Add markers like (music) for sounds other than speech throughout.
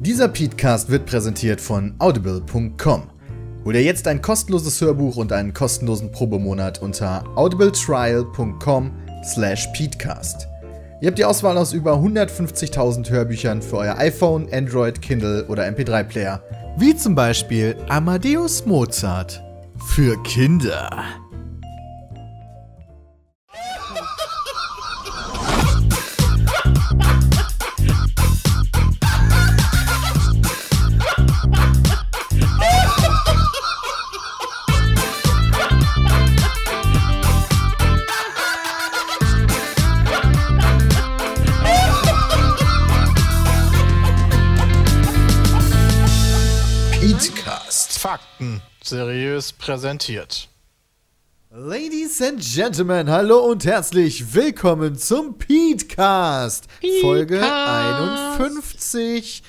Dieser Podcast wird präsentiert von audible.com. Hol dir jetzt ein kostenloses Hörbuch und einen kostenlosen Probemonat unter audibletrial.com slash peatcast. Ihr habt die Auswahl aus über 150.000 Hörbüchern für euer iPhone, Android, Kindle oder MP3-Player. Wie zum Beispiel Amadeus Mozart. Für Kinder. Seriös präsentiert. Ladies and Gentlemen, hallo und herzlich willkommen zum Petecast, Folge 51.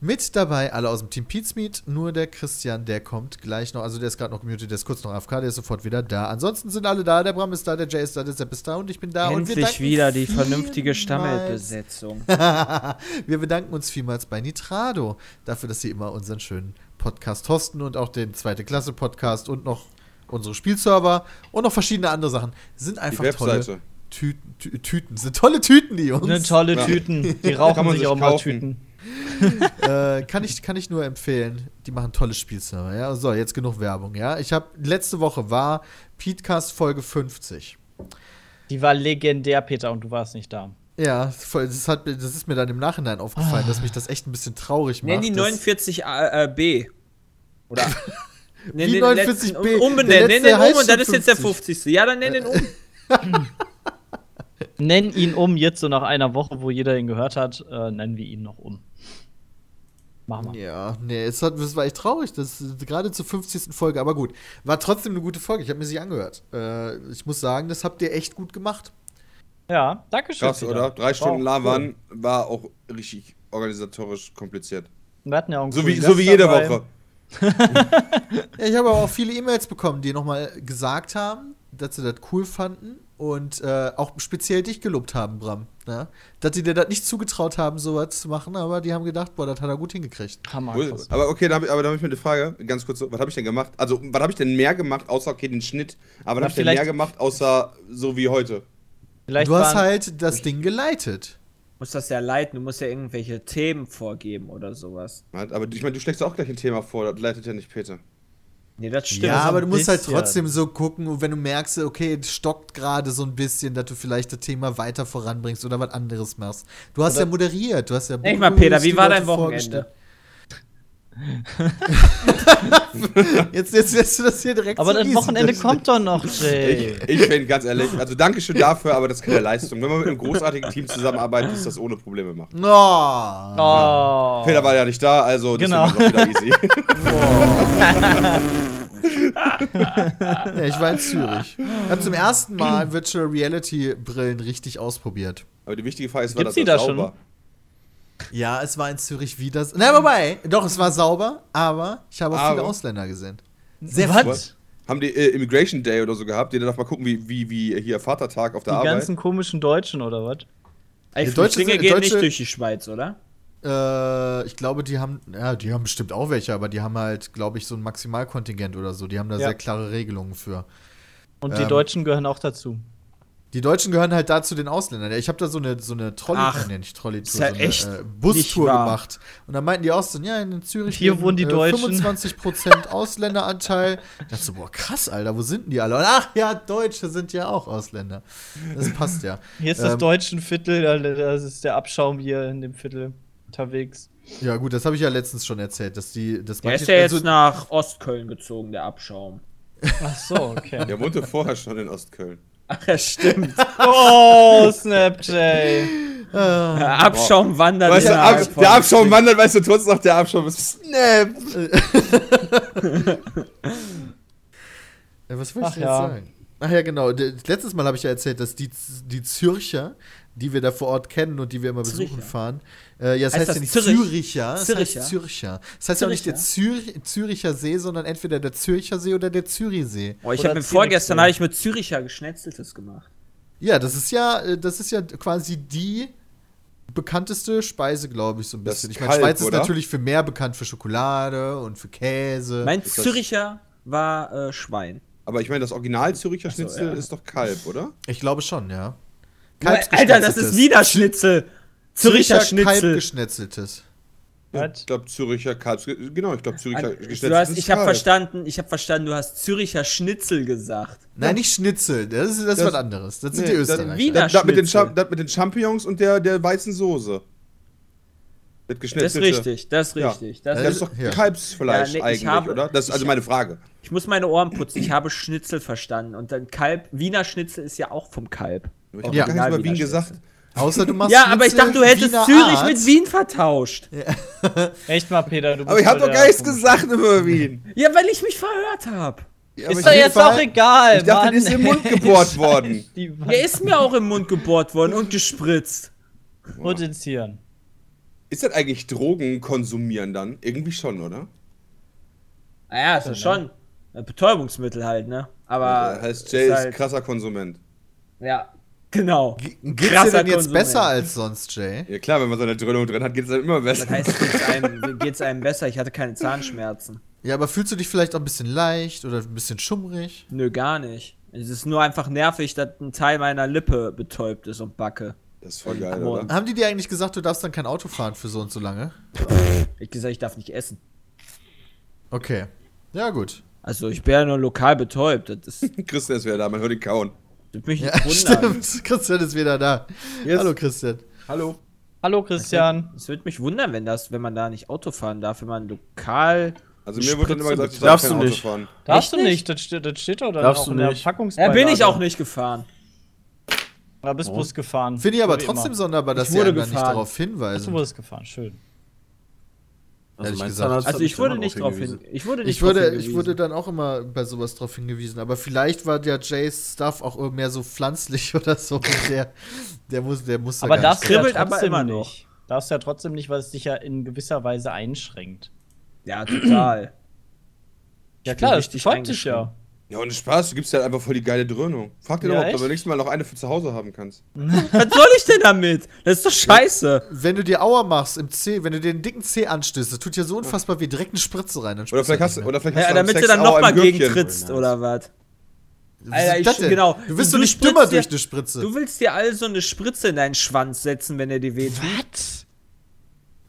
Mit dabei alle aus dem Team Pizmeet, nur der Christian, der kommt gleich noch, also der ist gerade noch gemutet, der ist kurz noch AFK, der ist sofort wieder da. Ansonsten sind alle da, der Bram ist da, der Jay ist da, der Sepp ist da und ich bin da. und wir Endlich danken wieder die vernünftige Stammelbesetzung. (laughs) wir bedanken uns vielmals bei Nitrado dafür, dass sie immer unseren schönen Podcast hosten und auch den zweite Klasse Podcast und noch unsere Spielserver und noch verschiedene andere Sachen. Sind einfach tolle. Tüten, Tü Tüten. Sind tolle Tüten, die Jungs. Eine tolle Ja. Tüten. Die (laughs) Kann rauchen man sich sich auch mal. Tüten. (laughs) äh, kann, ich, kann ich nur empfehlen. Die machen tolle Spielserver. Ja? So, jetzt genug Werbung. Ja, ich habe letzte Woche war Petecast Folge 50. Die war legendär, Peter, und du warst nicht da. Ja, voll- das, hat, das ist mir dann im Nachhinein aufgefallen, dass mich das echt ein bisschen traurig macht. Nenn die dass- 49 äh, B. Oder. (laughs) Nenn den 49B? letzten- Der Umbenennen. Nenn den um und dann ist jetzt der 50. 50. Ja, dann nenn den um. (laughs) Nenn ihn um, jetzt so nach einer Woche, wo jeder ihn gehört hat, äh, nennen wir ihn noch um. Machen wir. Ja, nee, es, hat, es war echt traurig, das ist gerade zur 50. Folge, aber gut. War trotzdem eine gute Folge, ich habe mir sie angehört. Äh, ich muss sagen, das habt ihr echt gut gemacht. Ja, danke schön. Krass, Peter. oder? Drei Stunden Wow, labern war auch richtig organisatorisch kompliziert. Wir hatten ja auch einen So wie, so wie jede dabei. Woche. (laughs) Ja, ich habe aber auch viele E-Mails bekommen, die nochmal gesagt haben, dass sie das cool fanden und äh, auch speziell dich gelobt haben, Bram. Ja? Dass sie dir das nicht zugetraut haben, sowas zu machen, aber die haben gedacht, boah, das hat er gut hingekriegt. Hammer. Krass. Aber okay, da hab ich, aber da habe ich mir eine Frage, ganz kurz, so, was habe ich denn gemacht? Also, was habe ich denn mehr gemacht, außer, okay, den Schnitt, aber was habe ich denn mehr gemacht, außer so wie heute? Vielleicht du hast halt das Ding geleitet. Du musst das ja leiten, du musst ja irgendwelche Themen vorgeben oder sowas. Aber ich meine, du schlägst auch gleich ein Thema vor, das leitet ja nicht Peter. Nee, das stimmt. ja, aber du musst halt trotzdem so gucken, wenn du merkst, okay, es stockt gerade so ein bisschen, dass du vielleicht das Thema weiter voranbringst oder was anderes machst. Du hast Oder- ja moderiert, du hast ja. Denk mal, Peter, wie war dein Wochenende? (laughs) Jetzt, jetzt lässt du das hier direkt Aber so das. Wochenende Das- kommt doch noch, (laughs) Jay. Ich, ich finde, ganz ehrlich, also Dankeschön dafür, aber das ist keine Leistung. Wenn man mit einem großartigen Team zusammenarbeitet, ist das ohne Probleme machen. Oh. Oh. Peter war ja nicht da, also Genau. war es auch wieder easy. (laughs) Ja, ich war in Zürich. Ich habe zum ersten Mal Virtual Reality Brillen richtig ausprobiert. Aber die wichtige Frage ist, war Gibt's das die da auch schon? Ja, es war in Zürich wie das. Na, wobei, doch, es war sauber, aber ich habe auch viele Aber? Ausländer gesehen. Sehr Was? Haben die äh, Immigration Day oder so gehabt? Die darf mal gucken, wie, wie, wie hier Vatertag auf der Die Arbeit. ganzen komischen Deutschen oder was? Ey, Die Deutsche Flüchtlinge sind- gehen Deutsche- nicht durch die Schweiz, oder? Äh, ich glaube, die haben, ja, die haben bestimmt auch welche, aber die haben halt, glaube ich, so ein Maximalkontingent oder so. Die haben da Ja. sehr klare Regelungen für. Und die Ähm, Deutschen gehören auch dazu. Die Deutschen gehören halt dazu den Ausländern. Ich habe da so eine, so eine Trolley, Ach, äh, nee, nicht Trolley-Tour, ist ja so eine echt äh, Bustour nicht wahr. gemacht. Und dann meinten die Ausländer, ja, in Zürich Hier wohnen die äh, Deutschen. 25% (laughs) Ausländeranteil. Ich dachte so, boah, krass, Alter, wo sind denn die alle? Und ach ja, Deutsche sind ja auch Ausländer. Das passt ja. Hier ist das Ähm, deutsche Viertel, da- das ist der Abschaum hier in dem Viertel unterwegs. Ja, gut, das habe ich ja letztens schon erzählt, dass die, dass Der ist ja jetzt also- nach Ostköln gezogen, der Abschaum. (laughs) Ach so, okay. Der wohnte vorher schon in Ostköln. Ach, ja, stimmt. (laughs) oh, Snapchat. Der Abschaum wandert Weißt du, Ab, der Abschaum wandert, weißt du, trotzdem noch der Abschaum ist Snap. (laughs) Ja, was wollte ich Ach denn ja. jetzt sagen? Ach ja, genau. Letztes Mal habe ich ja erzählt, dass die, die Zürcher, die wir da vor Ort kennen und die wir immer besuchen Zürcher. fahren, äh, ja, das heißt, Heißt ja das nicht Zürich? Züricher, das Züricher? heißt Zürcher. Das heißt ja auch nicht der Zür Züricher See, sondern entweder der Zürcher See oder der Zürichsee. Oh, ich habe mir vorgestern habe ich mit Züricher Geschnetzeltes gemacht. Ja, das ist ja, äh, das ist ja quasi die bekannteste Speise, glaube ich, so ein bisschen. ist Ich meine, Schweiz ist oder? natürlich für mehr bekannt für Schokolade und für Käse. Mein Ist Züricher war äh, Schwein. Aber ich meine, das Original Züricher Ach so, Schnitzel ja. ist doch Kalb, oder? ich glaube schon, ja. Alter, das ist Wiener Schnitzel. Züricher Schnitzel. Was? Ich glaube, Züricher Kalb. Genau, ich glaube, Züricher Also, hast, ich habe verstanden, ich habe verstanden, du hast Züricher Schnitzel gesagt. Nein, nicht Schnitzel. Das ist, das ist Das- was anderes. Das sind Nee, die das- Österreicher. Wiener Das, das, mit den das mit den Champignons und der, der weißen Soße. Das Das ist richtig, das ist Ja. richtig. Das Das Äh, ist doch Ja. Kalbsfleisch Ja, nee, ich eigentlich, habe- oder? Das ist also meine Frage. Ich muss meine Ohren putzen. Ich habe Schnitzel verstanden. Und dann Kalb, Wiener Schnitzel ist ja auch vom Kalb. Ich habe Ja. gar nichts über Wien gesagt. Außer du machst Ja, aber ich dachte, du hättest Wiener Zürich Art. mit Wien vertauscht. (laughs) Echt mal, Peter, du bist Aber ich habe doch gar nichts gesagt über Wien. Ja, weil ich mich verhört habe. Ja, Ist doch jetzt Fall- auch egal, Ich dachte, Mann. das ist im Mund gebohrt (laughs) worden. Der ist mir auch im Mund gebohrt worden und gespritzt. potenzieren. Ist das eigentlich Drogen konsumieren dann? Irgendwie schon, oder? Naja, ist ja schon Betäubungsmittel halt, ne? Aber. Das heißt, Jay ist halt- krasser Konsument. Ja, genau. Geht's dir denn jetzt Konsument. besser als sonst, Jay? Ja klar, wenn man so eine Dröhnung drin hat, geht es dann immer besser. Das heißt, geht's einem, geht's einem besser? Ich hatte keine Zahnschmerzen. Ja, aber fühlst du dich vielleicht auch ein bisschen leicht oder ein bisschen schummrig? Nö, gar nicht. Es ist nur einfach nervig, dass ein Teil meiner Lippe betäubt ist und Backe. Das ist voll geil, Am oder? Haben die dir eigentlich gesagt, du darfst dann kein Auto fahren für so und so lange? Ich gesagt, ich darf nicht essen. Okay. Ja, gut. Also ich bin ja nur lokal betäubt. Das, ist, (laughs) Christian ist wieder da, man hört ihn kauen. Das mich Ja, wundern. stimmt. (laughs) Christian ist wieder da. Yes. Hallo, Christian. Hallo. Hallo Christian. Es würde mich wundern, wenn das, wenn man da nicht Auto fahren darf, wenn man lokal. Also mir wird dann immer gesagt, ich Darfst darf kein du Auto nicht. fahren. Darfst du nicht? Das steht, das steht doch dann Darfst auch du in der nicht. Ja, Packungsbeilage. bin ich auch nicht gefahren. Da bist Bus gefahren. Finde ich aber trotzdem immer. sonderbar, dass sie wurde da nicht darauf Du hinweisen. wurdest gefahren, schön. Mein gesagt. Also ich da wurde immer nicht drauf hin. hingewiesen. Ich wurde nicht Ich wurde, drauf ich wurde dann auch immer bei sowas drauf hingewiesen, aber vielleicht war der Jays Stuff auch mehr so pflanzlich (laughs) oder so. Der, der muss, der muss da Aber gar darfst nicht du ja kribbelt aber trotzdem immer nicht. noch. Darfst ja trotzdem nicht, weil es dich ja in gewisser Weise einschränkt. Ja, total. Ja klar, das betäubt dich ja. Ja, ohne Spaß, du gibst ja einfach voll die geile Dröhnung. Frag dir Ja, doch, ob du echt? beim nächsten Mal noch eine für zu Hause haben kannst. (laughs) Was soll ich denn damit? Das ist doch scheiße. Wenn du dir Aua machst im C, wenn du dir den dicken C anstößt, das tut ja so unfassbar wie direkt eine Spritze rein. dann Oder vielleicht du hast du, oder vielleicht hast Ja, du damit du dann nochmal ein gegen Gürkchen. trittst, oder was? Alter, ich- denn? genau. Du wirst Du doch nicht dümmer dir- durch eine Spritze. Du willst dir also eine Spritze in deinen Schwanz setzen, wenn er dir wehtut. Was?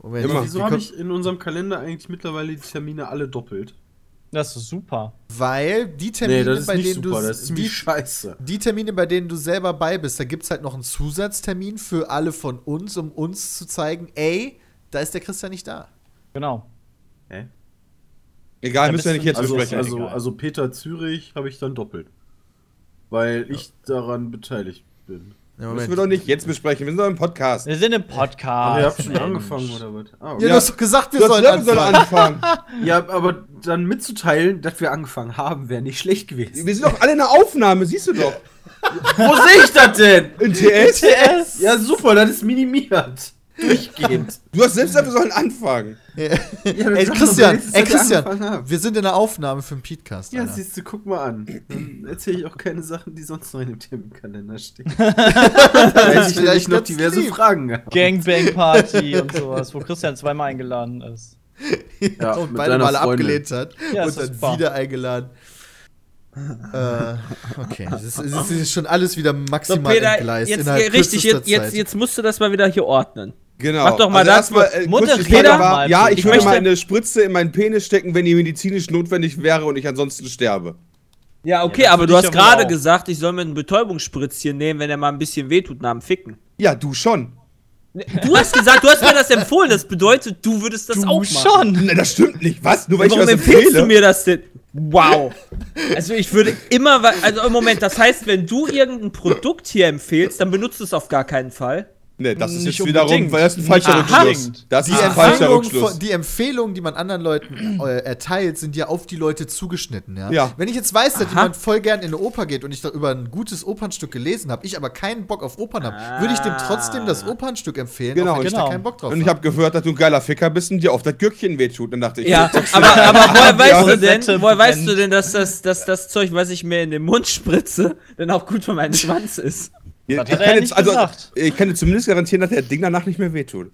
Moment, Immer. wie Wieso habe ich in unserem Kalender eigentlich mittlerweile die Termine alle doppelt? Das ist super. Weil die Termine, Nee, das ist bei nicht denen super, du das ist die, die Termine, bei denen du selber bei bist, da gibt es halt noch einen Zusatztermin für alle von uns, um uns zu zeigen, ey, da ist der Christian nicht da. Genau. Hä? Egal, Da müssen wir nicht jetzt Also, besprechen. also, egal. also Peter Zürich habe ich dann doppelt. Weil ich daran beteiligt bin. Ja, müssen wir doch nicht jetzt besprechen, wir sind doch im Podcast. Wir sind im Aber Podcast. ihr habt schon angefangen, oder was? Ah, Ja, okay. du hast doch gesagt, wir Du sollen anfangen. anfangen. (laughs) ja, aber dann mitzuteilen, dass wir angefangen haben, wäre nicht schlecht gewesen. wir sind doch alle in der Aufnahme, siehst du doch. Wo sehe ich das denn? In TS? TS. Ja, super, das ist minimiert. Durchgehend. (laughs) Du hast selbst einfach sollen anfangen. Ja, dann (laughs) Ey, Christian, wenigstens, ey, Christian, wir sind in der Aufnahme für den Podcast. Ja, Alter. siehst du, guck mal an. Dann erzähle ich auch keine Sachen, die sonst noch in dem Terminkalender stehen. (laughs) Das Hätte ist ich vielleicht noch diverse lieb. Fragen gehabt. Gangbang-Party und sowas, wo Christian zweimal eingeladen ist. Ja, und beide deiner Mal Freundin. abgelehnt hat Ja, und dann super. wieder eingeladen. Äh, (laughs) okay, das ist, ist schon alles wieder So, maximal Peter, entgleist jetzt, innerhalb richtig, jetzt, jetzt, jetzt musst du das mal wieder hier ordnen. Genau. Mach doch mal das, erstmal, äh, Mutter, war, ja, ich, ich würde möchte- mal eine Spritze in meinen Penis stecken, wenn die medizinisch notwendig wäre und ich ansonsten sterbe. Ja, okay, das aber du hast ja gerade gesagt, ich soll mir ein Betäubungsspritzchen nehmen, wenn er mal ein bisschen wehtut nach dem Ficken. Ja, du schon. Du hast gesagt, du hast mir das empfohlen, das bedeutet, du würdest das Du auch machen. schon. Ne, das stimmt nicht. Was? Nur weil Warum ich empfiehlst empfehle? du mir das denn? Wow. Also ich würde immer, also im Moment, das heißt, wenn du irgendein Produkt hier empfehlst, dann benutzt es auf gar keinen Fall. Ne, das ist Nicht jetzt wiederum, unbedingt. weil das ist ein falscher Nicht Rückschluss. Das die, ist ein falscher Rückschluss. von, die Empfehlungen, die man anderen Leuten äh, erteilt, sind ja auf die Leute zugeschnitten. Ja? Ja. Wenn ich jetzt weiß, dass Aha. jemand voll gern in eine Oper geht und ich da über ein gutes Opernstück gelesen habe, ich aber keinen Bock auf Opern habe, würde ich dem trotzdem das Opernstück empfehlen, Genau, auch wenn ich genau. da keinen Bock drauf Und ich habe. habe gehört, dass du ein geiler Ficker bist und dir auf das Gürkchen wehtut. Dann dachte ich, Ja, aber, aber (laughs) woher weißt du denn, woher weißt du denn, dass das, dass das Zeug, was ich mir in den Mund spritze, dann auch gut für meinen Schwanz ist? Ja, Das ich, hat er kann ja jetzt, nicht also, gesagt. ich kann dir zumindest garantieren, dass der Ding danach nicht mehr wehtut.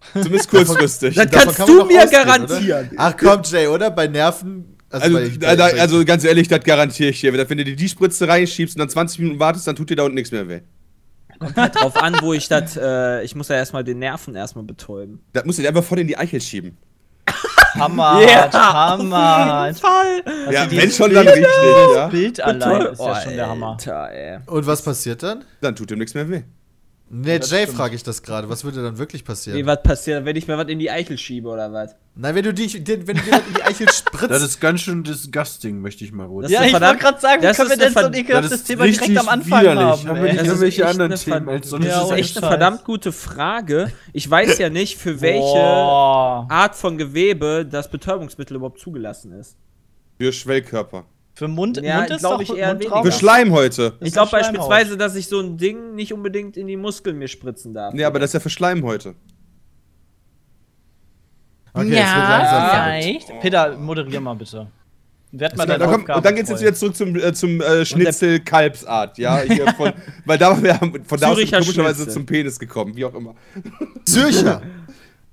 (laughs) Zumindest kurzfristig. Das kannst kann du mir ausgehen, garantieren. Ach komm, Jay, oder? Bei Nerven. Also, bei- da, da, bei- also ganz ehrlich, das garantiere ich dir. Wenn du dir die Spritze reinschiebst und dann 20 Minuten wartest, dann tut dir da unten nichts mehr weh. Drauf an, wo ich das, äh, ich muss ja erstmal den Nerven erstmal betäuben. Das musst du dir einfach voll in die Eichel schieben. Hammer, Hammer. Fall. ja, die- wenn schon, dann richtig, ja. Bild allein ist ja schon der Hammer. Alter, ey. Und was passiert dann? Dann tut ihm nichts mehr weh. Ne, Jay frage ich das gerade. Was würde dann wirklich passieren? Wie, was passiert, wenn ich mir was in die Eichel schiebe oder was? Nein, wenn du dich, dir- wenn du dir das in die Eichel spritzt. Das ist ganz schön disgusting, möchte ich mal ruhig Das Ja, ich wollte gerade sagen, wie das können wir denn so ein ekelhaftes das ist Thema direkt am Anfang widerlich. haben? Haben wir ey? nicht Das ist irgendwelche echt anderen eine Themen als so eine Ja, Das ist echt eine verdammt gute Frage. Ich weiß ja nicht, für welche. Art von Gewebe das Betäubungsmittel überhaupt zugelassen ist. Für Schwellkörper. Für Mund, Ja, Mund ist glaub doch ich eher Mundraum. Für Schleimhäute. Ich ist glaube beispielsweise, dass ich so ein Ding nicht unbedingt in die Muskeln mir spritzen darf. Nee, aber das ist ja für. Okay, jetzt wird langsam verrückt. vielleicht. Peter, moderier mal bitte. Werd mal Da deine komm, und dann geht's jetzt voll. wieder zurück zum, äh, zum äh, Schnitzel Kalbsart, ja, hier von, (laughs) weil da wir haben von da aus sind wir Züricher komischerweise zum Penis gekommen, wie auch immer. Zürcher. (laughs)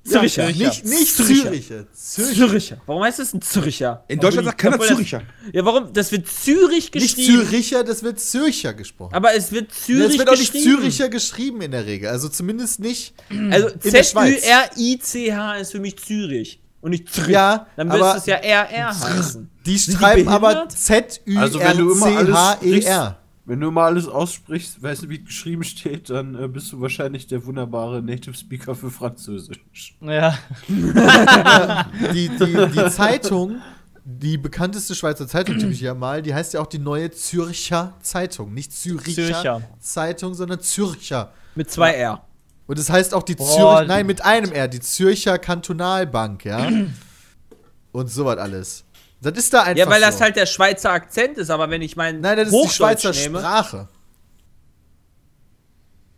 Zürcher. Nicht, nicht Zürcher. Züriche. Zürcher. Zürcher. Warum heißt es ein Zürcher? In Deutschland sagt keiner das- Züricher. Ja, warum? Das wird Zürich Nicht geschrieben. Züricher, das wird Zürcher gesprochen. Aber es wird Zürich es wird auch nicht geschrieben. Züricher geschrieben in der Regel. Also zumindest nicht. (clears throat) Also der Schweiz. Z-Ü-R-I-C-H ist für mich Zürich. Und nicht Zürich. Ja, Dann aber- müsste es ja R-R heißen. Die schreiben aber? Z-Ü-R-C-H-E-R. Wenn du immer alles aussprichst, weißt du, wie es geschrieben steht, dann äh, bist du wahrscheinlich der wunderbare Native Speaker für Französisch. Ja. (laughs) die, die, die Zeitung, die bekannteste Schweizer Zeitung, tippe ich ja mal, die heißt ja auch die neue Zürcher Zeitung. Nicht Züricher, Zürcher. Zeitung, sondern Zürcher. Mit zwei R. Und es heißt auch die die- nein, mit einem R, die Zürcher Kantonalbank, ja. (clears throat) Und sowas alles. Das ist da einfach Ja, weil so. das halt der Schweizer Akzent ist, aber wenn ich meinen Nein, das ist die Schweizer nehme, Sprache.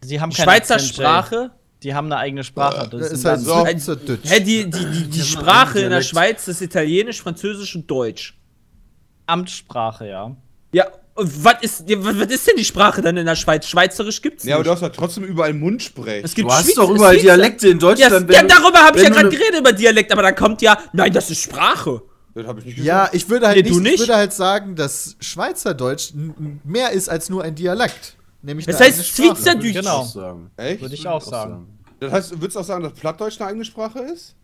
Sie haben die keinen Schweizer Akzent, Jay. Sprache, Die haben eine eigene Sprache. Das Das ist halt ein so. Schweizerdeutsch. hä, die, die, die, die Ja, Sprache in der. Schweiz ist Italienisch, Französisch und Deutsch. Amtssprache, ja. Ja, und was ist, ja, was ist denn die Sprache dann in der Schweiz? Schweizerisch gibt's Ja, aber nicht. du hast ja trotzdem überall Mundsprech. es gibt Du hast Schweiz- doch überall Dialekte in Ja, Deutschland. ja du- darüber habe ich ja gerade geredet, über Dialekt, aber dann kommt ja, nein, das ist Sprache. Das habe ich nicht gesagt. Ja, ich würde halt Nee, nicht, nicht? ich würde halt sagen, dass Schweizerdeutsch mehr ist als nur ein Dialekt. Nämlich Das eine heißt. Schweizerdeutsch. Genau. auch sagen. Echt? Würde ich auch sagen. Das heißt, würdest du auch sagen, dass Plattdeutsch eine eigene Sprache ist?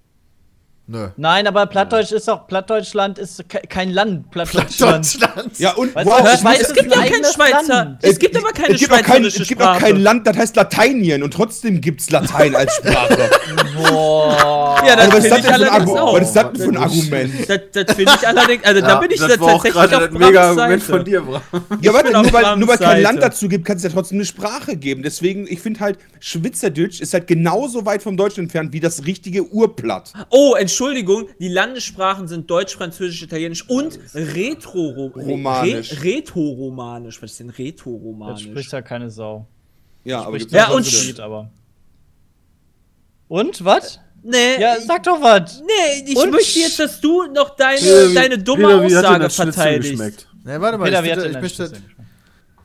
Nö. Nein, aber Plattdeutsch ist auch, Plattdeutschland ist ke- kein Land. Plattdeutschland. Deutschland. Ja, und Weißt du, wow, Schweiz es Es gibt ja kein Schweizer. Land. Es gibt aber keine es gibt auch kein, es gibt auch kein Land, das heißt Lateinien und trotzdem gibt's Latein als Sprache. (laughs) Boah. Ja, das Also, was, ist finde das ich denn für ein was ist das denn für ein Argument? Das, das finde ich allerdings, also da Ja, bin ich das da war auch tatsächlich gerade auf das mega Argument von dir, Bram. Ja, warte, nur weil, nur weil kein. Land dazu gibt, kann es ja trotzdem eine Sprache geben. Deswegen, ich finde halt, Schweizerdeutsch ist halt genauso weit vom Deutschen entfernt wie das richtige Urplatt. Oh, Entschuldigung, die Landessprachen sind Deutsch, Französisch, Italienisch und Retro Romanisch. Re Retro-Romanisch. Was ist denn Das Retro-Romanisch? spricht ja keine Sau. Ja, aber Ja, und. Lied, aber. Und, was? Nee, Ja, sag doch was. nee, ich Und? möchte jetzt, dass du noch deine, wie- deine dumme Peter, wie hat dir Aussage das Schnitzel verteidigst. geschmeckt? Nee, warte mal, Peter, ich, wie hat würde, ich möchte.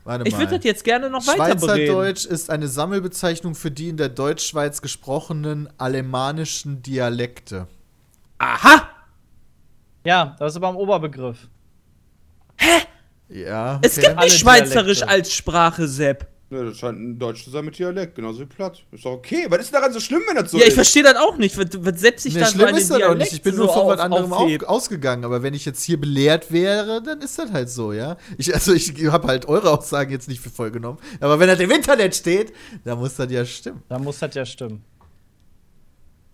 Warte Ich würde das jetzt gerne noch weiter bereden. Schweizerdeutsch ist eine Sammelbezeichnung für die in der Deutschschweiz gesprochenen alemannischen Dialekte. Aha! Ja, das ist aber ein Oberbegriff. Ja. Es okay. gibt Alle nicht Schweizerisch Dialekte. als Sprache, Sepp. Ja, das scheint ein Deutsch zu sein mit Dialekt, genauso wie platt. Ist doch okay. Was ist daran so schlimm, wenn das so ja, ich ist? verstehe das auch nicht. Was, was setzt sich Nee, da so schlimm ist das auch nicht. Ich bin nur so von was anderem auf, ausgegangen. Aber wenn ich jetzt hier belehrt wäre, dann ist das halt so, ja. Ich, also ich habe halt eure Aussagen jetzt nicht für voll genommen. Aber wenn das im Internet steht, dann muss das ja stimmen. Da muss das ja stimmen.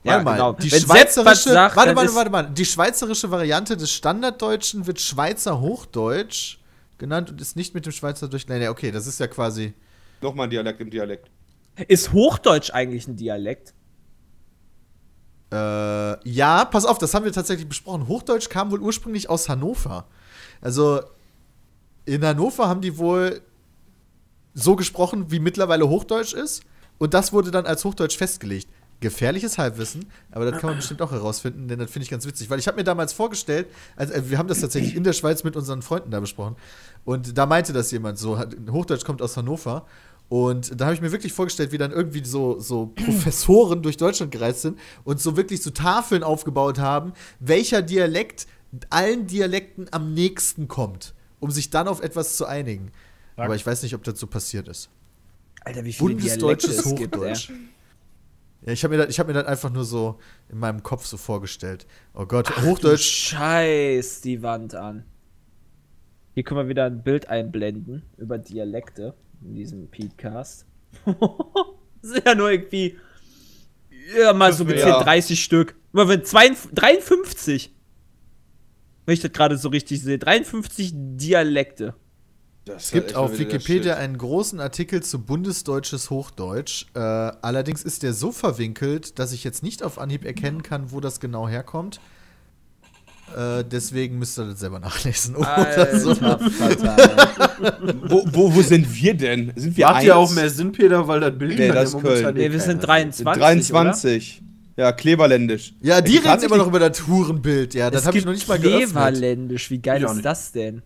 Ja, Warte mal, genau. die Wenn schweizerische, sagt, warte, warte, warte, warte, die schweizerische Variante des Standarddeutschen wird Schweizer Hochdeutsch genannt und ist nicht mit dem Schweizerdeutsch. Nein, nee, okay, das ist ja quasi. Nochmal ein Dialekt im Dialekt. Ist Hochdeutsch eigentlich ein Dialekt? Äh, ja, pass auf, das haben wir tatsächlich besprochen. Hochdeutsch kam wohl ursprünglich aus Hannover. Also in Hannover haben die wohl so gesprochen, wie mittlerweile Hochdeutsch ist. Und das wurde dann als Hochdeutsch festgelegt. Gefährliches Halbwissen, aber das kann man (clears throat) bestimmt auch herausfinden, denn das finde ich ganz witzig, weil ich habe mir damals vorgestellt, also wir haben das tatsächlich in der Schweiz mit unseren Freunden da besprochen und da meinte das jemand so, Hochdeutsch kommt aus Hannover und da habe ich mir wirklich vorgestellt, wie dann irgendwie so, so (clears throat) Professoren durch Deutschland gereist sind und so wirklich so Tafeln aufgebaut haben, welcher Dialekt allen Dialekten am nächsten kommt, um sich dann auf etwas zu einigen. Aber ich weiß nicht, ob das so passiert ist. Alter, wie viele Dialekte Bundesdeutsches es gibt, ey. Ja, ich habe mir, das- ich hab mir das einfach nur so in meinem Kopf so vorgestellt. Oh Gott, Du Hochdeutsch. Scheiß die Wand an. Hier können wir wieder ein Bild einblenden über Dialekte in diesem Podcast. das (laughs) ist ja nur irgendwie. Ja, mal so gezählt Ja. 30 Stück. Immer wenn 52, 53. Wenn ich das gerade so richtig sehe. 53 Dialekte. Es gibt auf Wikipedia einen großen Artikel zu bundesdeutsches Hochdeutsch. Äh, allerdings ist der so verwinkelt, dass ich jetzt nicht auf Anhieb erkennen kann, wo das genau herkommt. Äh, deswegen müsst ihr das selber nachlesen. Oder so. (laughs) Alter, Vater. Wo, wo, wo sind wir denn? Sind wir Macht ja eins? auch mehr Sinn, Peter, weil das Bild Nee, das ja ist Köln. Nee, wir sind keiner. 23. 23. Ja, kleberländisch. Ja, die reden tatsächlich- immer noch über das Hurenbild. Ja, Oder? das habe ich noch nicht mal geöffnet. Kleverländisch. Wie geil ist das denn?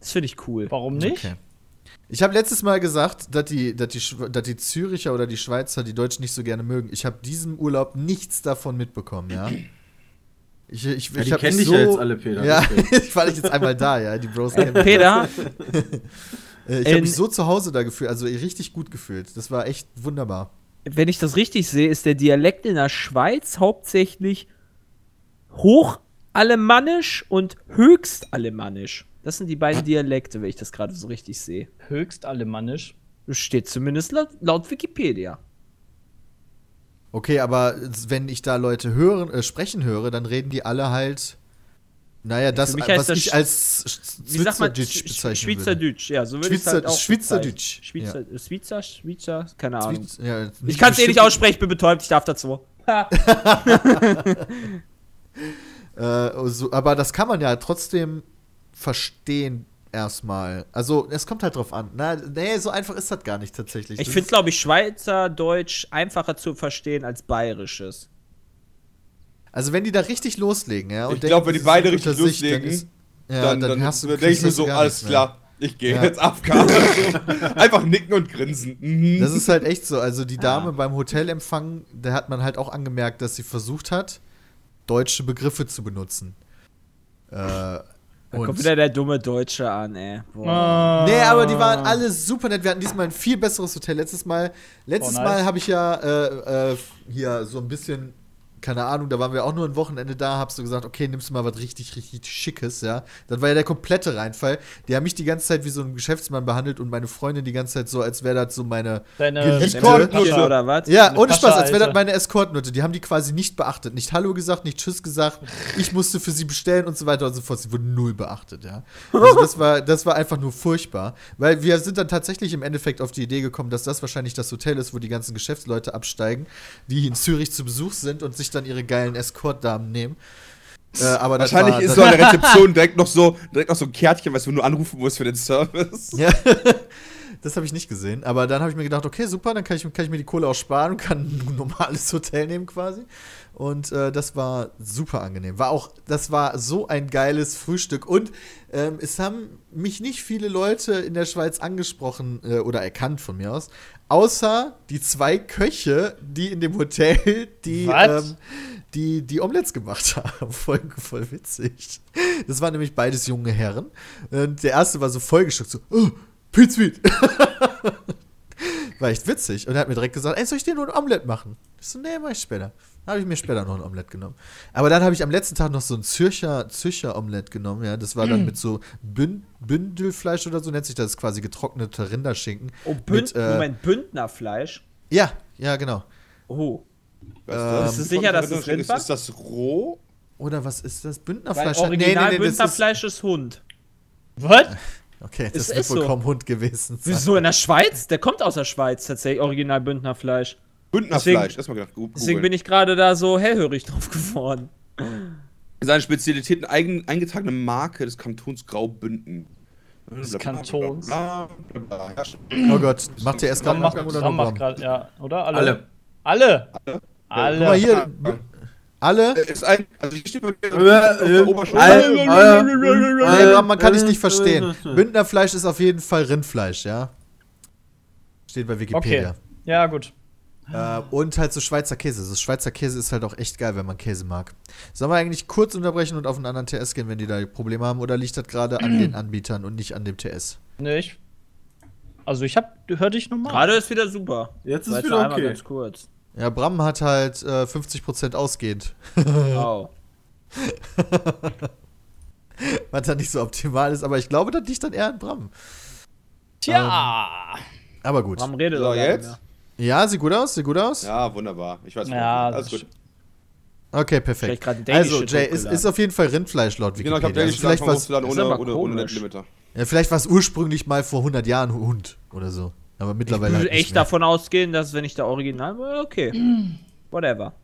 Das finde ich cool. Warum nicht? Okay. Ich habe letztes Mal gesagt, dass die, dass, die, dass die Züricher oder die Schweizer die Deutschen nicht so gerne mögen. Ich habe diesem Urlaub nichts davon mitbekommen, ja. Ich, ich, Ja, ich die kennen dich ja jetzt alle, Peter. Ja, deswegen. (laughs) ich war jetzt einmal da, ja. Die Bros (laughs) kennen mich. Peter, (laughs) Äh, Ich habe mich so zu Hause da gefühlt, also richtig gut gefühlt. Das war echt wunderbar. wenn ich das richtig sehe, ist der Dialekt in der Schweiz hauptsächlich hochalemannisch und höchstalemannisch. Das sind die beiden Dialekte, wenn ich das gerade so richtig sehe. Höchst alemannisch. Steht zumindest laut, laut Wikipedia. Okay, aber wenn ich da Leute hören, äh, sprechen höre, dann reden die alle halt. Naja, das, was das ich als? Schweizerdeutsch Sch- bezeichnen würde. Schweizerdeutsch, ja, so würde ich Schweizer- halt auch Schweizerdeutsch. Schweizer, äh, Schweizer, Schweizer, keine Ahnung. Schweiz- ja, Ich kann es eh nicht aussprechen, ich bin betäubt, ich darf dazu. (laughs) Äh, so, aber das kann man ja trotzdem verstehen erstmal. Also, es kommt halt drauf an. Na, nee, so einfach ist das gar nicht tatsächlich. Ich finde, glaube ich, Schweizerdeutsch einfacher zu verstehen als Bayerisches. Also, wenn die da richtig loslegen, ja. und Ich denken, glaub, wenn die beide sind richtig sich, loslegen, dann, ist, ja, dann, dann, hast du denke ich mir so, alles klar, ich gehe Ja. jetzt AFK. (laughs) Einfach nicken und grinsen. Mhm. Das ist halt echt so. Also die Dame beim Hotelempfang, da hat man halt auch angemerkt, dass sie versucht hat, deutsche Begriffe zu benutzen. Äh, Da kommt wieder der dumme Deutsche an, ey. Boah. Ah. nee, aber die waren alle super nett. Wir hatten diesmal ein viel besseres Hotel. Letztes Mal, letztes Oh, nice. Mal habe ich ja äh, äh, hier so ein bisschen, keine Ahnung, da waren wir auch nur ein Wochenende da, habst du gesagt, okay, nimmst du mal was richtig, richtig Schickes, ja. Dann war ja der komplette Reinfall. Die haben mich die ganze Zeit wie so ein Geschäftsmann behandelt und meine Freundin die ganze Zeit so, als wäre das so meine. Escortnutte oder was? Ja, ohne Pascha, Spaß, als wäre das meine Escortnote. Die haben die quasi nicht beachtet. Nicht Hallo gesagt, nicht Tschüss gesagt. Ich musste für sie bestellen und so weiter und so fort. Sie wurden null beachtet, ja. Also das war, das war einfach nur furchtbar. Weil wir sind dann tatsächlich im Endeffekt auf die Idee gekommen, dass das wahrscheinlich das Hotel ist, wo die ganzen Geschäftsleute absteigen, die in Zürich zu Besuch sind und sich dann ihre geilen Escort-Damen nehmen. Äh, aber Wahrscheinlich war, ist so an der (laughs) Rezeption direkt noch so, direkt noch so ein Kärtchen, was du nur anrufen musst für den Service. Ja, das habe ich nicht gesehen. Aber dann habe ich mir gedacht, okay, super, dann kann ich, kann ich mir die Kohle auch sparen und kann ein normales (laughs) Hotel nehmen quasi. Und äh, das war super angenehm. War auch, das war so ein geiles Frühstück. Und ähm, es haben mich nicht viele Leute in der Schweiz angesprochen äh, oder erkannt von mir aus. Außer die zwei Köche, die in dem Hotel die, ähm, die, die Omelettes gemacht haben. (laughs) Voll, voll witzig. Das waren nämlich beides junge Herren. Und der erste war so vollgeschockt, so, oh, Pizmeat. (laughs) war echt witzig. Und er hat mir direkt gesagt, ey, soll ich dir nur ein Omelett machen? Ich so, nee, mach ich später. Habe ich mir später noch ein Omelett genommen. Aber dann habe ich am letzten Tag noch so ein Zürcher, Zürcher Omelett genommen, ja. Das war dann mit so Bün Bündelfleisch oder so nennt sich das, ist quasi getrockneter Rinderschinken. Oh, Bünd Mit, äh, Moment, Bündnerfleisch. Ja, ja, genau. Oh. Was Bist du sicher, dass das Rind ist, ist das roh? Oder was ist das? Weil Bündnerfleisch? original das ist, Bündnerfleisch ist Hund. Was? (laughs) Okay, das Es wird ist wohl so. kaum Hund gewesen sein. Wieso in der Schweiz? Der kommt aus der Schweiz tatsächlich, original Bündnerfleisch. Bündnerfleisch, Deswegen- erstmal gedacht. gu- Deswegen googeln. bin ich gerade da so hellhörig (laughs) drauf geworden. Seine Spezialität, eine eigen, eingetragene Marke des Kantons Graubünden. Des Kantons. Oh Gott, macht ihr erst gerade macht, oder Ram nur macht Bram? gerade, ja, oder? Alle. Alle. Alle. Alle? Alle. Guck mal hier. Alle? Äh, Ist ein, also hier steht Äh, äh, Bram, man kann dich nicht verstehen. Bündnerfleisch ist auf jeden Fall Rindfleisch, ja? Steht bei Wikipedia. Ja, gut. Äh, und halt so Schweizer Käse. Das Schweizer Käse ist halt auch echt geil, wenn man Käse mag. Sollen wir eigentlich kurz unterbrechen und auf einen anderen TS gehen, wenn die da Probleme haben? Oder liegt das gerade an den (clears throat) Anbietern und nicht an dem TS? Nee, ich. Also ich hab, hör dich nochmal. Gerade ist wieder super. Jetzt ist jetzt wieder einmal okay. ganz kurz. Ja, Bram hat halt äh, 50% ausgehend. Au. (laughs) Was dann nicht so optimal ist, aber ich glaube, das liegt dann eher an Bram. Tja. Aber gut. Warum redet So, jetzt? Nicht Ja, sieht gut aus, sieht gut aus. Ja, wunderbar. Ich weiß Ja, Alles das gut. Okay, perfekt. Also, Shit Jay, ist, ist auf jeden Fall Rindfleisch laut Genau, Wikipedia. ich habe Daily also vielleicht was, ohne, ohne, ohne. Limiter. ja, vielleicht war es ursprünglich mal vor 100 Jahren Hund oder so. Aber Ich mittlerweile würde halt nicht echt mehr. davon ausgehen, dass wenn ich da original war, okay. Whatever.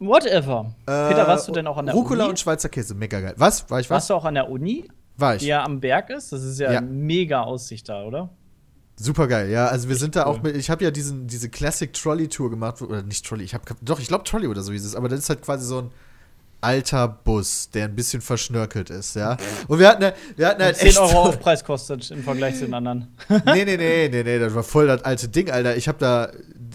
Whatever. Peter, warst du denn auch an der Rucola Uni? und Schweizer Käse, mega geil. Was? War ich was? Warst du auch an der Uni, War ich. die ja am Berg ist? Das ist ja, Ja. mega Aussicht da, oder? Super geil, ja. Also wir sind da auch mit, ich habe ja diesen, diese Classic Trolley Tour gemacht, oder nicht Trolley, ich habe, doch, ich glaube Trolley oder so hieß es, aber das ist halt quasi so ein alter Bus, der ein bisschen verschnörkelt ist, ja. Und wir hatten, wir hatten halt 10 echt Euro Aufpreis kostet im Vergleich zu den anderen. nee, nee, nee, nee, nee, das war voll das alte Ding, Alter. Ich habe da,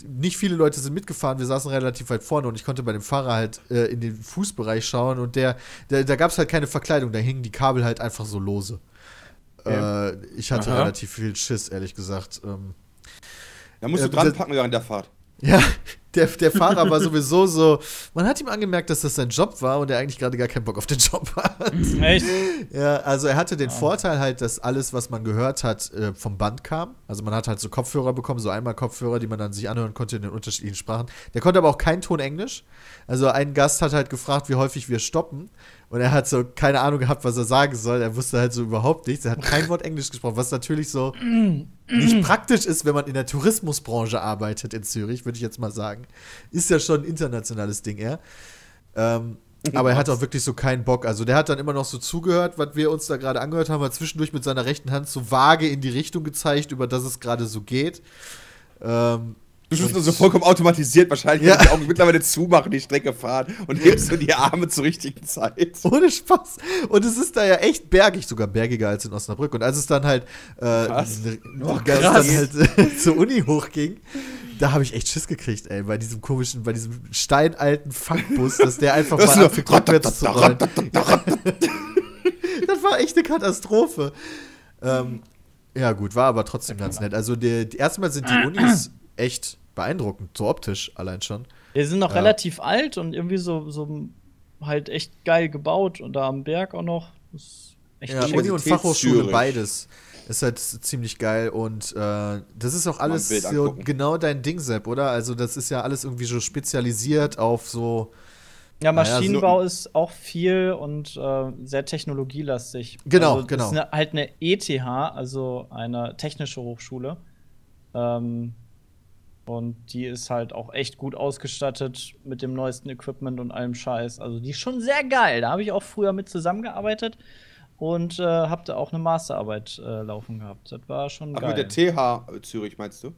nicht viele Leute sind mitgefahren, wir saßen relativ weit vorne und ich konnte bei dem Fahrer halt äh, in den Fußbereich schauen und der, der da gab es halt keine Verkleidung, da hingen die Kabel halt einfach so lose. Äh, ich hatte Aha. relativ viel Schiss, ehrlich gesagt. Ähm, Da musst Ja, du dran das- packen während der Fahrt. Ja, (laughs) der, der Fahrer war sowieso so. Man hat ihm angemerkt, dass das sein Job war und er eigentlich gerade gar keinen Bock auf den Job (laughs) hat. Echt? Ja, also er hatte den Vorteil halt, dass alles, was man gehört hat, äh, vom Band kam. Also man hat halt so Kopfhörer bekommen, so einmal Kopfhörer, die man dann sich anhören konnte in den unterschiedlichen Sprachen. Der konnte aber auch keinen Ton Englisch. Also ein Gast hat halt gefragt, wie häufig wir stoppen. Und er hat so keine Ahnung gehabt, was er sagen soll. Er wusste halt so überhaupt nichts. Er hat kein Wort Englisch gesprochen, was natürlich so nicht praktisch ist, wenn man in der Tourismusbranche arbeitet in Zürich, würde ich jetzt mal sagen. Ist ja schon ein internationales Ding eher. Ähm, aber er hat auch wirklich so keinen Bock. Also der hat dann immer noch so zugehört, was wir uns da gerade angehört haben, hat zwischendurch mit seiner rechten Hand so vage in die Richtung gezeigt, über das es gerade so geht. Ähm, Du bist so vollkommen automatisiert wahrscheinlich, Ja. die Augen mittlerweile zumachen, die Strecke fahren und hebst so die Arme zur richtigen Zeit. ohne Spaß. Und es ist da ja echt bergig, sogar bergiger als in Osnabrück. Und als es dann halt, äh, Oh, dann halt (laughs) zur Uni hochging, da habe ich echt Schiss gekriegt, ey, bei diesem komischen, bei diesem steinalten Funkbus, dass der einfach (laughs) Das mal nur- anfängt, rückwärts zu rollen. (laughs) das war echt eine Katastrophe. Ähm, ja, gut, war aber trotzdem ganz nett. Also, die, erstmal sind die Unis echt beeindruckend, so optisch allein schon. Wir sind noch Ja. relativ alt und irgendwie so, so halt echt geil gebaut und da am Berg auch noch. Das ist echt Ja. Uni und Fachhochschule, Zürich. beides. Ist halt ziemlich geil und äh, das ist auch alles so genau dein Ding, Sepp, oder? Also, das ist ja alles irgendwie so spezialisiert auf so. Ja, Naja, so- Maschinenbau ist auch viel und äh, sehr technologielastig. Genau, also, genau. Das ist eine, halt eine ETH, also eine technische Hochschule. Ähm, und die ist halt auch echt gut ausgestattet mit dem neuesten Equipment und allem Scheiß. Also die ist schon sehr geil. Da habe ich auch früher mit zusammengearbeitet und äh, habe da auch eine Masterarbeit äh, laufen gehabt. Das war schon Ach, geil. mit der TH Zürich meinst du?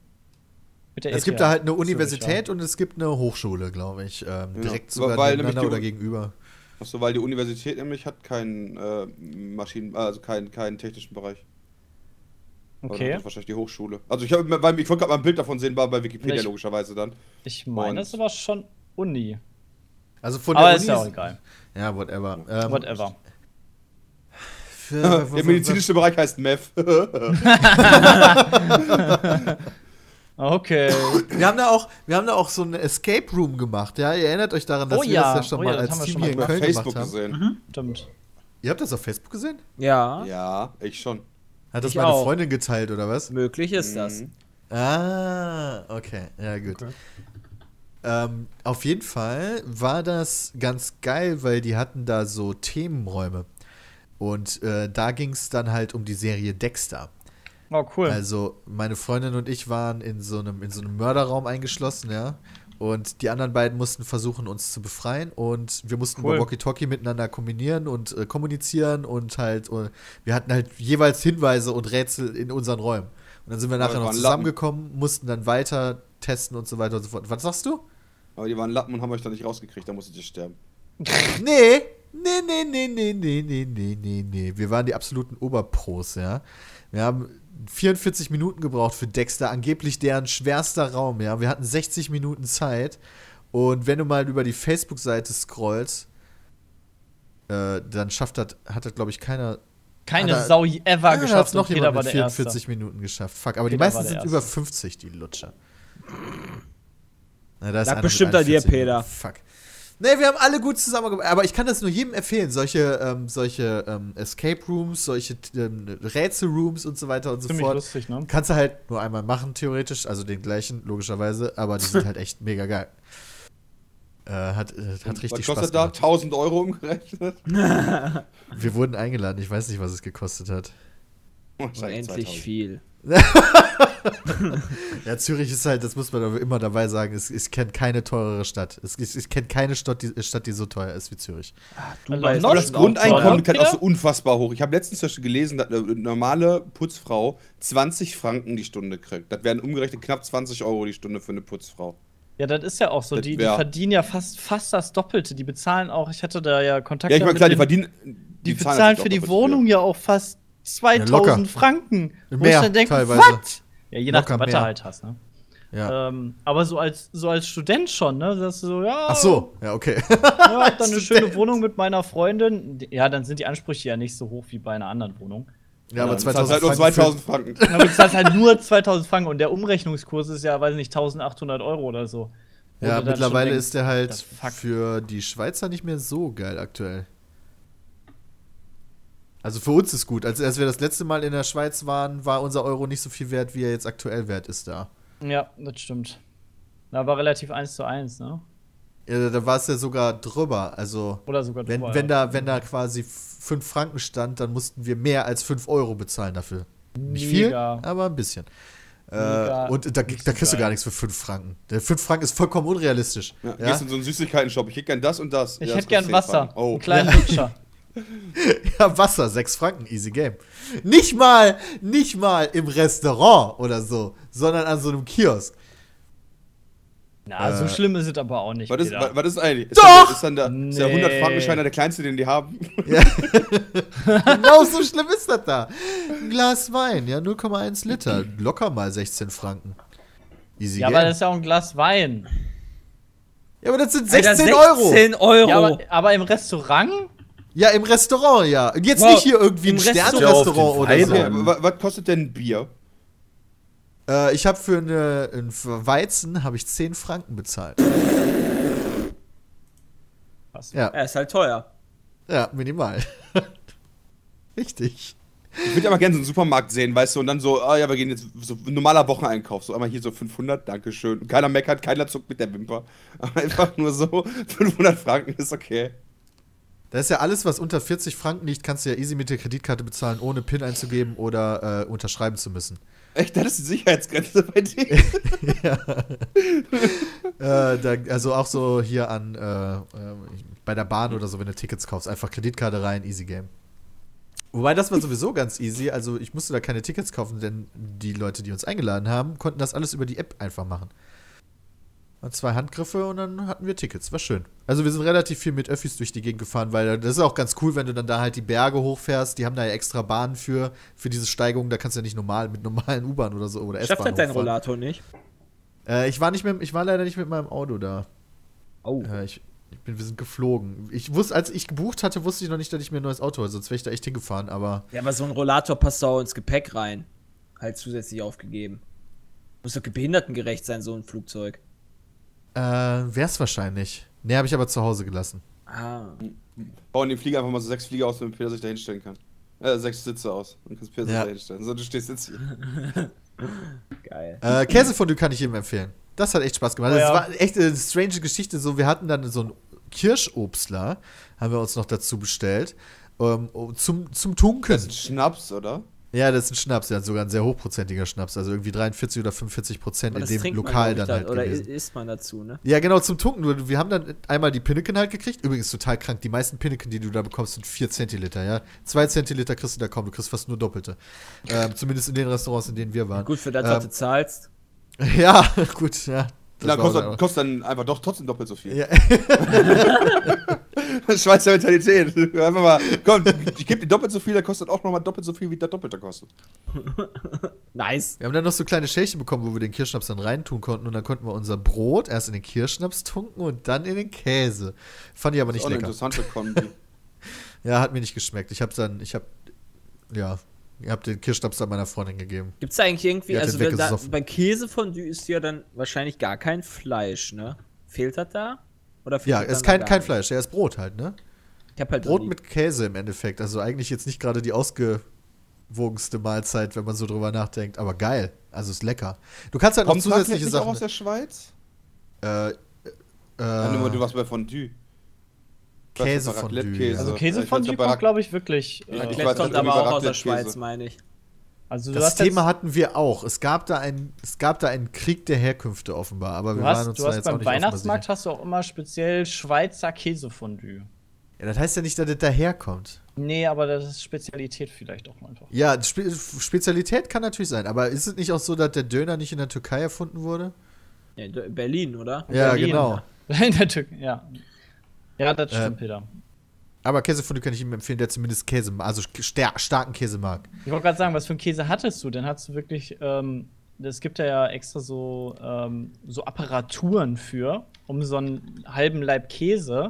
Mit der Es gibt ETH da halt eine Zürich, Universität und es gibt eine Hochschule, glaube ich. Ähm, Ja, direkt sogar weil nebeneinander die- oder gegenüber. Achso, weil die Universität nämlich hat keinen äh, Maschinen, also keinen, keinen technischen Bereich. Okay. Das ist wahrscheinlich die Hochschule. Also ich, hab, weil ich wollte gerade mal ein Bild davon sehen, war bei Wikipedia Ich- logischerweise dann. Ich meine, ist aber schon Uni. Also von Aber der ist Uni. ja auch egal. Ja, whatever. Ähm, Whatever. Für, Der medizinische Bereich heißt MEF. (laughs) Okay. wir haben da auch, wir haben da auch so eine Escape Room gemacht, ja? Ihr erinnert euch daran, dass Oh wir ja, das ja schon oh mal ja, als haben wir Team schon hier in mal Auf Köln Facebook gemacht haben. gesehen. Stimmt. Ihr habt das auf Facebook gesehen? Ja, Ja, ich schon. Hat das Ich meine auch. Freundin geteilt oder was? möglich ist das. Mhm. Ah, okay. Ja, gut. Ähm, auf jeden Fall war das ganz geil, weil die hatten da so Themenräume. Und äh, da ging es dann halt um die Serie Dexter. Oh, cool. Also meine Freundin und ich waren in so einem, in so einem Mörderraum eingeschlossen, ja. Und die anderen beiden mussten versuchen, uns zu befreien. Und wir mussten Cool. über Walkie-Talkie miteinander kombinieren und äh, kommunizieren. Und halt, äh, wir hatten halt jeweils Hinweise und Rätsel in unseren Räumen. Und dann sind wir nachher noch zusammengekommen, mussten dann weiter testen und so weiter und so fort. Was sagst du? Aber die waren Lappen und haben euch da nicht rausgekriegt, da musstet ihr sterben. (laughs) Nee, nee, nee, nee, nee, nee, nee, nee, nee, nee. Wir waren die absoluten Oberpros, ja. Wir haben 44 Minuten gebraucht für Dexter, angeblich deren schwerster Raum, ja. Wir hatten 60 Minuten Zeit. Und wenn du mal über die Facebook-Seite scrollst, äh, dann schafft das, hat das, glaube ich, keiner. Keine Hat er- Sau ever da geschafft hat's noch jemand war mit der 44 Erste. Minuten geschafft. Fuck, aber die Peter meisten war der sind Erste. über 50, die Lutscher. Na, da ist Lag bestimmt an dir, 41 Peter. Fuck. Nee, wir haben alle gut zusammengearbeitet. Aber ich kann das nur jedem empfehlen. Solche, ähm, solche ähm, Escape Rooms, solche ähm, Rätsel-Rooms und so weiter und so Ziemlich fort. lustig, ne? Kannst du halt nur einmal machen, theoretisch. Also den gleichen, logischerweise. Aber die sind (laughs) halt echt mega geil. Äh, hat, äh, hat richtig Was Spaß kostet da? gemacht. 1000 Euro umgerechnet? (laughs) Wir wurden eingeladen. Ich weiß nicht, was es gekostet hat. Unendlich 2000. viel. (laughs) (laughs) Ja, Zürich ist halt, das muss man aber immer dabei sagen, es, ich kenne keine teurere Stadt. Es, ich, ich kenne keine Stadt die, Stadt, die so teuer ist wie Zürich. London Aber bestimmt das Grundeinkommen kann auch so unfassbar hoch. Ich habe letztens zum Beispiel gelesen, dass eine normale Putzfrau 20 Franken die Stunde kriegt. Das wären umgerechnet knapp 20 Euro die Stunde für eine Putzfrau. Ja, das ist ja auch so. Die, die verdienen ja fast, fast das Doppelte. Die bezahlen auch, ich hatte da ja Kontakt Ja, ich meine, klar, die verdienen. Die zahlen bezahlen für die Wohnung ja auch fast 2000 locker. Franken. Wo Mehr, ich dann denke, teilweise. was? Ja, je nachdem, was du halt hast, ne? Ja. Ähm, aber so als, so als Student schon, ne? Dass du so, ja, Ach so, ja, okay. ja, hab dann (laughs) eine schöne Wohnung mit meiner Freundin. Ja, dann sind die Ansprüche ja nicht so hoch wie bei einer anderen Wohnung. ja, aber Das heißt 2000 halt nur Franken 2000 Franken. Aber du zahlst halt nur 2000 Franken und der Umrechnungskurs ist ja, weiß nicht, 1800 Euro oder so. Ja, mittlerweile denkst, ist der halt für die Schweizer nicht mehr so geil aktuell. Also für uns ist gut. Als, als wir das letzte Mal in der Schweiz waren, war unser Euro nicht so viel wert, wie er jetzt aktuell wert ist da. Ja, das stimmt. Da war relativ eins zu eins, ne? Ja, da war es ja sogar drüber. Also, Oder sogar wenn, drüber, wenn, ja. da, wenn da quasi 5 Franken stand, dann mussten wir mehr als 5 Euro bezahlen dafür. Nicht Mega. viel, aber ein bisschen. Mega Äh, und da, da kriegst du gar nichts für 5 Franken. Der 5 Franken ist vollkommen unrealistisch. Ja, Ja? Gehst in so einen Süßigkeiten-Shop, ich hätte gern das und das. Ich Ja, hätte das gern kostet 10 Wasser. Oh. Einen kleinen (laughs) Lutscher. Ja, Wasser, 6 Franken, easy game. Nicht mal, nicht mal im Restaurant oder so, sondern an so einem Kiosk. Na, so Äh, schlimm ist es aber auch nicht. Was ist, was, was ist eigentlich? Ist Doch! Dann der, ist dann der, ist der Nee. 100-Franken-Scheiner der kleinste, den die haben? (laughs) Ja. genau so schlimm ist das da. Ein Glas Wein, ja, 0,1 Liter. Locker mal 16 Franken. Easy ja, game. aber das ist ja auch ein Glas Wein. ja, aber das sind Alter, 16 Euro. 16 Euro. Ja, aber, aber im Restaurant? Ja, im Restaurant, ja. Und jetzt Wow, nicht hier irgendwie ein im Restaurant Sternrestaurant oder so. Okay, wa- was kostet denn ein Bier? Äh, ich habe für eine, ein Weizen habe ich 10 Franken bezahlt. Was? Ja, Er ist halt teuer. ja, minimal. (laughs) Richtig. Ich würde aber gerne so einen Supermarkt sehen, weißt du, und dann so, ah ja, wir gehen jetzt so ein normaler Wocheneinkauf, so einmal hier so 500, Dankeschön. Keiner meckert, keiner zuckt mit der Wimper. Aber (laughs) einfach nur so, 500 Franken ist okay. Da ist ja alles, was unter 40 Franken liegt, kannst du ja easy mit der Kreditkarte bezahlen, ohne PIN einzugeben oder äh, unterschreiben zu müssen. Echt, das ist die Sicherheitsgrenze bei dir. (laughs) Äh, da, also auch so hier an äh, äh, bei der Bahn oder so, wenn du Tickets kaufst, einfach Kreditkarte rein, easy game. Wobei das war sowieso ganz easy. Also ich musste da keine Tickets kaufen, denn die Leute, die uns eingeladen haben, konnten das alles über die App einfach machen. War Zwei Handgriffe und dann hatten wir Tickets. War schön. Also wir sind relativ viel mit Öffis durch die Gegend gefahren, weil das ist auch ganz cool, wenn du dann da halt die Berge hochfährst. Die haben da ja extra Bahnen für, für diese Steigung. Da kannst du ja nicht normal mit normalen U-Bahn oder so oder Schafft S-Bahn halt dein. Rollator nicht. Äh, ich war nicht mit, ich war leider nicht mit meinem Auto da. Oh. Äh, ich, ich bin, wir sind geflogen. Ich wusste, als ich gebucht hatte, wusste ich noch nicht, dass ich mir ein neues Auto hole, sonst wäre ich da echt hingefahren, aber. Ja, aber so ein Rollator passt auch ins Gepäck rein. Halt zusätzlich aufgegeben. Muss doch behindertengerecht sein, so ein Flugzeug. Äh, wär's wahrscheinlich. Nee, habe ich aber zu Hause gelassen. Ah. Bauen den Flieger einfach mal so sechs Flieger aus, damit Peter sich da hinstellen kann. Äh, sechs Sitze aus. Dann kannst Peter Ja. sich da hinstellen. So, du stehst jetzt hier. (laughs) Geil. Äh, Käsefondue kann ich jedem empfehlen. Das hat echt Spaß gemacht. Oh Das ja. war echt eine strange Geschichte. So, wir hatten dann so einen Kirschobstler, haben wir uns noch dazu bestellt. Ähm, zum, zum Tunken. Schnaps, oder? Ja, das ist ein Schnaps, ja, sogar ein sehr hochprozentiger Schnaps. Also irgendwie 43 oder 45 Prozent in dem Lokal ich, dann halt Oder gewesen. isst man dazu, ne? Ja, genau, zum Tunken. Wir haben dann einmal die Pinneken halt gekriegt. Übrigens total krank. Die meisten Pinneken, die du da bekommst, sind 4 Zentiliter, ja. 2 Zentiliter kriegst du da kaum. Du kriegst fast nur Doppelte. Ähm, zumindest in den Restaurants, in denen wir waren. Gut, für das, was Ähm, du zahlst. (laughs) Ja, gut, ja. Na, war kostet, kostet dann einfach doch trotzdem doppelt so viel. Ja. (laughs) Schweizer Mentalität. Einfach mal, komm, ich gebe dir doppelt so viel, der kostet auch nochmal doppelt so viel, wie der Doppelte kostet. (laughs) Nice. Wir haben dann noch so kleine Schälchen bekommen, wo wir den Kirschschnaps dann reintun konnten und dann konnten wir unser Brot erst in den Kirschschnaps tunken und dann in den Käse. Fand ich aber Das ist nicht auch eine lecker. interessante Kombi. (laughs) Ja, hat mir nicht geschmeckt. Ich habe dann, ich habe, ja, ich habe den Kirschschnaps dann meiner Freundin gegeben. Gibt's da eigentlich irgendwie, also wenn da, bei Käsefondue ist ja dann wahrscheinlich gar kein Fleisch, ne? Fehlt das da? Oder fehlt Ja, es ist kein, kein? Fleisch, ja, ist Brot halt, ne? Ich hab halt Brot noch mit Käse im Endeffekt. Also eigentlich jetzt nicht gerade die ausgewogenste Mahlzeit, wenn man so drüber nachdenkt. Aber geil. Also ist lecker. Du kannst halt noch Kommt Raclette zusätzliche nicht auch Sachen. aus der Schweiz? Äh, äh, Ja, nur mal, du warst bei Fondue. Käse von. Also weiß, bei kommt, glaube ich, wirklich. Ja, Äh, ich Raclette weiß, kommt aber auch aus der. Schweiz, meine ich. also du Das hast Thema hatten wir auch. Es gab da einen, es gab da einen Krieg der Herkünfte offenbar, aber wir du waren hast, uns du da hast jetzt auch beim nicht offenbar Weihnachtsmarkt hast du auch immer speziell Schweizer Käsefondue. Ja, das heißt ja nicht, dass das daherkommt. Nee, aber das ist Spezialität vielleicht auch einfach. Ja, Spe Spezialität kann natürlich sein, aber ist es nicht auch so, dass der Döner nicht in der Türkei erfunden wurde? Ja, in Berlin, oder? Ja, Berlin. genau. (laughs) In der Türkei, ja. Ja, das stimmt, Ähm, Peter. Aber Käsefondue kann ich ihm empfehlen, der zumindest Käse, also star starken Käse mag. Ich wollte gerade sagen, was für einen Käse hattest du? Denn hattest du wirklich, ähm, es gibt ja extra so, ähm, so Apparaturen für, um so einen halben Leib Käse,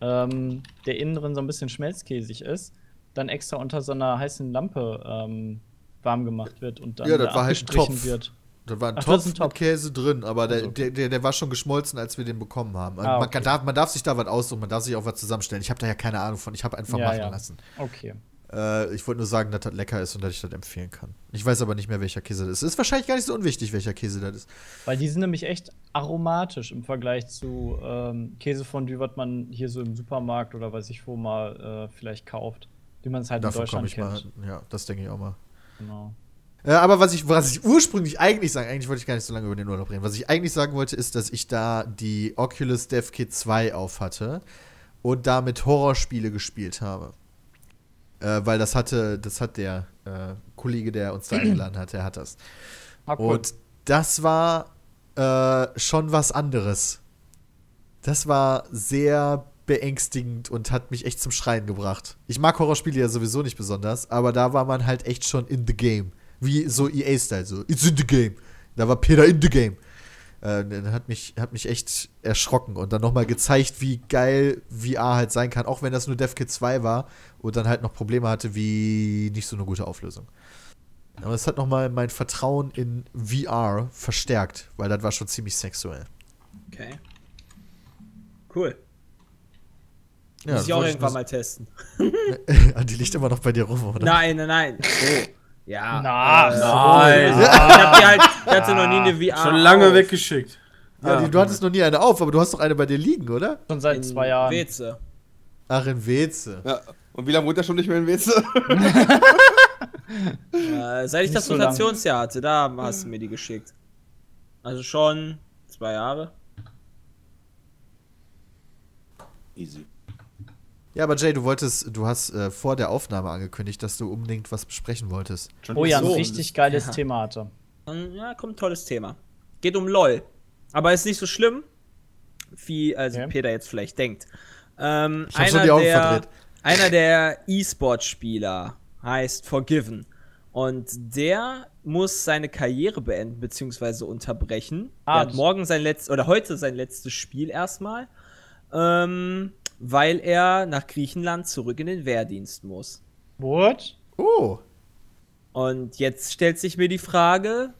ähm, der innen drin so ein bisschen schmelzkäsig ist, dann extra unter so einer heißen Lampe ähm, warm gemacht wird und dann Ja, da halt abgestrichen Topf. wird. Da war ein Ach, Topf ein mit Topf. Käse drin, aber der, Also. der, der, der war schon geschmolzen, als wir den bekommen haben. Ah, man, kann, darf, man darf sich da was aussuchen, man darf sich auch was zusammenstellen. Ich habe da ja keine Ahnung von, ich habe einfach Ja, machen ja. lassen. Okay. Äh, ich wollte nur sagen, dass das lecker ist und dass ich das empfehlen kann. Ich weiß aber nicht mehr, welcher Käse das ist. Ist wahrscheinlich gar nicht so unwichtig, welcher Käse das ist. Weil die sind nämlich echt aromatisch im Vergleich zu ähm, Käsefondue, was man hier so im Supermarkt oder weiß ich wo mal äh, vielleicht kauft. Wie man es halt Davon in Deutschland ich kennt. mal. Ja, das denke ich auch mal. Genau. Äh, aber was ich, was ich ursprünglich eigentlich sagen, eigentlich wollte ich gar nicht so lange über den Urlaub reden. Was ich eigentlich sagen wollte, ist, dass ich da die Oculus Dev Kit 2 auf hatte und damit Horrorspiele gespielt habe. Äh, weil das hatte, das hat der äh, Kollege, der uns da (clears throat) eingeladen hat, der hat das. Cool. Und das war äh, schon was anderes. Das war sehr beängstigend und hat mich echt zum Schreien gebracht. Ich mag Horrorspiele ja sowieso nicht besonders, aber da war man halt echt schon in the game. Wie so EA-Style, so, it's in the game. Da war Peter in the game. Äh, das hat mich, hat mich echt erschrocken und dann nochmal gezeigt, wie geil VR halt sein kann, auch wenn das nur DevKit 2 war und dann halt noch Probleme hatte, wie nicht so eine gute Auflösung. Aber es hat nochmal mein Vertrauen in VR verstärkt, weil das war schon ziemlich sexuell. Okay. Cool. Ja, Muss ich auch irgendwann mal testen. (laughs) Ah, Die liegt immer noch bei dir rum, oder? Nein, nein, nein. So. Ja. Na, äh, nein. Ich hab die halt, ich hatte noch nie eine VR. Schon lange auf. weggeschickt. Ja, die, du hattest noch nie eine auf, aber du hast doch eine bei dir liegen, oder? Schon seit In zwei Jahren. Weze. Ach, in Weze. Ja. Und wie lange wohnt er schon nicht mehr in Weze? (laughs) Äh, seit ich Nicht das so lang. Rotationsjahr hatte, da hast du mir die geschickt. Also schon zwei Jahre. Easy. Ja, aber Jay, du wolltest, du hast äh, vor der Aufnahme angekündigt, dass du unbedingt was besprechen wolltest. Oh ja, ein So. richtig geiles Ja. Thema hatte. Und, ja, kommt ein tolles Thema. Geht um LOL. Aber ist nicht so schlimm, wie also Okay. Peter jetzt vielleicht denkt. Ähm, Ich hab schon die Augen der, verdreht. Einer der E-Sport-Spieler heißt Forgiven. Und der muss seine Karriere beenden bzw. unterbrechen. Ah, der hat morgen sein letztes oder heute sein letztes Spiel erstmal, ähm, weil er nach Griechenland zurück in den Wehrdienst muss. What? Oh. Und jetzt stellt sich mir die Frage,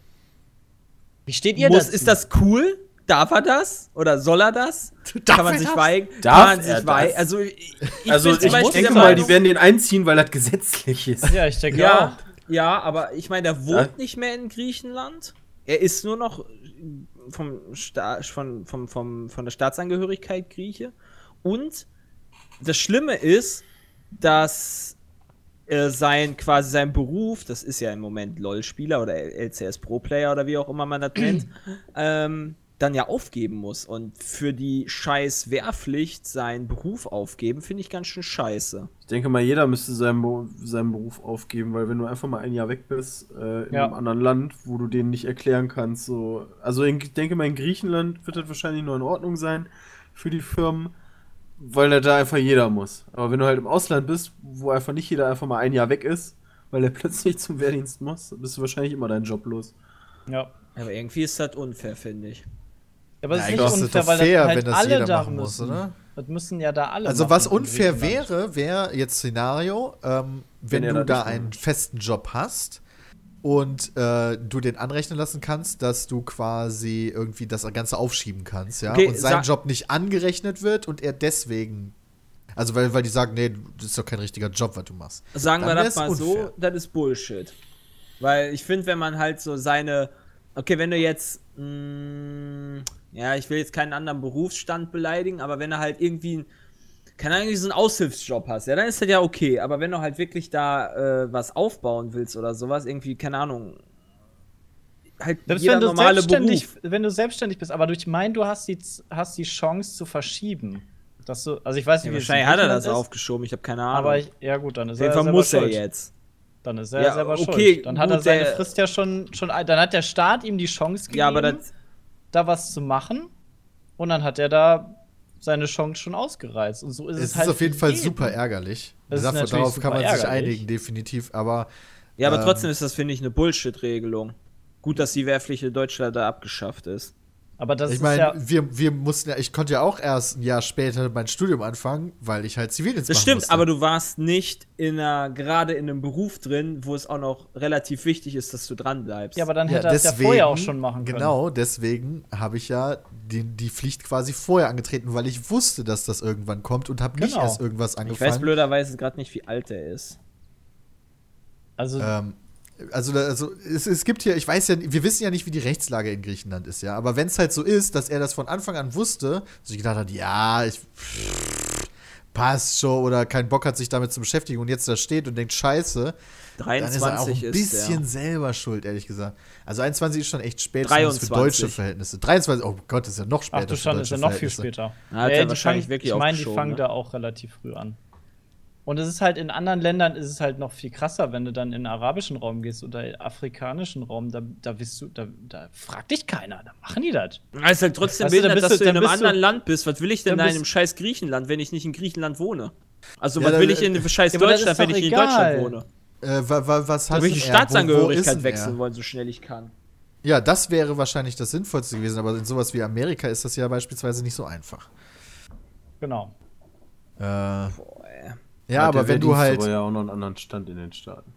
Wie steht ihr muss, dazu? ist das cool? Darf er das? Oder soll er das? Darf Kann man er sich das? weigern? Darf Kann man er sich wei- das? Also, ich, ich Also ich denke mal, die werden den einziehen, weil das gesetzlich ist. Ja, ich denke Ja, auch. ja, aber ich meine, der wohnt Ja. nicht mehr in Griechenland. Er ist nur noch vom Sta von, vom, vom, von der Staatsangehörigkeit Grieche. Und das Schlimme ist, dass äh, sein quasi sein Beruf, das ist ja im Moment LOL-Spieler oder LCS Pro-Player oder wie auch immer man das nennt, (clears throat) ähm, dann ja aufgeben muss. Und für die scheiß Wehrpflicht seinen Beruf aufgeben, finde ich ganz schön scheiße. Ich denke mal, jeder müsste seinen, seinen Beruf aufgeben, weil wenn du einfach mal ein Jahr weg bist, äh, in Ja. einem anderen Land, wo du denen nicht erklären kannst, so. Also ich denke mal, in Griechenland wird das wahrscheinlich noch in Ordnung sein für die Firmen, weil da einfach jeder muss. Aber wenn du halt im Ausland bist, wo einfach nicht jeder einfach mal ein Jahr weg ist, weil er (laughs) plötzlich zum Wehrdienst muss, bist du wahrscheinlich immer deinen Job los. Ja. Aber irgendwie ist das unfair, finde ich. Aber es ist nicht unfair, weil fair, halt wenn das alle jeder da machen muss, müssen. oder? Das müssen ja da alle Also was unfair wäre, wäre jetzt Szenario, ähm, wenn Wenn du da einen festen Job hast und äh, du den anrechnen lassen kannst, dass du quasi irgendwie das Ganze aufschieben kannst, ja, Okay, und sein Job nicht angerechnet wird und er deswegen, also weil, weil die sagen, nee, das ist doch kein richtiger Job, was du machst. Sagen Dann wir das mal so, unfair. das ist Bullshit. Weil ich finde, wenn man halt so seine. Okay, wenn du jetzt. Mh, ja, ich will jetzt keinen anderen Berufsstand beleidigen, aber wenn du halt irgendwie. Keine Ahnung, so einen Aushilfsjob hast, ja, dann ist das ja okay. Aber wenn du halt wirklich da äh, was aufbauen willst oder sowas, irgendwie, keine Ahnung. Halt Selbst jeder wenn du, normale selbstständig, Beruf. wenn du selbstständig bist, aber durch mein, du hast die, hast die Chance zu verschieben. Dass du, also ich weiß Ja, nicht, wie es wahrscheinlich in hat er das ist, aufgeschoben, ich habe keine Ahnung. Aber ich, ja gut, dann ist Auf jeden er Fall selber muss er schuld. jetzt. Dann ist er Ja, selber okay, schuld. Dann hat er gut, seine der- Frist ja schon, schon, dann hat der Staat ihm die Chance gegeben, Ja, aber das. da was zu machen. Und dann hat er da seine Chance schon ausgereizt. Und so ist Es es, ist halt auf jeden Fall jeden. super ärgerlich. Das natürlich darauf kann man sich ärgerlich. einigen, definitiv, aber Ja, aber Ähm, trotzdem ist das, finde ich, eine Bullshit-Regelung. Gut, dass die Wehrpflicht in Deutschland da abgeschafft ist. Aber das ich ist meine, ja. wir, wir mussten ja, ich konnte ja auch erst ein Jahr später mein Studium anfangen, weil ich halt Zivildienst Das machen stimmt, musste. aber du warst nicht in einer, gerade in einem Beruf drin, wo es auch noch relativ wichtig ist, dass du dran bleibst. Ja, aber dann hätte er es ja vorher auch schon machen können. Genau, deswegen habe ich ja die, die Pflicht quasi vorher angetreten, weil ich wusste, dass das irgendwann kommt und habe nicht Genau. erst irgendwas ich angefangen. weiß blöderweise gerade nicht, wie alt er ist. Also, Ähm, also, also es, es gibt hier, ich weiß ja, wir wissen ja nicht, wie die Rechtslage in Griechenland ist, ja. Aber wenn es halt so ist, dass er das von Anfang an wusste, dass ich gedacht hat, ja, ich passt schon oder keinen Bock hat, sich damit zu beschäftigen und jetzt da steht und denkt, scheiße, dann ist er auch 23 ein ist, bisschen der. selber schuld, ehrlich gesagt. Also 21 ist schon echt spät zumindest für 23. deutsche Verhältnisse. 23, oh Gott, ist ja noch später. ach du schon, ist ja noch viel später. Na, hat Ja, er die wahrscheinlich fangen- wirklich Ich meine, die fangen ne? da auch relativ früh an. Und es ist halt in anderen Ländern ist es halt noch viel krasser, wenn du dann in den arabischen Raum gehst oder in den afrikanischen Raum, da, da bist du, da, da fragt dich keiner, da machen die das. Es ist halt trotzdem Weißt du, dann behindert, bist dass du- du in einem bist du- anderen Land bist. Was will ich denn dann da in einem scheiß Griechenland, wenn ich nicht in Griechenland wohne? Also, Ja, was will ich in scheiß Ja, Deutschland, wenn ich in egal. Deutschland wohne? Äh, wa, wa, was Da hat will ich die er? Wo- wo Staatsangehörigkeit wechseln er? wollen, so schnell ich kann. Ja, das wäre wahrscheinlich das Sinnvollste gewesen, aber in sowas wie Amerika ist das ja beispielsweise nicht so einfach. Genau. Äh, Boah. Ja, Hat aber wenn du halt. Aber ja auch noch einen anderen Stand in den Staaten.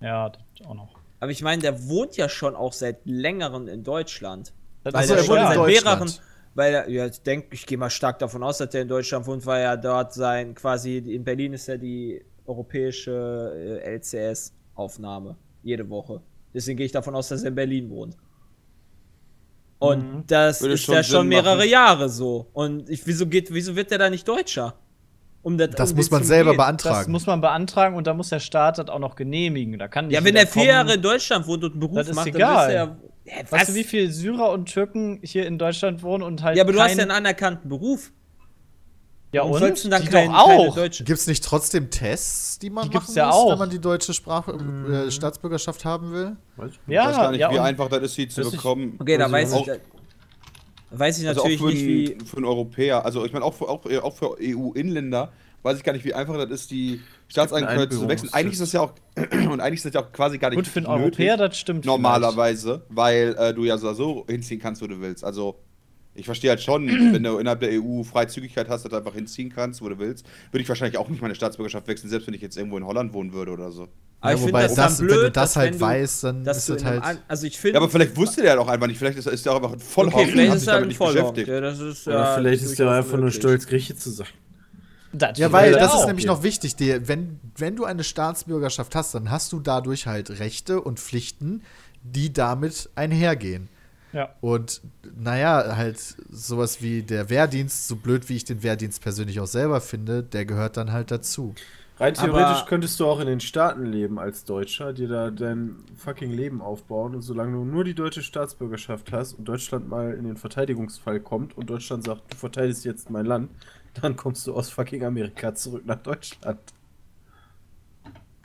Ja, das auch noch. Aber ich meine, der wohnt ja schon auch seit längerem in Deutschland. Das Weil der er schon wohnt in seit Deutschland. mehreren, weil er, ja, ich denke, ich gehe mal stark davon aus, dass er in Deutschland wohnt, weil er dort sein, quasi, in Berlin ist ja die europäische äh, LCS-Aufnahme jede Woche. Deswegen gehe ich davon aus, dass er in Berlin wohnt. Und Mhm. das Würde ist schon ja schon mehrere machen. Jahre so. Und ich, wieso geht, wieso wird der da nicht Deutscher? Um das, Das um muss man selber gehen. Das beantragen. muss man beantragen und da muss der Staat das auch noch genehmigen. Da kann nicht Ja, wenn er vier. Jahre in Deutschland wohnt und einen Beruf Das ist macht, egal. dann ist er. Ja, Weißt du, wie viele Syrer und Türken hier in Deutschland wohnen und halt. Ja, aber du hast ja einen anerkannten Beruf. Ja, Warum und? sollst du dann die kein, doch auch. keine deutsche Gibt es nicht trotzdem Tests, die man Die machen ja muss, auch. wenn man die deutsche Sprache, äh, Staatsbürgerschaft haben will? Weiß ich Ja, weiß gar nicht, ja, wie und- einfach das ist, sie zu Das ist- bekommen. Okay, da Also weiß ich, weiß ich Also auch natürlich für, nicht, wie. einen, für einen Europäer, also ich meine auch für, auch, auch für EU-Inländer, weiß ich gar nicht, wie einfach das ist, die Staatsangehörigkeit zu wechseln. Eigentlich ist das ja auch, (clears throat) und eigentlich ist das ja auch quasi gar nicht Gut, für einen nötig, Europäer, das stimmt. Normalerweise, weil äh, du ja so, so hinziehen kannst, wo du willst. Also, ich verstehe halt schon, (clears throat) wenn du innerhalb der EU Freizügigkeit hast, dass du einfach hinziehen kannst, wo du willst, würde ich wahrscheinlich auch nicht meine Staatsbürgerschaft wechseln, selbst wenn ich jetzt irgendwo in Holland wohnen würde oder so. Aber ja, ich finde wobei das, das, dann wenn blöd, du das halt wenn du, weißt, dann ist das halt. An- Also ich finde. Ja, aber vielleicht wusste der doch einfach nicht, vielleicht ist, ist der auch einfach ein Vollhonk Okay, und vielleicht hat ist sich er damit ein beschäftigt. Ja, das ist, Oder ja, vielleicht ist der einfach nur stolz, Grieche zu sein. Das Ja, weil das ist auch. nämlich noch wichtig. Die, wenn, wenn du eine Staatsbürgerschaft hast, dann hast du dadurch halt Rechte und Pflichten, die damit einhergehen. Ja. Und naja, halt sowas wie der Wehrdienst, so blöd wie ich den Wehrdienst persönlich auch selber finde, der gehört dann halt dazu. Rein theoretisch Aber- könntest du auch in den Staaten leben als Deutscher, dir da dein fucking Leben aufbauen und solange du nur die deutsche Staatsbürgerschaft hast und Deutschland mal in den Verteidigungsfall kommt und Deutschland sagt, du verteidigst jetzt mein Land, dann kommst du aus fucking Amerika zurück nach Deutschland.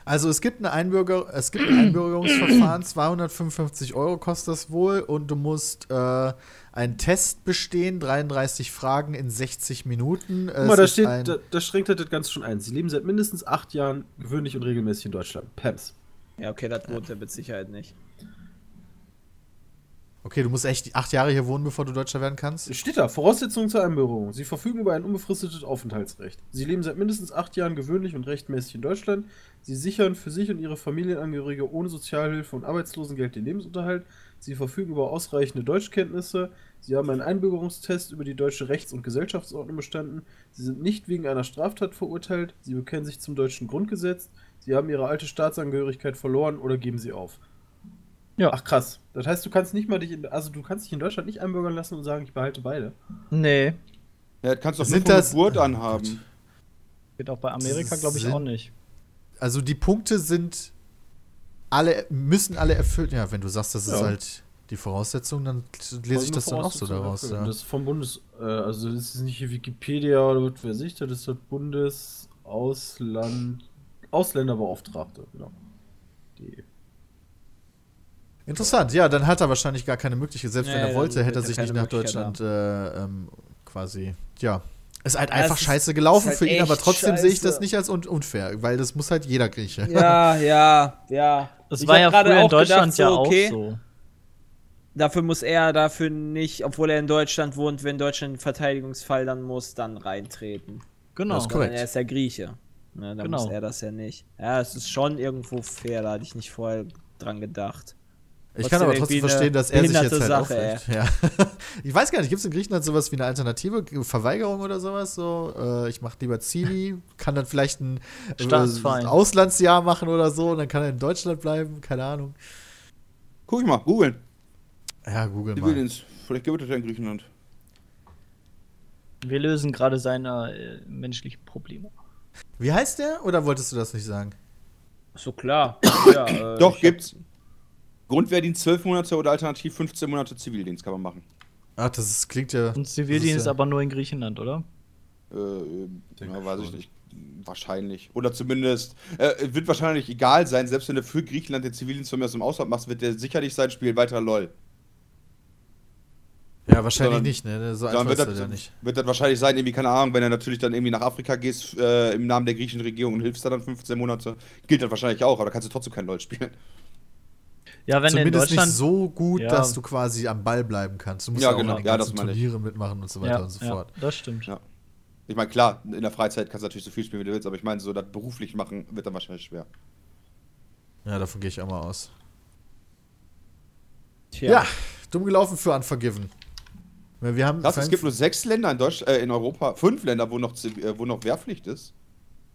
Also es gibt, eine Einbürger es gibt ein (clears throat) Einbürgerungsverfahren, 255 Euro kostet das wohl und du musst äh, einen Test bestehen, 33 Fragen in 60 Minuten. Guck mal, da steht, ein- da, da schränkt das Ganze schon ein. Sie leben seit mindestens acht Jahren gewöhnlich und regelmäßig in Deutschland. Pams. Ja, okay, das wohnt er mit Sicherheit nicht. Okay, du musst echt acht Jahre hier wohnen, bevor du Deutscher werden kannst? Steht da, Voraussetzungen zur Einbürgerung. Sie verfügen über ein unbefristetes Aufenthaltsrecht. Sie leben seit mindestens acht Jahren gewöhnlich und rechtmäßig in Deutschland. Sie sichern für sich und ihre Familienangehörige ohne Sozialhilfe und Arbeitslosengeld den Lebensunterhalt. Sie verfügen über ausreichende Deutschkenntnisse. Sie haben einen Einbürgerungstest über die deutsche Rechts- und Gesellschaftsordnung bestanden. Sie sind nicht wegen einer Straftat verurteilt. Sie bekennen sich zum deutschen Grundgesetz. Sie haben ihre alte Staatsangehörigkeit verloren oder geben sie auf. Ja. Ach krass. Das heißt, du kannst nicht mal dich in, also du kannst dich in Deutschland nicht einbürgern lassen und sagen, ich behalte beide. Nee. Ja, das kannst du doch Sind nur von das- Geburt Oh anhaben. Geht auch bei Amerika, glaube ich, auch nicht. Also die Punkte sind alle, müssen alle erfüllt. Ja, wenn du sagst, das ist Ja. halt die Voraussetzung, dann lese ich das dann auch so daraus. Ja. Ja. Das ist vom Bundes, äh, also das ist nicht hier Wikipedia oder was weiß ich, das ist das Bundesausland, Ausländerbeauftragte, genau. Die. Interessant, ja, dann hat er wahrscheinlich gar keine Möglichkeit. Selbst wenn Nee, er wollte, hätte er sich nicht nach Deutschland äh, ähm, quasi. Ja. Ist halt Ja, einfach ist- scheiße gelaufen halt für ihn, aber trotzdem sehe ich das scheiße. nicht als un unfair, weil das muss halt jeder Grieche. Ja, ja, ja. Das Ich war ja gerade früher in auch gedacht, Deutschland ja so, okay, auch so. Dafür muss er dafür nicht, obwohl er in Deutschland wohnt, wenn Deutschland einen Verteidigungsfall dann muss, dann reintreten. Genau. Das ist korrekt. er ist ja Grieche. Ne, dann Genau. muss er das ja nicht. Ja, es ist schon irgendwo fair, da hatte ich nicht vorher dran gedacht. Ich kann aber trotzdem verstehen, dass er sich jetzt halt Sache, aufregt. Ja. (laughs) Ich weiß gar nicht, gibt es in Griechenland sowas wie eine Alternative, Verweigerung oder sowas? So, äh, ich mache lieber Zivi, (laughs) kann dann vielleicht ein äh. Auslandsjahr machen oder so und dann kann er in Deutschland bleiben, keine Ahnung. Guck ich mal, googeln. Ja, google mal. Zivildienst. Vielleicht gibt es ja in Griechenland. Wir lösen gerade seine äh, menschlichen Probleme. Wie heißt der? Oder wolltest du das nicht sagen? So klar. (coughs) ja, äh, Doch, gibt's. Grundwehrdienst 12 Monate oder alternativ 15 Monate Zivildienst kann man machen. Ach, das ist, klingt ja. Und Zivildienst ist ja- aber nur in Griechenland, oder? Äh, äh, Denke ja, weiß ich nicht. Wahrscheinlich. Oder zumindest, äh, wird wahrscheinlich egal sein, selbst wenn du für Griechenland den Zivildienst von mir aus dem Ausland machst, wird der sicherlich sein Spiel weiter LOL. Ja, wahrscheinlich Sondern- nicht, ne? So Dann einfach wird ist das, das ja nicht. wird das wahrscheinlich sein, irgendwie, keine Ahnung, wenn du natürlich dann irgendwie nach Afrika gehst, äh, im Namen der griechischen Regierung und hilfst da dann 15 Monate, gilt das wahrscheinlich auch, aber da kannst du trotzdem kein LOL spielen. Ja, wenn in Zumindest Deutschland. nicht so gut, Ja. dass du quasi am Ball bleiben kannst. Du musst Ja, ja, auch genau. an den Ja, ganzen das meine ich. Turniere mitmachen und so weiter ja, und so ja, fort. das stimmt. Ja. Ich meine, klar, in der Freizeit kannst du natürlich so viel spielen, wie du willst, aber ich meine, so das beruflich machen wird dann wahrscheinlich schwer. Ja, davon gehe ich auch mal aus. Tja. Ja, dumm gelaufen für Unforgiven. Ja, Wir haben Krass, es gibt nur sechs Länder in, Deutsch, äh, in Europa, fünf Länder, wo noch, äh, wo noch Wehrpflicht ist.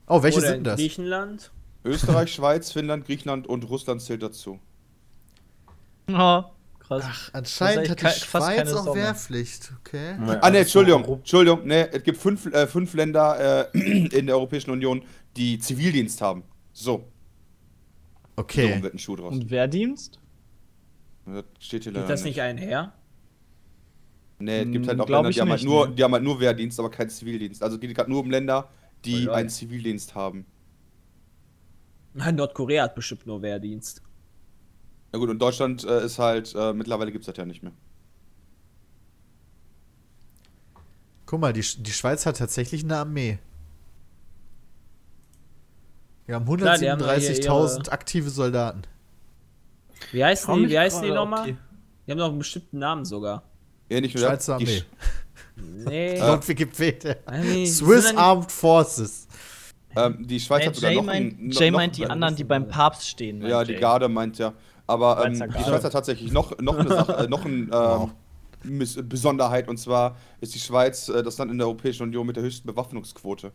Oh, welche Oder sind in das? Griechenland. Österreich, Schweiz, Finnland, Griechenland und Russland zählt dazu. Ja, krass. Ach, anscheinend hat die Schweiz keine auch Sau mehr. Wehrpflicht. Okay. Ah, ne, Entschuldigung, Entschuldigung, ne, es gibt fünf, äh, fünf Länder äh, (clears throat) in der Europäischen Union, die Zivildienst haben. So, so Okay. wird ein Schuh draus. Und Wehrdienst? Das steht hier Geht leider das nicht einher? Nee, es gibt halt Hm, auch glaub Länder, die haben, halt nur, ne. die haben halt nur Wehrdienst, aber keinen Zivildienst. Also geht gerade nur um Länder, die Oh, einen Zivildienst haben. Nordkorea hat bestimmt nur Wehrdienst. Na gut, und Deutschland äh, ist halt, äh, mittlerweile gibt es das ja nicht mehr. Guck mal, die, die Schweiz hat tatsächlich eine Armee. Wir haben Klar, die haben ja hier 137.000 ihre- aktive Soldaten. Wie heißen Komm die, wie heißen die nochmal? die- Die haben noch einen bestimmten Namen sogar. Ja, nicht nur Schweizer Armee. Sch- (laughs) Nee. Laut Wikipedia. Nee, Swiss Armed Forces. Ähm, die Schweiz Äh, hat sogar Jay noch meint, einen- Jay noch- meint die anderen, die beim Papst stehen. Ja, die Jay. Garde meint ja. Aber ähm, Garde. Schweiz hat tatsächlich noch, noch eine Sache, äh, noch ein, (laughs) ähm, Miss- Besonderheit und zwar ist die Schweiz äh, das Land in der Europäischen Union mit der höchsten Bewaffnungsquote.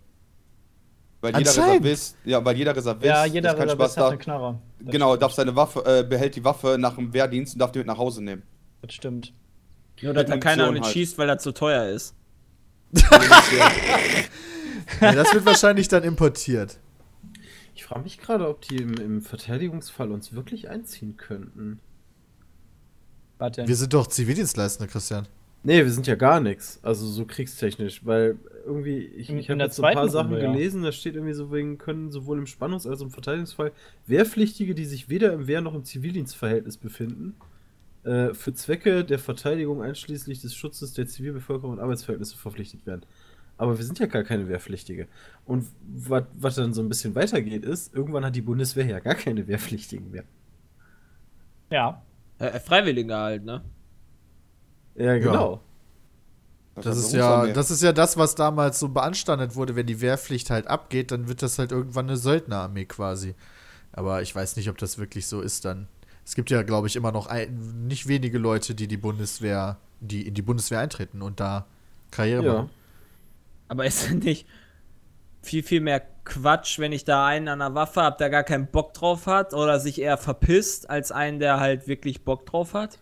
Weil jeder. Reservist, ja, weil jeder Reservist, Ja, jeder das Reservist Spaß, hat darf, eine Knarre. Das genau, stimmt. darf seine Waffe, äh, behält die Waffe nach dem Wehrdienst und darf die mit nach Hause nehmen. Das stimmt. Nur, dass da keiner mit halt. schießt, weil er zu teuer ist. (laughs) Ja, das wird (laughs) wahrscheinlich dann importiert. Ich frage mich gerade, ob die im, im Verteidigungsfall uns wirklich einziehen könnten. Warte. Wir sind doch Zivildienstleistende, Christian. Nee, wir sind ja gar nichts. Also so kriegstechnisch, weil irgendwie, ich, In- ich habe jetzt so ein paar zweiten Sachen Runde, ja. gelesen, da steht irgendwie so, wegen können sowohl im Spannungs- als auch im Verteidigungsfall Wehrpflichtige, die sich weder im Wehr- noch im Zivildienstverhältnis befinden, äh, für Zwecke der Verteidigung einschließlich des Schutzes der Zivilbevölkerung und Arbeitsverhältnisse verpflichtet werden. Aber wir sind ja gar keine Wehrpflichtige. Und was was dann so ein bisschen weitergeht, ist, irgendwann hat die Bundeswehr ja gar keine Wehrpflichtigen mehr. Ja. Äh, Freiwillige halt, ne? Ja, genau. Das ist ja, das ist ja das, was damals so beanstandet wurde, wenn die Wehrpflicht halt abgeht, dann wird das halt irgendwann eine Söldnerarmee quasi. Aber ich weiß nicht, ob das wirklich so ist dann. Es gibt ja, glaube ich, immer noch ein, nicht wenige Leute, die die Bundeswehr, die in die Bundeswehr eintreten und da Karriere Ja. machen. Aber ist nicht viel, viel mehr Quatsch, wenn ich da einen an der Waffe habe, der gar keinen Bock drauf hat oder sich eher verpisst, als einen, der halt wirklich Bock drauf hat?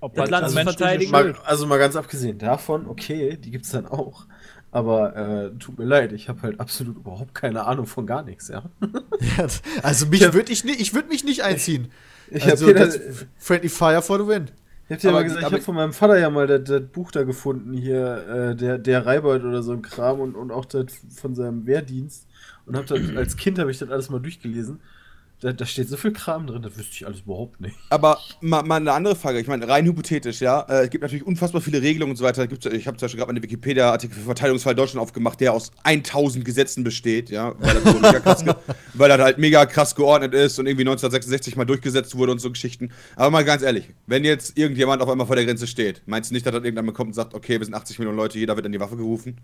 Ob Das Land zu verteidigen? Mal, also mal ganz abgesehen davon, okay, die gibt's dann auch. Aber äh, tut mir leid, ich habe halt absolut überhaupt keine Ahnung von gar nichts, ja. (laughs) Also mich Ich hab- würde ich, ni- ich würd mich nicht einziehen. Ich also das, Friendly Fire for the win. Ich hab dir Aber- mal gesagt, ich habe von meinem Vater ja mal das, das Buch da gefunden, hier, äh, der, der Reibold oder so ein Kram und, und auch das von seinem Wehrdienst. Und hab das, als Kind habe ich das alles mal durchgelesen. Da, da steht so viel Kram drin, das wüsste ich alles überhaupt nicht. Aber mal, mal eine andere Frage. Ich meine, rein hypothetisch, ja. Äh, es gibt natürlich unfassbar viele Regelungen und so weiter. Gibt's, ich habe zum Beispiel gerade einen Wikipedia-Artikel für Verteidigungsfall Deutschland aufgemacht, der aus 1000 Gesetzen besteht, ja. Weil er, so mega krass ge- (laughs) weil er halt mega krass geordnet ist und irgendwie 1966 mal durchgesetzt wurde und so Geschichten. Aber mal ganz ehrlich, wenn jetzt irgendjemand auf einmal vor der Grenze steht, meinst du nicht, dass dann irgendjemand kommt und sagt, okay, wir sind 80 Millionen Leute, jeder wird an die Waffe gerufen?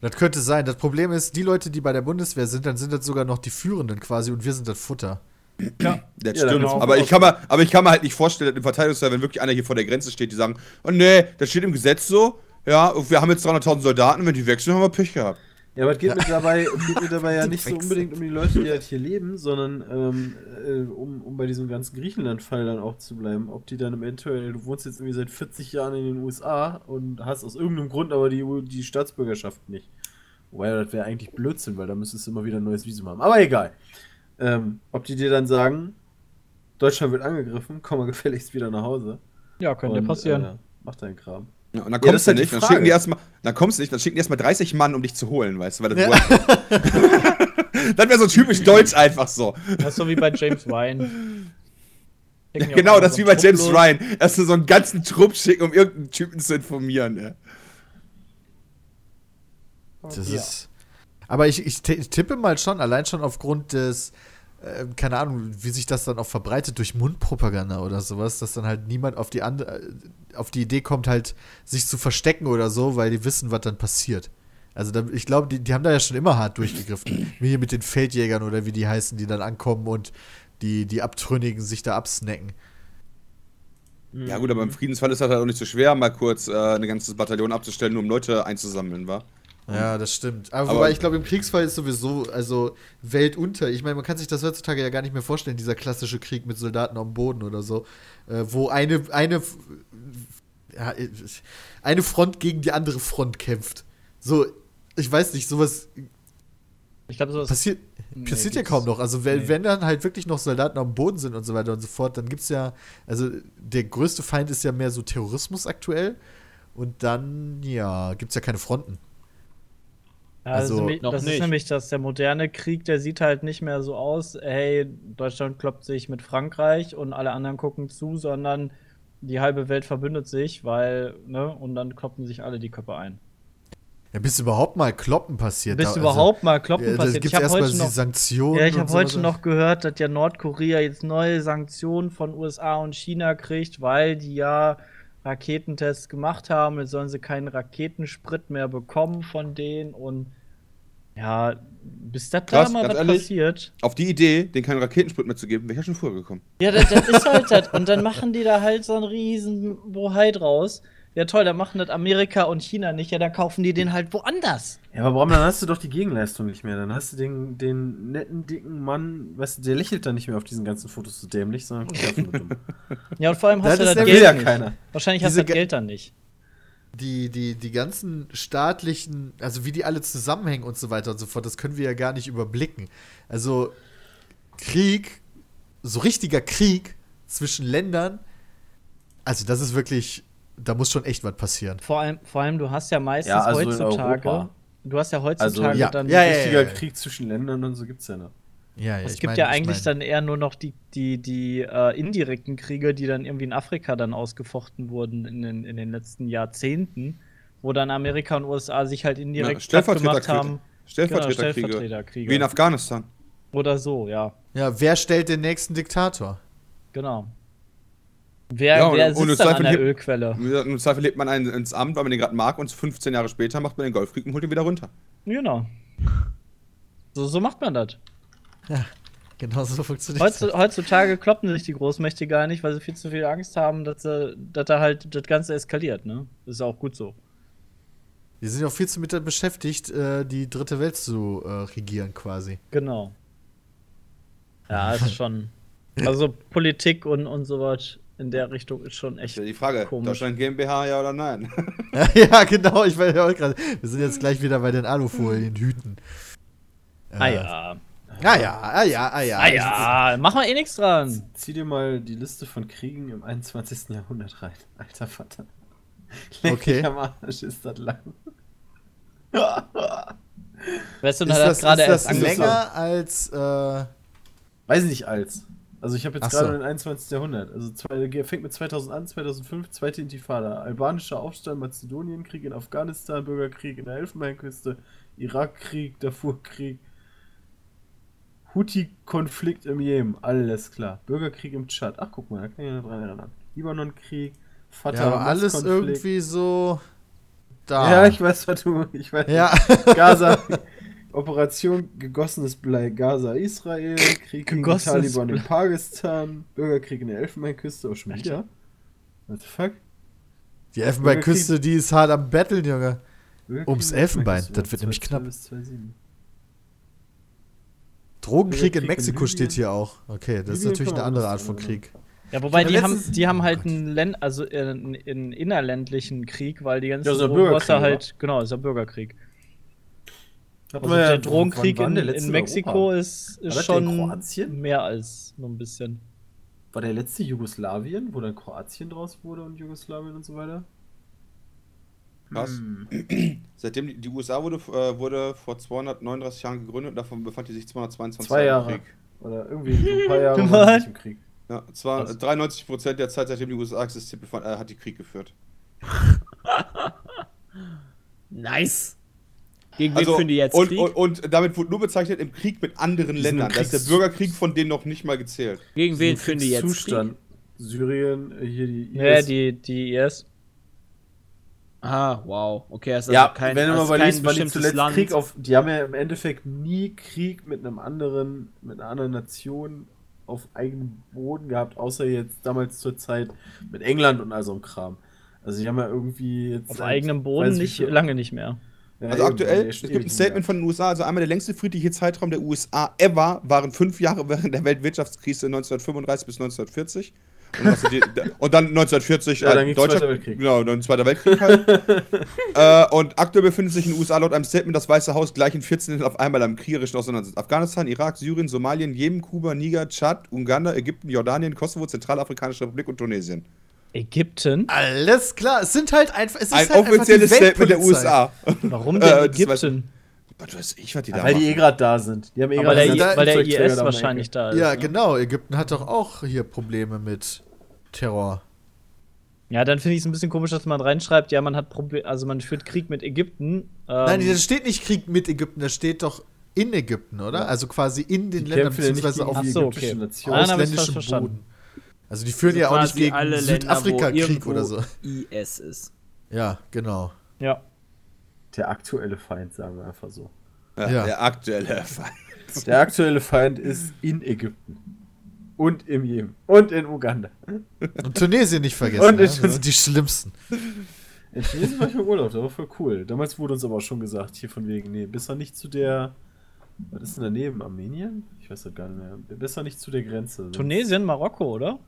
Das könnte sein. Das Problem ist, die Leute, die bei der Bundeswehr sind, dann sind das sogar noch die Führenden quasi und wir sind das Futter. Das Ja, stimmt. aber, ich kann mir, aber ich kann mir halt nicht vorstellen, dass im Verteidigungsfall, wenn wirklich einer hier vor der Grenze steht, die sagen, oh nee, das steht im Gesetz so, ja, wir haben jetzt 300.000 Soldaten, wenn die wechseln, haben wir Pech gehabt. Ja, aber es geht, mir dabei, es geht mir dabei (laughs) ja nicht so unbedingt um die Leute, die halt hier leben, sondern ähm, äh, um, um bei diesem ganzen Griechenland-Fall dann auch zu bleiben. Ob die dann eventuell, du wohnst jetzt irgendwie seit 40 Jahren in den USA und hast aus irgendeinem Grund aber die, die Staatsbürgerschaft nicht. Wobei, das wäre eigentlich Blödsinn, weil da müsstest du immer wieder ein neues Visum haben. Aber egal. Ähm, ob die dir dann sagen, Deutschland wird angegriffen, komm mal gefälligst wieder nach Hause. Ja, könnte Und, passieren. Äh, mach deinen Kram. Ja, und dann Ja, das kommst ist du halt die nicht, dann schicken die erstmal, dann kommst du nicht, dann schicken die erstmal 30 Mann, um dich zu holen, weißt du, weil das Ja. (laughs) Das wäre so typisch deutsch einfach so. Das ist so wie bei James Ryan. (laughs) Die genau, das ist wie immer bei so James los. Ryan. Erst so einen ganzen Trupp schicken, um irgendeinen Typen zu informieren, ja. Das Ja. ist. Aber ich, ich tippe mal schon, allein schon aufgrund des, äh, keine Ahnung, wie sich das dann auch verbreitet durch Mundpropaganda oder sowas, dass dann halt niemand auf die, andere, äh, auf die Idee kommt, halt sich zu verstecken oder so, weil die wissen, was dann passiert. Also da, ich glaube, die, die haben da ja schon immer hart durchgegriffen. (clears throat) wie hier mit den Feldjägern oder wie die heißen, die dann ankommen und die, die Abtrünnigen sich da absnacken. Ja gut, aber im Friedensfall ist das halt auch nicht so schwer, mal kurz äh, ein ganzes Bataillon abzustellen, nur um Leute einzusammeln, wa? Ja, das stimmt. Aber, Aber- wobei ich glaube, im Kriegsfall ist sowieso, also Welt unter. Ich meine, man kann sich das heutzutage ja gar nicht mehr vorstellen, dieser klassische Krieg mit Soldaten am Boden oder so, äh, wo eine, eine, ja, eine Front gegen die andere Front kämpft. So, ich weiß nicht, sowas Ich glaube, sowas passiert, Nee, passiert ja kaum noch. Also, wenn, nee. wenn dann halt wirklich noch Soldaten am Boden sind und so weiter und so fort, dann gibt es ja, also der größte Feind ist ja mehr so Terrorismus aktuell. Und dann, ja, gibt es ja keine Fronten. Ja, das, Also- ist nämlich, Noch das ist nämlich, dass der moderne Krieg, der sieht halt nicht mehr so aus, hey, Deutschland kloppt sich mit Frankreich und alle anderen gucken zu, sondern die halbe Welt verbündet sich, weil, ne, und dann kloppen sich alle die Köpfe ein. Ja, bis überhaupt mal Kloppen passiert. Bis da- überhaupt mal kloppen ja, passiert. gibt's Ich habe erstmal heute die noch Sanktionen. Ja, ich habe so heute weiter. noch gehört, dass ja Nordkorea jetzt neue Sanktionen von USA und China kriegt, weil die ja Raketentests gemacht haben. Jetzt sollen sie keinen Raketensprit mehr bekommen von denen und ja, bis das da Krass, mal ganz was ehrlich. passiert. Auf die Idee, den keinen Raketensprit mehr zu geben, wäre ich ja schon früher gekommen. Ja, das, das ist halt das. (laughs) Und dann machen die da halt so einen riesen Bohai draus. Ja, toll, dann machen das Amerika und China nicht. Ja, dann kaufen die den halt woanders. Ja, aber warum, dann hast du doch die Gegenleistung nicht mehr. Dann hast du den, den netten, dicken Mann, weißt du, der lächelt dann nicht mehr auf diesen ganzen Fotos so dämlich, sondern guckt einfach nur dumm. Ja, und vor allem hast Das du das der- Will Geld ja nicht. keiner. Wahrscheinlich hast Diese du das Ge- Geld dann nicht. Die, die, die ganzen staatlichen, also wie die alle zusammenhängen und so weiter und so fort, das können wir ja gar nicht überblicken. Also, Krieg, so richtiger Krieg zwischen Ländern, also das ist wirklich, da muss schon echt was passieren. Vor allem, vor allem, du hast ja meistens Ja, also heutzutage. Du hast ja heutzutage Also, ja. dann. Ja, ja, ja. Richtiger Krieg zwischen Ländern und so gibt's ja noch. Ja, ja, Es ich gibt mein- ja ich eigentlich mein- dann eher nur noch die, die, die äh, indirekten Kriege, die dann irgendwie in Afrika dann ausgefochten wurden in den, in den letzten Jahrzehnten, wo dann Amerika und USA sich halt indirekt Ja, gemacht haben. Stellvertreterkriege. Genau, Stellvertreterkriege. Wie in Afghanistan. Oder so, ja. Ja, wer stellt den nächsten Diktator? Genau. Wer, Ja, und- wer und sitzt im dann an der hebt- Ölquelle? Im Zweifel lebt man einen ins Amt, weil man den gerade mag und 15 Jahre später macht man den Golfkrieg und holt ihn wieder runter. Genau. So, so macht man das. Genau so funktioniert Heutzu, heutzutage kloppen sich die Großmächte gar nicht, weil sie viel zu viel Angst haben, dass, sie, dass da halt das Ganze eskaliert, ne? Das ist auch gut so. Die sind ja auch viel zu mit beschäftigt, äh, die dritte Welt zu äh, regieren quasi. Genau. Ja, (laughs) ist schon. Also Politik und, und sowas in der Richtung ist schon echt. Ja, die Frage, Komisch. Deutschland GmbH, ja oder nein? (laughs) ja, genau, ich weiß ja auch gerade. Wir sind jetzt gleich wieder bei den Alufolien-Hüten. Ah ja. Ah ja, ah ja, ah ja. Ah ja, mach mal eh nichts dran. Zieh dir mal die Liste von Kriegen im 21. Jahrhundert rein. Alter Vater. Okay. Am Arsch ist das lang. Weißt du, Ist das, gerade ist erst das länger als. Äh, Weiß ich nicht als. Also ich habe jetzt Ach so. gerade den 21. Jahrhundert. Also zwei, fängt mit 2000 an, 2005, zweite Intifada. Albanischer Aufstand, Mazedonienkrieg in Afghanistan, Bürgerkrieg in der Elfenbeinküste, Irakkrieg, Darfurkrieg, Houthi-Konflikt im Jemen, alles klar. Bürgerkrieg im Tschad. Ach, guck mal, da kann ich ja dran erinnern. Libanon-Krieg, Fatah, ja, aber alles irgendwie so. Da. Ja, ich weiß, was du. Ich weiß. Ja. Gaza. Operation gegossenes Blei Gaza Israel, Krieg gegen die Taliban in. Pakistan, Bürgerkrieg in der Elfenbeinküste, oh schon wieder. What the fuck? Die Elfenbeinküste, die ist hart am Betteln, Junge. Ums Elfenbein, das wird nämlich 2-2 knapp. Bis 2-7. Drogenkrieg in in Mexiko Libyen. steht hier auch. Okay, das ist Libyen natürlich kann eine andere Art von Krieg. Ja, wobei die haben, die haben Oh halt Gott. einen Län also in, in innerländlichen Krieg, weil die ganzen Ja, ist ja Drogenbosse Bürgerkrieg, halt, genau, ist ja Bürgerkrieg. Also ja- der Drogenkrieg in, in Mexiko Europa? ist, War ist in schon Kroatien? mehr als nur ein bisschen. War der letzte Jugoslawien, wo dann Kroatien draus wurde und Jugoslawien und so weiter? Krass. Hm. Seitdem die, die USA wurde, äh, wurde vor 239 Jahren gegründet und davon befand die sich 222 Zwei Jahre im. Krieg. Oder irgendwie so ein paar Jahre (laughs) im Krieg. Ja, zwar Krass. 93 Prozent der Zeit, seitdem die USA existiert, befand, äh, hat die Krieg geführt. (laughs) Nice. Gegen wen Also, führen die jetzt und, Krieg? und, und damit wurde nur bezeichnet im Krieg mit anderen Ländern. im Da ist der Bürgerkrieg von denen noch nicht mal gezählt. Gegen wen führen die jetzt Krieg? Zustand. Syrien, äh, hier die Ja, IS. die, die IS. Ah, wow. Okay, das ist Ja, also kein, wenn du das mal überlegst, wann die zuletzt Land. Krieg auf. Die haben ja im Endeffekt nie Krieg mit einem anderen, mit einer anderen Nation auf eigenem Boden gehabt, außer jetzt damals zur Zeit mit England und all so einem Kram. Also die haben ja irgendwie jetzt. Auf eigenem Boden nicht lange nicht mehr. Ja, Also eben, aktuell, es gibt ein Statement von den USA, also einmal der längste friedliche Zeitraum der USA ever waren fünf Jahre während der Weltwirtschaftskrise 1935 bis 1940. Und, was die, und dann 1940 Ja, dann äh, Deutscher Zweiter Weltkrieg. Genau, dann Zweiter Weltkrieg halt. (laughs) äh, und aktuell befindet sich in den USA laut einem Statement das Weiße Haus gleich in 14 Ländern auf einmal am kriegerischen Auseinandersetzung. Afghanistan, Irak, Syrien, Somalien, Jemen, Kuba, Niger, Tschad, Uganda, Ägypten, Jordanien, Kosovo, Zentralafrikanische Republik und Tunesien. Ägypten? Alles klar, es sind halt einfach. Es ist Ein halt einfach offizielles die Statement der. USA. Warum (laughs) Äh, denn das weiß- Ägypten? Was weiß ich, was die da weil die eh machen. gerade da sind. Die haben eh gerade der, so da- weil der IS wahrscheinlich da ist. Ja, ne? genau. Ägypten hat doch auch hier Probleme mit Terror. Ja, dann finde ich es ein bisschen komisch, dass man reinschreibt, ja, man hat Proble also man führt Krieg mit Ägypten. Ähm, Nein, da steht nicht Krieg mit Ägypten, da steht doch in Ägypten, oder? Ja. Also quasi in den Die Ländern, beziehungsweise auf die so, okay. Nation. Ah, ausländischem verstanden. Boden. Also die führen Also ja auch nicht gegen Länder, Südafrika-Krieg oder so. IS ist. Ja, genau. ja. Der aktuelle Feind, sagen wir einfach so. Ja, Ja. Der aktuelle Feind. Der aktuelle Feind ist in Ägypten. Und im Jemen. Und in Uganda. Und Tunesien nicht vergessen. Und ne? ich- Das sind die schlimmsten. In Tunesien war ich im Urlaub, das war voll cool. Damals wurde uns aber auch schon gesagt, hier von wegen, nee, besser nicht zu der. Was ist denn daneben? Armenien? Ich weiß das gar nicht mehr. Besser nicht zu der Grenze. sonst- Tunesien, Marokko, oder?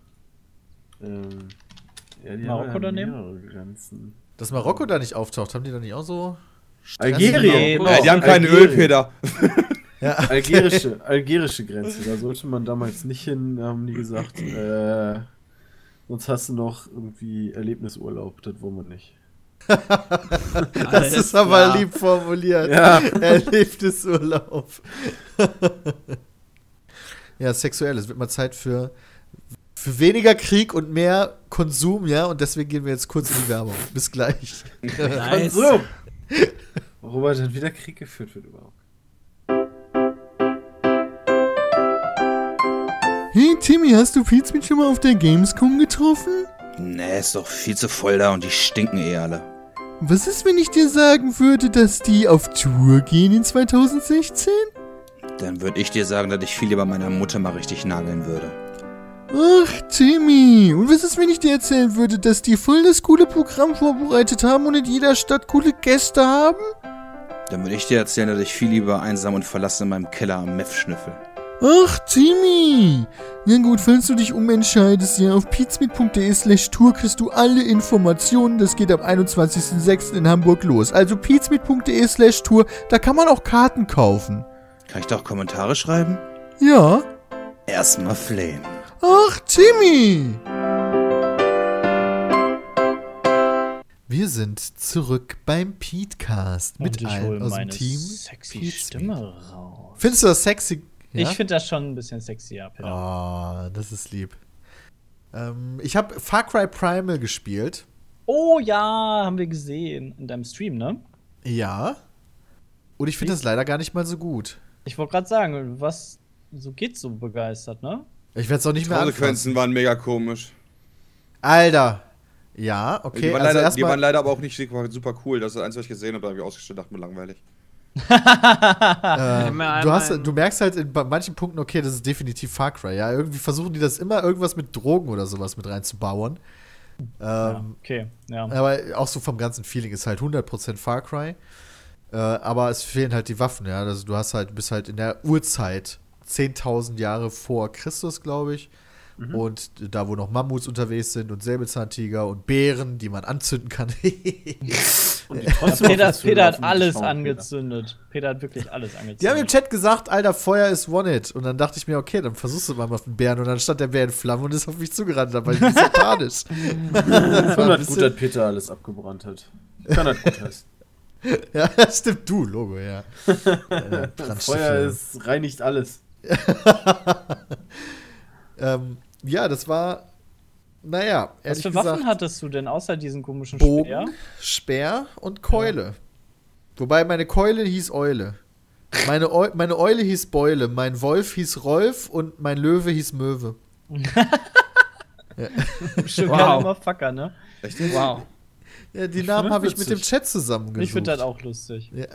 Ähm, ja, die Marokko haben ja daneben? Grenzen. Dass Marokko da nicht auftaucht, haben die da nicht auch so Stress? Algerien. Genau. Ja, die haben keine Algerien. Ölfeder. (laughs) Ja, Algerische, algerische Grenze, da sollte man damals nicht hin, haben die gesagt. Äh, sonst hast du noch irgendwie Erlebnisurlaub, das wollen wir nicht. (laughs) das ist aber lieb formuliert. Ja. (laughs) Erlebnisurlaub. ja, sexuell. Es wird mal Zeit für, für weniger Krieg und mehr Konsum, ja. Und deswegen gehen wir jetzt kurz in die Werbung. Bis gleich. Nice. So. (laughs) Worüber dann wieder Krieg geführt wird überhaupt. Hey Timmy, hast du Pizmeet schon mal auf der Gamescom getroffen? Nee, ist doch viel zu voll da und die stinken eh alle. Was ist, wenn ich dir sagen würde, dass die auf Tour gehen in 2016? Dann würde ich dir sagen, dass ich viel lieber meiner Mutter mal richtig nageln würde. Ach, Timmy. Und was ist, wenn ich dir erzählen würde, dass die voll das coole Programm vorbereitet haben und in jeder Stadt coole Gäste haben? Dann würde ich dir erzählen, dass ich viel lieber einsam und verlassen in meinem Keller am Meth schnüffel. Ach, Timmy. Na gut, falls du dich umentscheidest, ja, auf pizmeet.de slash tour kriegst du alle Informationen. Das geht am 21.06. in Hamburg los. Also pizmeet.de slash tour, da kann man auch Karten kaufen. Kann ich da auch Kommentare schreiben? Ja. Erstmal flehen. Ach, Timmy! Wir sind zurück beim Petecast mit allen aus dem Team. sexy Pete Stimme raus. Findest du das sexy? Ja? Ich finde das schon ein bisschen sexy, ja, Peter. Oh, das ist lieb. Ähm, ich habe Far Cry Primal gespielt. Oh ja, haben wir gesehen in deinem Stream, ne? Ja. Und ich finde das leider gar nicht mal so gut. Ich wollte gerade sagen, was so geht so begeistert, ne? Ich werde es auch nicht Die mehr Konsequenzen waren mega komisch. Alter. Ja, okay. die, waren also leider, die waren leider aber auch nicht super, super cool. Das ist das Einzige, was ich gesehen habe, da habe ich ausgestellt, dachte mir langweilig. (laughs) Ähm, du, hast, du merkst halt in manchen Punkten, okay, das ist definitiv Far Cry. Ja, irgendwie versuchen die das immer irgendwas mit Drogen oder sowas mit reinzubauen. Ja, Ähm, okay, ja. Aber auch so vom ganzen Feeling ist halt 100% Far Cry. Äh, aber es fehlen halt die Waffen, ja. Also du hast halt, bist halt in der Urzeit, 10.000 Jahre vor Christus, glaube ich. Und da, wo noch Mammuts unterwegs sind und Säbelzahntiger und Bären, die man anzünden kann. (laughs) (laughs) Peter, Peter hat alles schauen, angezündet. Peter hat wirklich alles angezündet. Die haben im Chat gesagt, Alter, Feuer ist One-Hit. Und dann dachte ich mir, okay, dann versuchst du mal auf den Bären. Und dann stand der Bär in Flammen und ist auf mich zugerannt. Da war ich bisschen panisch. Peter. (laughs) Das war ein 100 bisschen- gut, dass Peter alles abgebrannt hat. Kann das gut heißen. Ja, das stimmt, du, Logo, ja. äh, Feuer ist, reinigt alles. (laughs) ähm, ja, das war, naja, Was für gesagt, Waffen hattest du denn außer diesen komischen Speer? Bogen, Speer und Keule. Wobei meine Keule hieß Eule. Meine, Eu meine Eule hieß Beule, mein Wolf hieß Rolf und mein Löwe hieß Möwe. (laughs) Schon Wow. wow. Motherfucker, ne? Echt jetzt? Wow. Ja, die Ich Namen habe ich mit dem. Chat zusammengesucht. Ich finde das auch lustig. Ja.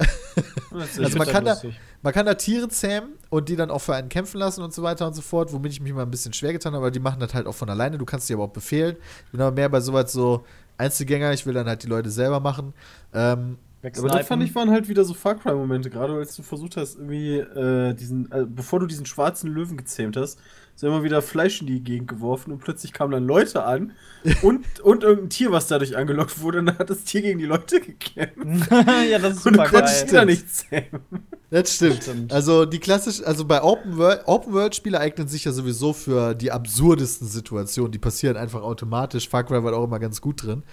Also man kann da, man kann da Tiere zähmen und die dann auch für einen kämpfen lassen und so weiter und so fort, womit ich mich mal ein bisschen schwer getan habe, aber die machen das halt auch von alleine. Du kannst die aber auch befehlen. Ich bin aber mehr bei sowas so Einzelgänger, ich will dann halt die Leute selber machen. Ähm, Aber das fand ich waren halt wieder so Far Cry-Momente, gerade als du versucht hast, irgendwie äh, diesen, äh, bevor du diesen schwarzen Löwen gezähmt hast, ist immer wieder Fleisch in die Gegend geworfen und plötzlich kamen dann Leute an und, und irgendein Tier, was dadurch angelockt wurde, und dann hat das Tier gegen die Leute gekämpft. (laughs) ja, das ist Und du super konntest geil. wieder nicht zähmen. das stimmt. Stimmt. Also die klassisch, also bei Open World, Open World Spiele eignen sich ja sowieso für die absurdesten Situationen. Die passieren einfach automatisch. Far Cry war auch immer ganz gut drin.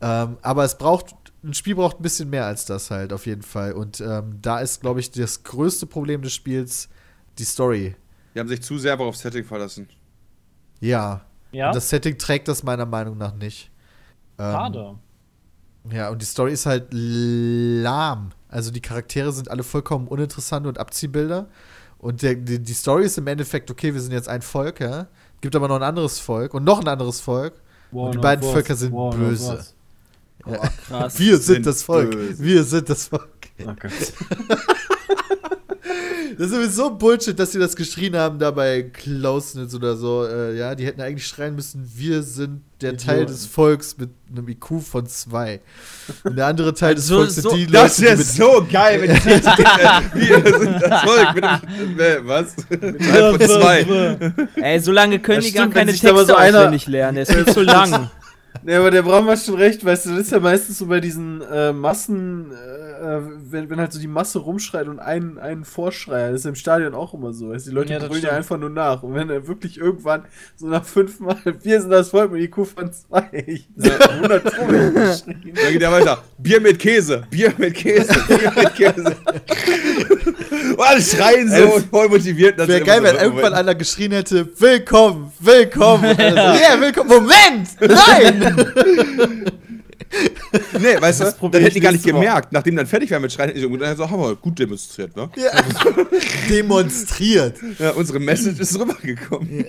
Ähm, aber es braucht, ein Spiel braucht ein bisschen mehr als das halt, auf jeden Fall. Und ähm, da ist, glaube ich, das größte Problem des Spiels die Story. Die haben sich zu sehr aber auf Setting verlassen. Ja. Ja, Und das Setting trägt das meiner Meinung nach nicht. Ähm, schade. Ja, und die Story ist halt lahm. Also die Charaktere sind alle vollkommen uninteressante und Abziehbilder. Und der, die, die Story ist im Endeffekt, okay, wir sind jetzt ein Volk, ja. Gibt aber noch ein anderes Volk und noch ein anderes Volk. Und die beiden Völker sind böse. Ja. Krass. Wir sind, Sind das Volk. böse. Wir sind das Volk. Oh (laughs) Gott. (laughs) Das ist sowieso Bullshit, dass sie das geschrien haben da bei Closeness oder so. Äh, ja, die hätten eigentlich schreien müssen, wir sind der Idioten. Teil des Volks mit einem IQ von zwei. Und der andere Teil des So- Volks sind so- die Das Leute, wäre die mit so geil, wenn die (laughs) Wir sind das Volk mit dem. äh, Was? Mit einem von zwei. Ey, so lange können Das die gar keine Texte so einer- auswendig lernen. Der ist viel zu (laughs) lang. Ja, aber der hat schon recht, weißt du, das ist ja meistens so bei diesen äh, Massen, äh, wenn, wenn halt so die Masse rumschreit und einen, einen Vorschreier, das ist im Stadion auch immer so, weißt du, die Leute Ja, brüllen ja einfach nur nach. Und wenn er wirklich irgendwann so nach fünfmal, (laughs) wir sind das Volk mit IQ von zwei, (laughs) ich sag 100 Pro geschrien. Dann geht er weiter. Bier mit Käse, Bier mit Käse, (laughs) Bier mit Käse. und alle schreien so und voll motiviert. Das Wäre geil, wenn so irgendwann einer geschrien hätte, willkommen, willkommen. Und alle so, yeah, willkommen. Moment, nein. (laughs) Nee, weißt Das du, dann ich hätten die gar nicht gemerkt, nachdem dann fertig war mit Schreien, und dann so, haben wir gut demonstriert, ne? Ja. (laughs) Demonstriert. Ja, unsere Message ist rübergekommen.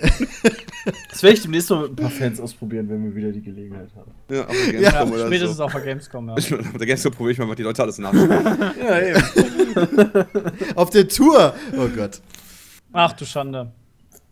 Das werde ich demnächst mal mit ein paar Fans ausprobieren, wenn wir wieder die Gelegenheit haben. Ja, auf der Ja, Gamescom oder spätestens so. auf der Gamescom, ja. Ich, auf der Gamescom probiere ich mal, was die Leute alles nach. Ja, eben. (laughs) Auf der Tour. Oh Gott. Ach du Schande.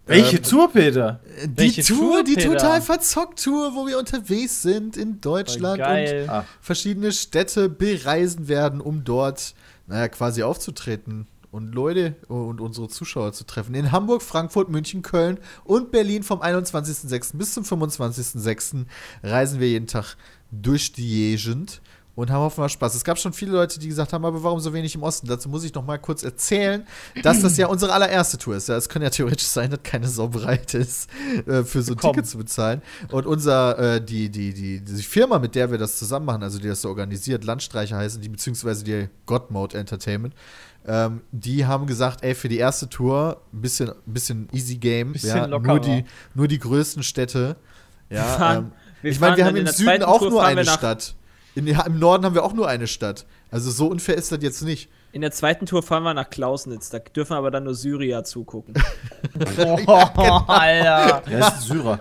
Welche Tour, Peter? Die Welche Tour, Tour, die Peter? total verzockt Tour, wo wir unterwegs sind in Deutschland Geil. Ah. und verschiedene Städte bereisen werden, um dort, naja, quasi aufzutreten und Leute und unsere Zuschauer zu treffen. In Hamburg, Frankfurt, München, Köln und Berlin vom 21.06. bis zum 25.06. reisen wir jeden Tag durch die Gegend und haben hoffentlich Spaß. Es gab schon viele Leute, die gesagt haben, aber warum so wenig im Osten? Dazu muss ich noch mal kurz erzählen, dass das ja (clears throat) unsere allererste Tour ist. Ja, es kann ja theoretisch sein, dass keine Sau bereit ist, äh, für so ein Komm. Ticket zu bezahlen. Und unser, äh, die, die, die, die Firma, mit der wir das zusammen machen, also die das so organisiert, Landstreicher heißen die, beziehungsweise die God Mode Entertainment, ähm, die haben gesagt, ey, für die erste Tour ein bisschen, bisschen easy game, Bisschen ja, nur die, nur die größten Städte. Ja, ähm, ich meine, wir haben im Süden auch nur eine Stadt. In, Im Norden haben wir auch nur eine Stadt. Also so unfair ist das jetzt nicht. In der zweiten Tour fahren wir nach Klausnitz. Da dürfen aber dann nur Syrier zugucken. Boah, (laughs) Alter. Ja, ist Syrer.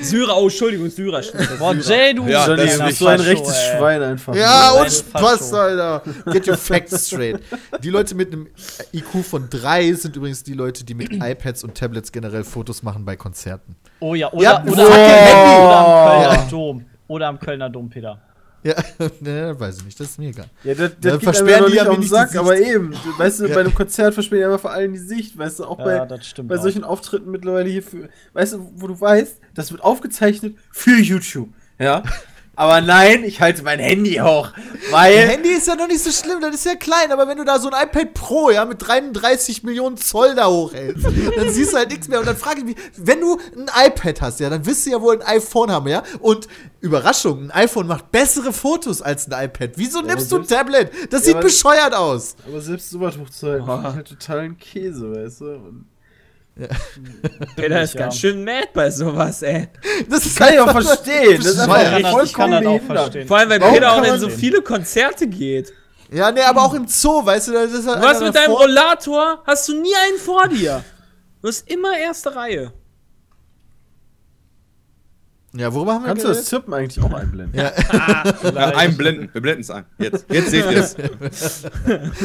Syrer, oh, Entschuldigung, Syrer. Boah, Jay, du Ja, das ist bist so ein rechtes ey. Schwein einfach. Ja, und. Spaß, Alter. Get your facts straight. Die Leute mit einem IQ von 3 sind übrigens die Leute, die mit iPads und Tablets generell Fotos machen bei Konzerten. Oh ja, oder, Ja, oder, oder, Handy. am Kölner Ja. Dom. Oder am Kölner Dom, Peter. Ja, (laughs) ne, weiß ich nicht, das ist mir egal. Ja, das, das versperren ja die nicht ja nicht die Sack, aber eben, weißt du, Ja. bei einem Konzert versperren die aber vor allem die Sicht, weißt du, auch Ja, bei, bei auch. solchen Auftritten mittlerweile hier für, weißt du, wo du weißt, das wird aufgezeichnet für YouTube, ja? (laughs) Aber nein, ich halte mein Handy hoch, weil... Dein Handy ist ja noch nicht so schlimm, das ist ja klein, aber wenn du da so ein iPad Pro, ja, mit 33 Millionen Zoll da hochhältst, dann siehst du halt nichts mehr. Und dann frage ich mich, wenn du ein iPad hast, ja, dann wirst du ja wohl ein iPhone haben, ja? Und Überraschung, ein iPhone macht bessere Fotos als ein iPad. Wieso nimmst du ein Tablet? Das Ja, sieht bescheuert aus. Aber selbst sowas hochzuhalten, ist halt total ein Käse, weißt du? Und Peter ist Ja. ganz schön mad bei sowas, ey. Das ist kann ich auch verstehen, das ist bescheuert. einfach das- ich kann vollkommen das auch verstehen. Vor allem, weil Warum Peter auch in so viele Konzerte geht. Ja, nee, aber auch im Zoo, weißt du, das ist halt einer mit deinem Rollator, hast du nie einen vor dir. Du hast immer erste Reihe. Ja, worüber haben wir Kannst du das? Zirpen eigentlich auch einblenden? Ja, Ja, einblenden. Wir blenden es ein. Jetzt. Jetzt seht ihr es.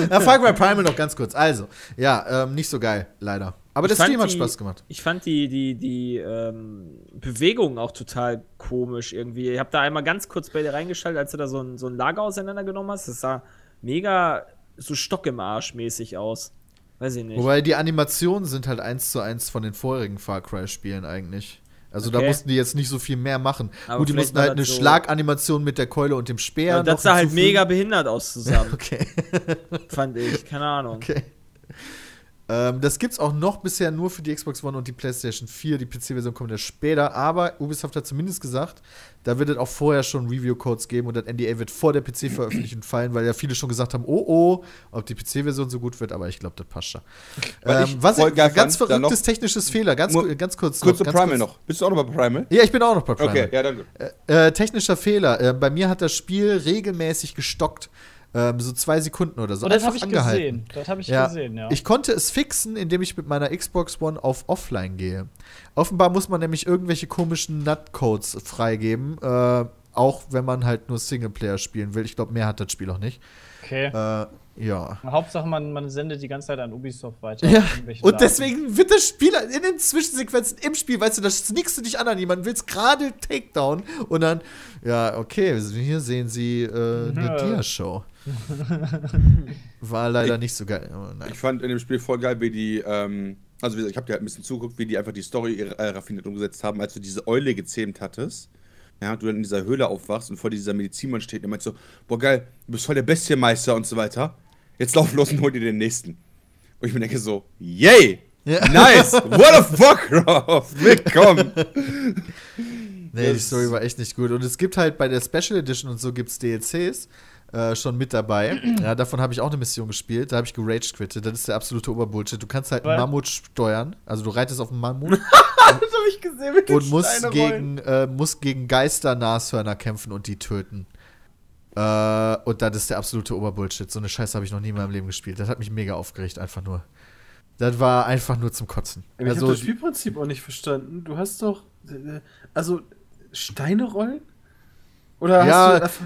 ja, Far Cry Primal noch ganz kurz. Also, ja, ähm, nicht so geil, leider. Aber das fand Stream hat die- Spaß gemacht. Ich fand die, die, die ähm, Bewegung auch total komisch irgendwie. Ich habe da einmal ganz kurz bei dir reingeschaltet, als du da so ein, so ein Lager auseinandergenommen hast. Das sah mega so Stock im Arsch mäßig aus. Weiß ich nicht. Wobei die Animationen sind halt eins zu eins von den vorherigen Far Cry-Spielen eigentlich. Also da Okay. mussten die jetzt nicht so viel mehr machen. Aber Gut, die mussten halt eine das so- Schlaganimation mit der Keule und dem Speer. ja, das sah halt mega behindert aus (laughs) zusammen, Okay. fand ich. Keine Ahnung. okay. Ähm, das gibt's auch noch bisher nur für die Xbox One und die PlayStation 4. Die PC-Version kommt ja später. Aber Ubisoft hat zumindest gesagt, da wird es auch vorher schon Review-Codes geben und das NDA wird vor der PC-Veröffentlichung fallen, weil ja viele schon gesagt haben, oh oh, ob die PC-Version so gut wird. Aber ich glaube, das passt schon. Ähm, was ich, ganz fand, verrücktes technisches Fehler. Ganz, ganz kurz. Kurz zu Primal kurz. noch. Bist du auch noch bei Primal? Ja, ich bin auch noch bei Primal. Okay, ja, danke. Äh, technischer Fehler. Äh, bei mir hat das Spiel regelmäßig gestockt. Ähm, so zwei Sekunden oder so. Oh, das habe ich angehalten. gesehen. Das habe ich Ja. gesehen, ja. Ich konnte es fixen, indem ich mit meiner Xbox One auf Offline gehe. Offenbar muss man nämlich irgendwelche komischen Nutcodes freigeben. Äh, auch wenn man halt nur Singleplayer spielen will. Ich glaube, mehr hat das Spiel auch nicht. okay. Äh, ja. Hauptsache, man, man sendet die ganze Zeit an Ubisoft weiter. Ja, und deswegen wird das Spiel in den Zwischensequenzen im Spiel, weißt du, da sneakst du dich an an jemanden, willst gerade Takedown und dann, ja, okay, hier sehen Sie äh, eine Ja. Dia-Show. (laughs) War leider nicht so geil. nein. Ich fand in dem Spiel voll geil, wie die, ähm, also wie gesagt, ich habe dir halt ein bisschen zugeguckt, wie die einfach die Story äh, raffiniert umgesetzt haben, als du diese Eule gezähmt hattest. ja, du dann in dieser Höhle aufwachst und vor dir dieser Medizinmann steht und meint so, boah geil, du bist voll der Bestienmeister und so weiter. Jetzt lauf los und hol dir den nächsten. Und ich mir denke so, yay! Ja. Nice! What the fuck, Rolf? Willkommen! Nee, die Das- Story war echt nicht gut. Und es gibt halt bei der Special Edition und so gibt's DLCs äh, schon mit dabei. Ja, davon habe ich auch eine Mission gespielt. Da habe ich gerage quittet. Das ist der absolute Oberbullshit. Du kannst halt einen Mammut steuern. Also du reitest auf einen Mammut (laughs) Das hab ich gesehen mit den und musst gegen, äh, musst gegen Geister-Nashörner kämpfen und die töten. Äh, und das ist der absolute Oberbullshit. So eine Scheiße habe ich noch nie in meinem Leben gespielt. Das hat mich mega aufgeregt, einfach nur. Das war einfach nur zum Kotzen. Ich Also, habe das Spielprinzip auch nicht verstanden. Du hast doch. äh, Also, Steine rollen? Oder Ja, hast du.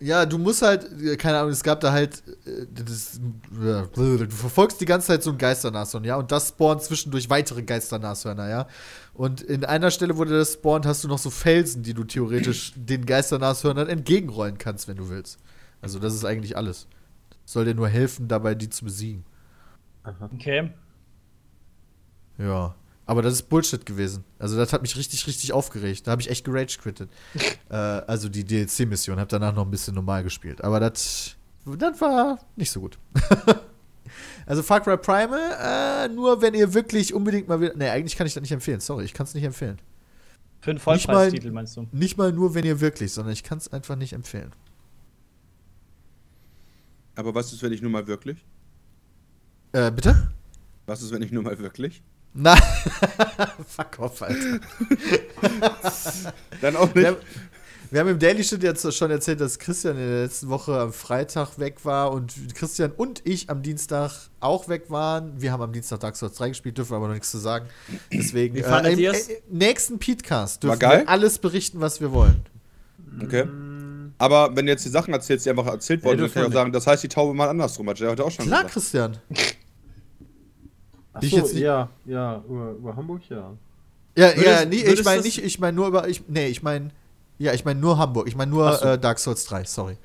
Ja, du musst halt, äh, keine Ahnung, es gab da halt, äh, das, du verfolgst die ganze Zeit so ein Geisternashorn, ja, und das spawnt zwischendurch weitere Geisternashörner, ja. Und in einer Stelle, wo du das spawnt, hast du noch so Felsen, die du theoretisch (clears throat) den Geisternashörnern entgegenrollen kannst, wenn du willst. Also das ist eigentlich alles. Soll dir nur helfen, dabei die zu besiegen. Okay. Ja. Aber das ist Bullshit gewesen. Also das hat mich richtig, richtig aufgeregt. Da habe ich echt gerage quittet. (laughs) äh, also die DLC-Mission. Habe danach noch ein bisschen normal gespielt. Aber das, das war nicht so gut. (laughs) also Far Cry Primal, äh, nur wenn ihr wirklich unbedingt mal wieder. Ne, eigentlich kann ich das nicht empfehlen. Sorry, ich kann es nicht empfehlen. Für einen Vollpreistitel meinst du? Nicht mal nur, wenn ihr wirklich, sondern ich kann es einfach nicht empfehlen. Aber was ist, wenn ich nur mal wirklich? Äh, bitte? Was ist, wenn ich nur mal wirklich? Na, (laughs) fuck off, Alter. (laughs) Dann auch Wir nicht. haben, wir haben im Daily Shit jetzt schon erzählt, dass Christian in der letzten Woche am Freitag weg war und Christian und ich am Dienstag auch weg waren. Wir haben am Dienstag Dark Souls 3 gespielt, dürfen aber noch nichts zu sagen. Deswegen, Wie fandet im äh, nächsten War dürfen geil? wir alles berichten, was wir wollen. Okay. Aber wenn du jetzt die Sachen erzählst, die einfach erzählt worden Ja, sind, kann ich auch dürfen wir sagen, das heißt die Taube mal andersrum, hat der heute auch schon Klar, gesagt. Christian. Ach so, jetzt ja, ja, über, über Hamburg, ja. Ja, Würdest- ja, nee, ich meine nicht, ich meine nur über, ich, nee, ich meine, ja, ich meine nur Hamburg, ich meine nur so. äh, Dark Souls 3, sorry.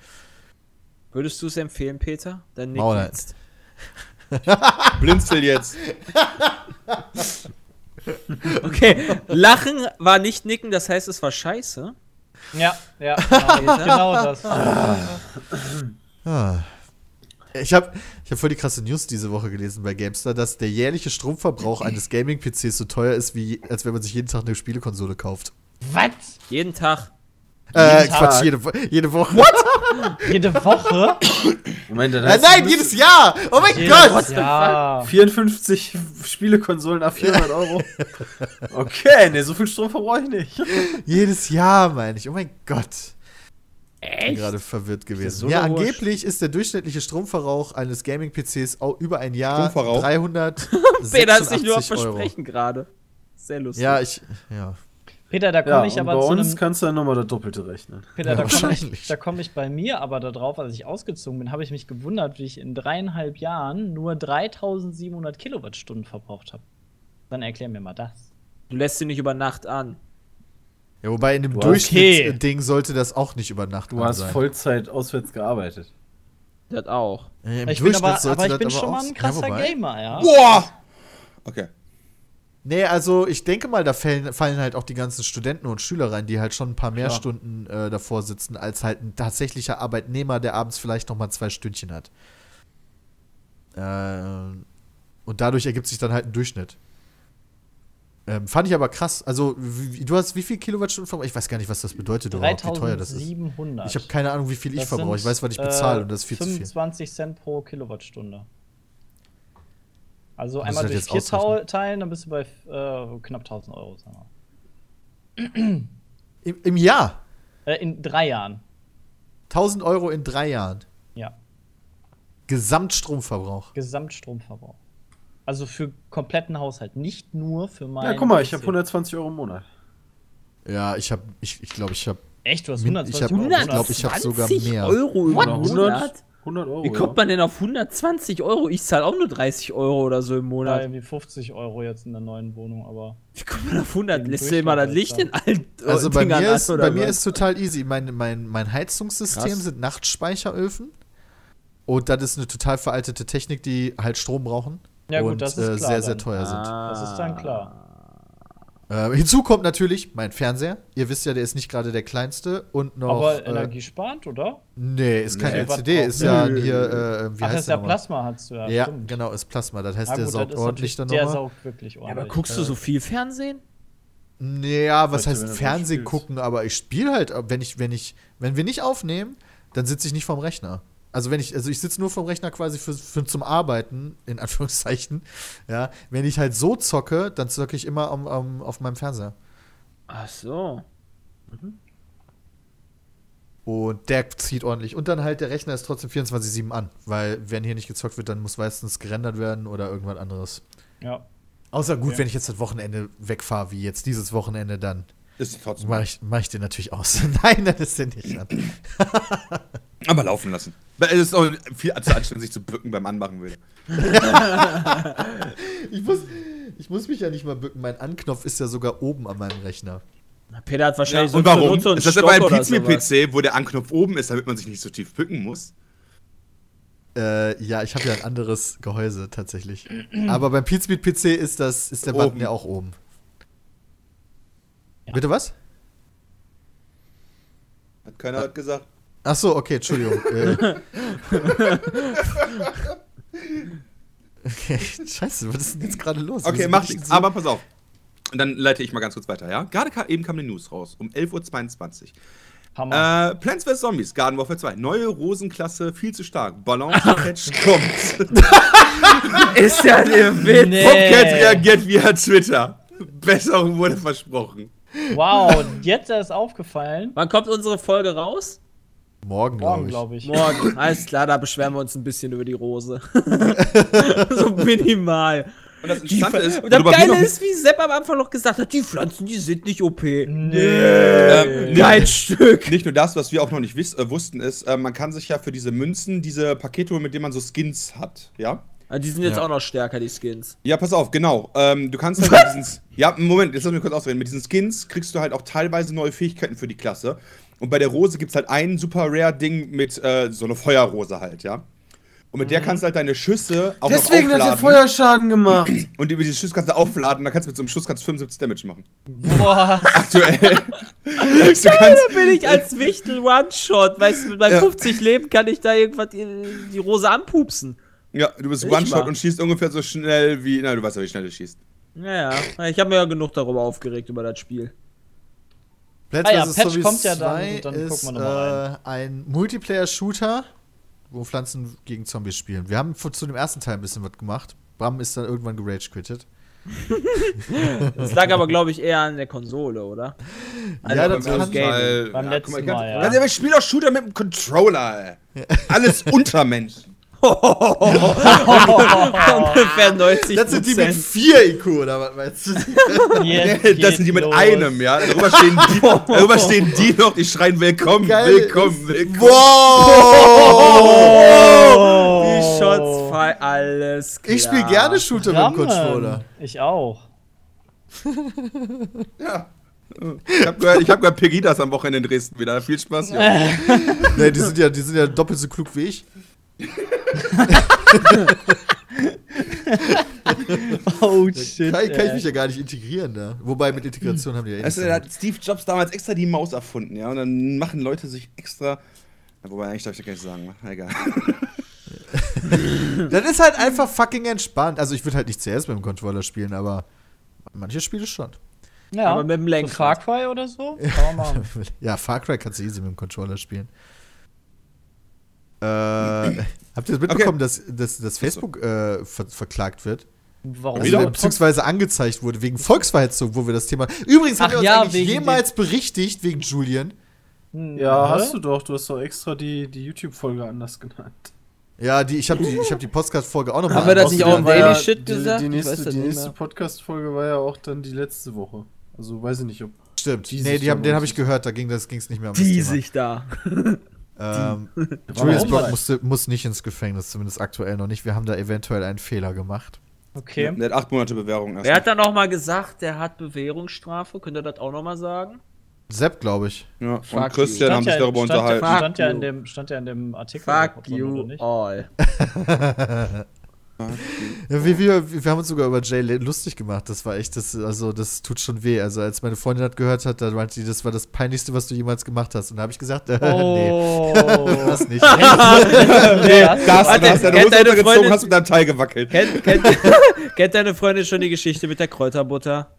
Würdest du es empfehlen, Peter? Dann nick Maul jetzt. (laughs) Blinzel jetzt. (laughs) Okay, Lachen war nicht nicken, das heißt, es war scheiße. Ja, ja, genau, (laughs) genau das. Ich habe ich hab voll die krasse News diese Woche gelesen bei GameStar, dass der jährliche Stromverbrauch (clears throat) eines Gaming-PCs so teuer ist, wie als wenn man sich jeden Tag eine Spielekonsole kauft. Was? Jeden Tag. Äh, Tag? Quatsch, jede, Wo- jede Woche. What? (laughs) Jede Woche? Moment, dann Äh, heißt, nein, du jedes Jahr! Oh mein Gott! Ja. 54 Spielekonsolen auf (laughs) 400 Euro. Okay, ne, so viel Strom verbrauche ich nicht. Jedes Jahr, meine ich. Oh mein Gott. Ich bin Echt? gerade verwirrt gewesen. so ja, angeblich ist der durchschnittliche Stromverbrauch eines Gaming-PCs über ein Jahr Stromverbrauch? 386 (laughs) Peter ist sich nur Euro. Versprechen gerade. Sehr lustig. Ja, ich. Ja. Peter, da Ja, komme ich und aber bei zu uns einem, kannst du dann nochmal das Doppelte rechnen. Peter, Ja, da komme ich, da komm ich bei mir aber darauf, als ich ausgezogen bin, habe ich mich gewundert, wie ich in dreieinhalb Jahren nur 3700 Kilowattstunden verbraucht habe. Dann erklär mir mal das. Du lässt sie nicht über Nacht an. Ja, wobei in dem Du Durchschnittsding sollte das auch nicht über Nacht Du an hast sein. Vollzeit auswärts gearbeitet. Das auch. Ja, Im ich bin Durchschnitt aber, sollte aber ich das bin schon auch- mal ein krasser ja, Gamer, ja. Boah! Okay. Nee, also ich denke mal, da fallen, fallen halt auch die ganzen Studenten und Schüler rein, die halt schon ein paar mehr Klar. Stunden äh, davor sitzen, als halt ein tatsächlicher Arbeitnehmer, der abends vielleicht noch mal zwei Stündchen hat. Äh, und dadurch ergibt sich dann halt ein Durchschnitt. Ähm, fand ich aber krass. Also, wie, du hast wie viel Kilowattstunden verbraucht? Ich weiß gar nicht, was das bedeutet überhaupt, wie teuer das ist. 3700. Ich habe keine Ahnung, wie viel ich Das verbrauche. Ich weiß, was ich äh, bezahle und das ist viel zu viel. 25 Cent pro Kilowattstunde. Also Muss einmal ich das durch vier ausrechnen? Teilen, dann bist du bei äh, knapp 1000 Euro. Sagen wir. Im, Im Jahr. Äh, in drei Jahren. 1000 Euro in drei Jahren. Ja. Gesamtstromverbrauch. Gesamtstromverbrauch. Also für kompletten Haushalt, nicht nur für meinen. Ja, guck mal, ich habe 120 Euro im Monat. Ja, ich habe, ich, ich glaube, ich habe Echt, du hast Min- 120 ich hab- Euro. ich glaub, ich hab sogar 120 mehr. Euro im Monat? 100 Euro. Wie kommt man denn auf 120 Euro? Ich zahle auch nur 30 Euro oder so im Monat. irgendwie 50 Euro jetzt in der neuen Wohnung, aber. Wie kommt man auf 100? Im Lässt du immer das Licht in allen Also bei Dingern mir, ist, bei mir was? ist total easy. Mein, mein, mein Heizungssystem Krass. sind Nachtspeicheröfen. Und das ist eine total veraltete Technik, die halt Strom brauchen. Ja, gut, und das ist äh, klar sehr, sehr dann. teuer sind. Ah. Das ist dann klar. Äh, hinzu kommt natürlich mein Fernseher. Ihr wisst ja, der ist nicht gerade der kleinste und noch. Aber äh, energiesparend, oder? Nee, ist kein Nee. LCD, ist ja hier, äh, wie Ach, heißt das ist ja nochmal? Plasma, hast du ja. Ja, stimmt. genau, ist Plasma. Das heißt, Ja, der gut, saugt ordentlich dann natürlich- Der nochmal. saugt wirklich Ja, ordentlich. aber guckst du so viel Fernsehen? Ja, was heißt Fernsehen gucken, aber ich spiele halt, wenn ich, wenn ich, wenn wir nicht aufnehmen, dann sitze ich nicht vorm Rechner. Also wenn ich, also ich sitze nur vorm Rechner quasi für, für zum Arbeiten, in Anführungszeichen. (laughs) Ja, wenn ich halt so zocke, dann zocke ich immer am, am, auf meinem Fernseher. Ach so. Und der zieht ordentlich. Und dann halt der Rechner ist trotzdem 24-7 an, weil wenn hier nicht gezockt wird, dann muss meistens gerendert werden oder irgendwas anderes. Ja. Außer gut, Ja. wenn ich jetzt das Wochenende wegfahre, wie jetzt dieses Wochenende, dann Ist trotzdem. mache ich, mach ich den natürlich aus. (laughs) Nein, das ist der nicht an. (laughs) Aber laufen lassen. Weil Es ist auch viel zu anstrengend, sich zu bücken beim Anmachen will. (laughs) Ich muss, ich muss mich ja nicht mal bücken. Mein Anknopf ist ja sogar oben an meinem Rechner. Peter hat wahrscheinlich so Und warum? so einen ist das Stock aber ein Pizza-PC, wo der Anknopf oben ist, damit man sich nicht so tief bücken muss? Äh, ja, ich habe ja ein anderes Gehäuse tatsächlich. Aber beim Pizmeet PC ist das ist der Oben. Button ja auch oben. Bitte was? Hat keiner was gesagt. Ach so, okay, Entschuldigung. (laughs) äh. okay, scheiße, was ist denn jetzt gerade los? Okay, Wieso mach ich nichts. so- Aber pass auf. Und dann leite ich mal ganz kurz weiter, ja? Gerade ka eben kam eine News raus, um 11.22 Uhr. Hammer. Äh, Plants vs. Zombies, Garden Warfare 2. Neue Rosenklasse, viel zu stark. Balance-Patch kommt. (laughs) Ist ja der Witz. Nee. Popcat reagiert via Twitter. Besserung wurde versprochen. Wow, jetzt ist aufgefallen. Wann kommt unsere Folge raus? Morgen, Morgen, glaube ich. glaube ich. Morgen. (laughs) Alles klar, da beschweren wir uns ein bisschen über die Rose. (laughs) so minimal. Und das Interessante ist, Und das Geile noch- ist, wie Sepp am Anfang noch gesagt hat, die Pflanzen, die sind nicht OP. Ähm, Kein Stück. Nicht nur das, was wir auch noch nicht wiss, äh, wussten, ist, äh, man kann sich ja für diese Münzen diese Pakete holen, mit denen man so Skins hat, ja? Ah, Die sind jetzt Ja. auch noch stärker, die Skins. Ja, pass auf, genau. Ähm, du kannst halt (laughs) mit diesen. Ja, Moment, jetzt lass mich kurz ausreden. Mit diesen Skins kriegst du halt auch teilweise neue Fähigkeiten für die Klasse. Und bei der Rose gibt es halt ein super rare Ding mit äh, so eine Feuerrose halt, ja? Und mit der kannst du halt deine Schüsse auch Deswegen noch hat er aufladen. Feuerschaden gemacht. (clears throat) Und über diese Schüsse kannst du aufladen, dann kannst du mit so einem Schuss kannst du 75 Damage machen. Boah. (laughs) Aktuell. (laughs) du kannst, Da bin ich als Wichtel One-Shot. Weißt du, mit meinen Ja. 50 Leben kann ich da irgendwas die, die Rose anpupsen. Ja, du bist Ich One-Shot mal. und schießt ungefähr so schnell wie. Na, du weißt ja, wie schnell du schießt. Naja, ich habe mir ja genug darüber aufgeregt, über das Spiel. Plants Ah ja. Patch Zombies kommt ja dann, 2 dann ist gucken wir noch mal äh, ein Multiplayer-Shooter, wo Pflanzen gegen Zombies spielen. Wir haben vor- zu dem ersten Teil ein bisschen was gemacht. Bram ist dann irgendwann gerage-quittet. (laughs) Das lag aber, glaube ich, eher an der Konsole, oder? Ja, Also das beim kann- Gaming. Weil, Beim ja, letzten guck mal, Mal, ja. Ganz ehrlich, spiel doch Shooter mit dem Controller, ey. Alles Untermenschen. Ungefähr (laughs) 90 Das sind die mit 4 IQ, oder was meinst du? Jetzt (laughs) das sind die mit los. einem, ja. Darüber stehen die, darüber stehen die noch, die schreien willkommen, Geil willkommen, willkommen. Wow! Die Shots fallen, alles klar. Ich spiele gerne Shooter mit dem Rammen. Controller. Ich auch. (laughs) Ja. Ich hab gehört, ich hab gehört Pegidas am Wochenende in Dresden wieder. Viel Spaß, ja. Nee, die sind ja, die sind ja doppelt so klug wie ich. (laughs) Oh Kann, kann ich mich ja gar nicht integrieren da. Wobei mit Integration haben die ja eh Weißt du, nichts da hat Steve Jobs damals extra die Maus erfunden, ja. Und dann machen Leute sich extra. Ja, wobei, eigentlich darf ich das gar nicht sagen, ne? Egal. (laughs) Das ist halt einfach fucking entspannt. Also ich würde halt nicht CS mit dem Controller spielen, aber manche Spiele schon. Ja, Aber mit dem so Lenkrad. Far Cry oder so? (laughs) Machen. Ja, Far Cry kannst du easy mit dem Controller spielen. Äh, (clears throat) habt ihr das mitbekommen, dass, dass, dass Facebook äh, ver verklagt wird? Warum? Also, beziehungsweise angezeigt wurde wegen Volksverhetzung, wo wir das Thema. Übrigens haben Ach wir uns ja, eigentlich jemals berichtigt wegen Julian. Ja, hast du doch. Du hast doch extra die, die YouTube-Folge anders genannt. Ja, die, ich habe die, ich hab die Podcast-Folge auch noch Haben wir das nicht auch im Daily ja- Shit die, gesagt? Die nächste, die nächste. Podcast-Folge war ja auch dann die letzte Woche. Also weiß ich nicht, ob. Stimmt. Die nee, die haben, den habe ich gehört, da ging es nicht mehr um Die das Thema. sich da. (laughs) Ähm, (laughs) Warum? Blog musste, muss nicht ins Gefängnis, zumindest aktuell noch nicht. Wir haben da eventuell einen Fehler gemacht. Okay. Der hat acht Monate Bewährung erst. Wer hat dann noch mal gesagt, der hat Bewährungsstrafe? Könnt ihr das auch noch mal sagen? Sepp, glaube ich. Ja, Fuck und Christian haben sich ja- darüber stand, unterhalten. Ja, stand, ja in dem, stand ja in dem Artikel. Fuck you oder nicht? all. (laughs) (laughs) Ja, wir, wir, wir haben uns sogar über Jay lustig gemacht. Das war echt, das, also das tut schon weh. Also als meine Freundin hat gehört hat, da meinte die, das war das peinlichste, was du jemals gemacht hast. Und da habe ich gesagt, (laughs) äh, nee, Oh. das nicht. Da hast, da Warte, hast du deine kennt Hose deine runtergezogen, Freundin- hast mit deinem Teil gewackelt. Kennt, kennt, (laughs) kennt deine Freundin schon die Geschichte mit der Kräuterbutter?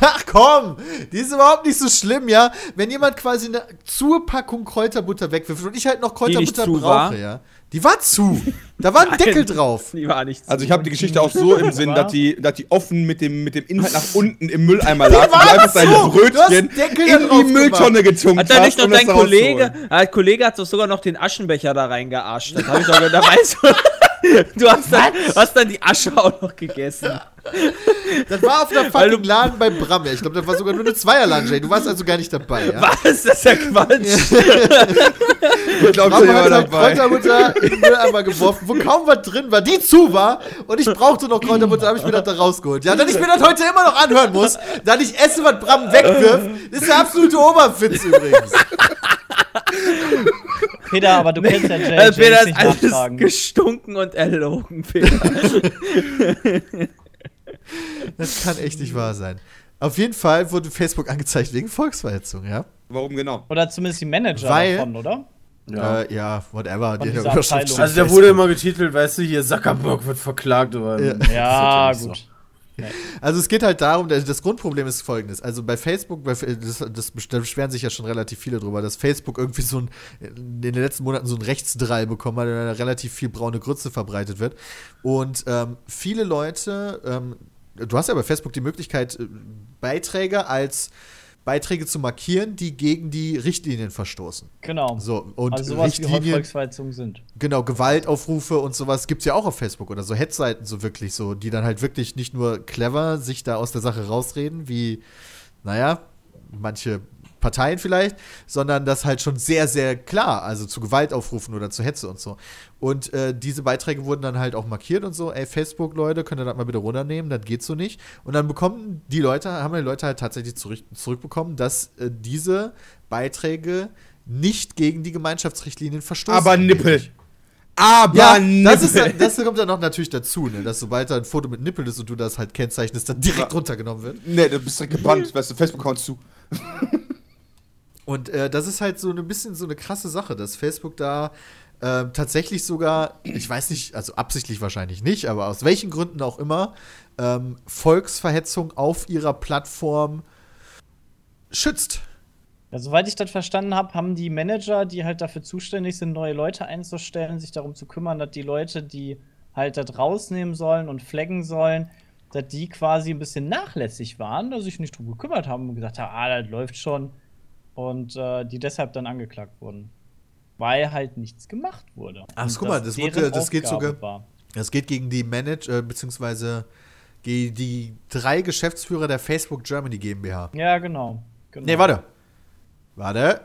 Ach komm, die ist überhaupt nicht so schlimm, ja. Wenn jemand quasi eine Zupackung Kräuterbutter wegwirft und ich halt noch Kräuterbutter brauche, war? ja. Die war zu. Da war ein Deckel drauf. Die war nicht Also ich habe die Geschichte auch so im Sinn, dass die, dass die offen mit dem, mit dem Inhalt nach unten im Mülleimer lag und einfach zu! hast Brötchen in die Mülltonne getunkt Hat da nicht noch dein Kollege, der Kollege hat doch sogar noch den Aschenbecher da reingearscht. Das hab ich doch, da weißt du, (laughs) du hast dann, hast dann die Asche auch noch gegessen. Das war auf einer (laughs) fucking Laden bei Bram. ja. Ich glaube, das war sogar nur eine Zweierladen. Du warst also gar nicht dabei, ja. Was? Das ist ja Quatsch. (laughs) Ich glaub, Bram der war dabei. Kräuterbutter in den Mülleimer geworfen, wo kaum was drin war, die zu war. Und ich brauchte noch Kräuterbutter, habe ich mir das da rausgeholt. Ja, dass ich mir das heute immer noch anhören muss, dass ich esse, was Bram wegwirft, ist der absolute Oberfitz übrigens. Peter, aber du kennst ja Jay. Also Peter ist ist nicht alles nachtragen. gestunken und erlogen, Peter. (laughs) Das kann echt nicht wahr sein. Auf jeden Fall wurde Facebook angezeigt wegen Volksverhetzung, ja. Warum genau? Oder zumindest die Manager Weil- davon, oder? Ja, äh, ja whatever. Die Also der Facebook. wurde immer getitelt, weißt du, hier Zuckerberg wird verklagt, aber Ja. (laughs) Ja, gut. so. Also es geht halt darum, das Grundproblem ist folgendes. Also bei Facebook, das, das, da beschweren sich ja schon relativ viele drüber, dass Facebook irgendwie so ein, in den letzten Monaten so ein Rechtsdrall bekommen hat, der relativ viel braune Grütze verbreitet wird. Und ähm, viele Leute, ähm, du hast ja bei Facebook die Möglichkeit, äh, Beiträge als Beiträge zu markieren, die gegen die Richtlinien verstoßen. Genau. So, und also sowas wie Richtlinien, Volksverhetzungen sind. Genau, Gewaltaufrufe und sowas gibt's ja auch auf Facebook oder so Hetzseiten so wirklich so, die dann halt wirklich nicht nur clever sich da aus der Sache rausreden, wie, naja, manche Parteien vielleicht, sondern das halt schon sehr, sehr klar, also zu Gewalt aufrufen oder zu Hetze und so. Und äh, diese Beiträge wurden dann halt auch markiert und so, ey, Facebook-Leute, könnt ihr das mal bitte runternehmen, das geht so nicht. Und dann bekommen die Leute, haben die Leute halt tatsächlich zurück, zurückbekommen, dass äh, diese Beiträge nicht gegen die Gemeinschaftsrichtlinien verstoßen. Aber Nippel. Aber Ja, Nippel. das, ist, das kommt dann noch natürlich dazu, ne, dass sobald da ein Foto mit Nippel ist und du das halt kennzeichnest, dann direkt runtergenommen wird. Nee, du bist direkt gebannt, weißt du, Facebook-Account zu. Und äh, das ist halt so ein bisschen so eine krasse Sache, dass Facebook da äh, tatsächlich sogar, ich weiß nicht, also absichtlich wahrscheinlich nicht, aber aus welchen Gründen auch immer, ähm, Volksverhetzung auf ihrer Plattform schützt. Ja, soweit ich das verstanden habe, haben die Manager, die halt dafür zuständig sind, neue Leute einzustellen, sich darum zu kümmern, dass die Leute, die halt das rausnehmen sollen und flaggen sollen, dass die quasi ein bisschen nachlässig waren, dass sich nicht drum gekümmert haben und gesagt haben, ah, das läuft schon. Und äh, die deshalb dann angeklagt wurden. Weil halt nichts gemacht wurde. Ach, guck mal, das wurde- das geht sogar- war. Es geht gegen die Manager, äh, beziehungsweise die, die drei Geschäftsführer der Facebook Germany GmbH. Ja, genau. genau. Nee, warte. Warte.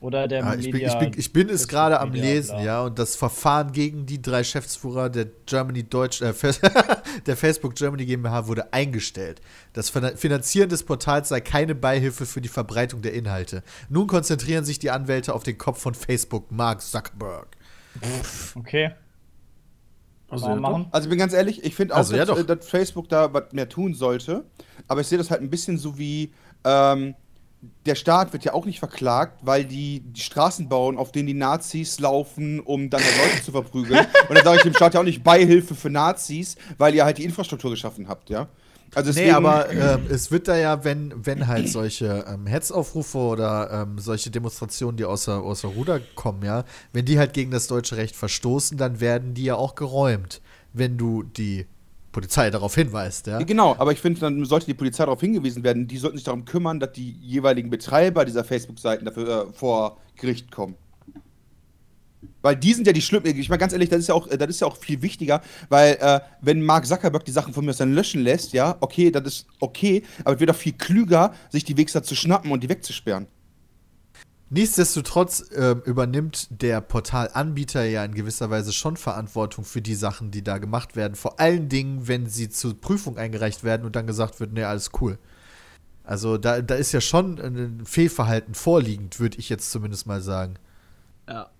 Oder der Ah, ich, bin, Media- ich, bin, ich bin es gerade am Media, Lesen, bla. ja, und das Verfahren gegen die drei Geschäftsführer der Germany Deutsch, äh, (laughs) der Facebook Germany GmbH wurde eingestellt. Das Fin- Finanzieren des Portals sei keine Beihilfe für die Verbreitung der Inhalte. Nun konzentrieren sich die Anwälte auf den Kopf von Facebook, Mark Zuckerberg. Okay. Also, ja. Also ich bin ganz ehrlich, ich finde auch, Also, ja dass, äh, dass Facebook da was mehr tun sollte. Aber ich sehe das halt ein bisschen so wie, ähm, der Staat wird ja auch nicht verklagt, weil die, die Straßen bauen, auf denen die Nazis laufen, um dann halt Leute zu verprügeln. Und dann sage ich dem Staat ja auch nicht Beihilfe für Nazis, weil ihr halt die Infrastruktur geschaffen habt, ja. Also Nee, deswegen, aber ähm, es wird da ja, wenn, wenn halt solche ähm, Hetzaufrufe oder ähm, solche Demonstrationen, die außer, außer Ruder kommen, ja, wenn die halt gegen das deutsche Recht verstoßen, dann werden die ja auch geräumt, wenn du die Polizei darauf hinweist, ja. Genau, aber ich finde, dann sollte die Polizei darauf hingewiesen werden, die sollten sich darum kümmern, dass die jeweiligen Betreiber dieser Facebook-Seiten dafür äh, vor Gericht kommen. Weil die sind ja die schlimmen. Ich meine, ganz ehrlich, das ist ja auch, äh, das ist ja auch viel wichtiger, weil äh, wenn Mark Zuckerberg die Sachen von mir aus dann löschen lässt, ja, okay, das ist okay, aber es wird auch viel klüger, sich die Wichser zu schnappen und die wegzusperren. Nichtsdestotrotz ähm, übernimmt der Portalanbieter ja in gewisser Weise schon Verantwortung für die Sachen, die da gemacht werden. Vor allen Dingen, wenn sie zur Prüfung eingereicht werden und dann gesagt wird, nee, alles cool. Also da, da ist ja schon ein Fehlverhalten vorliegend, würde ich jetzt zumindest mal sagen. Ja.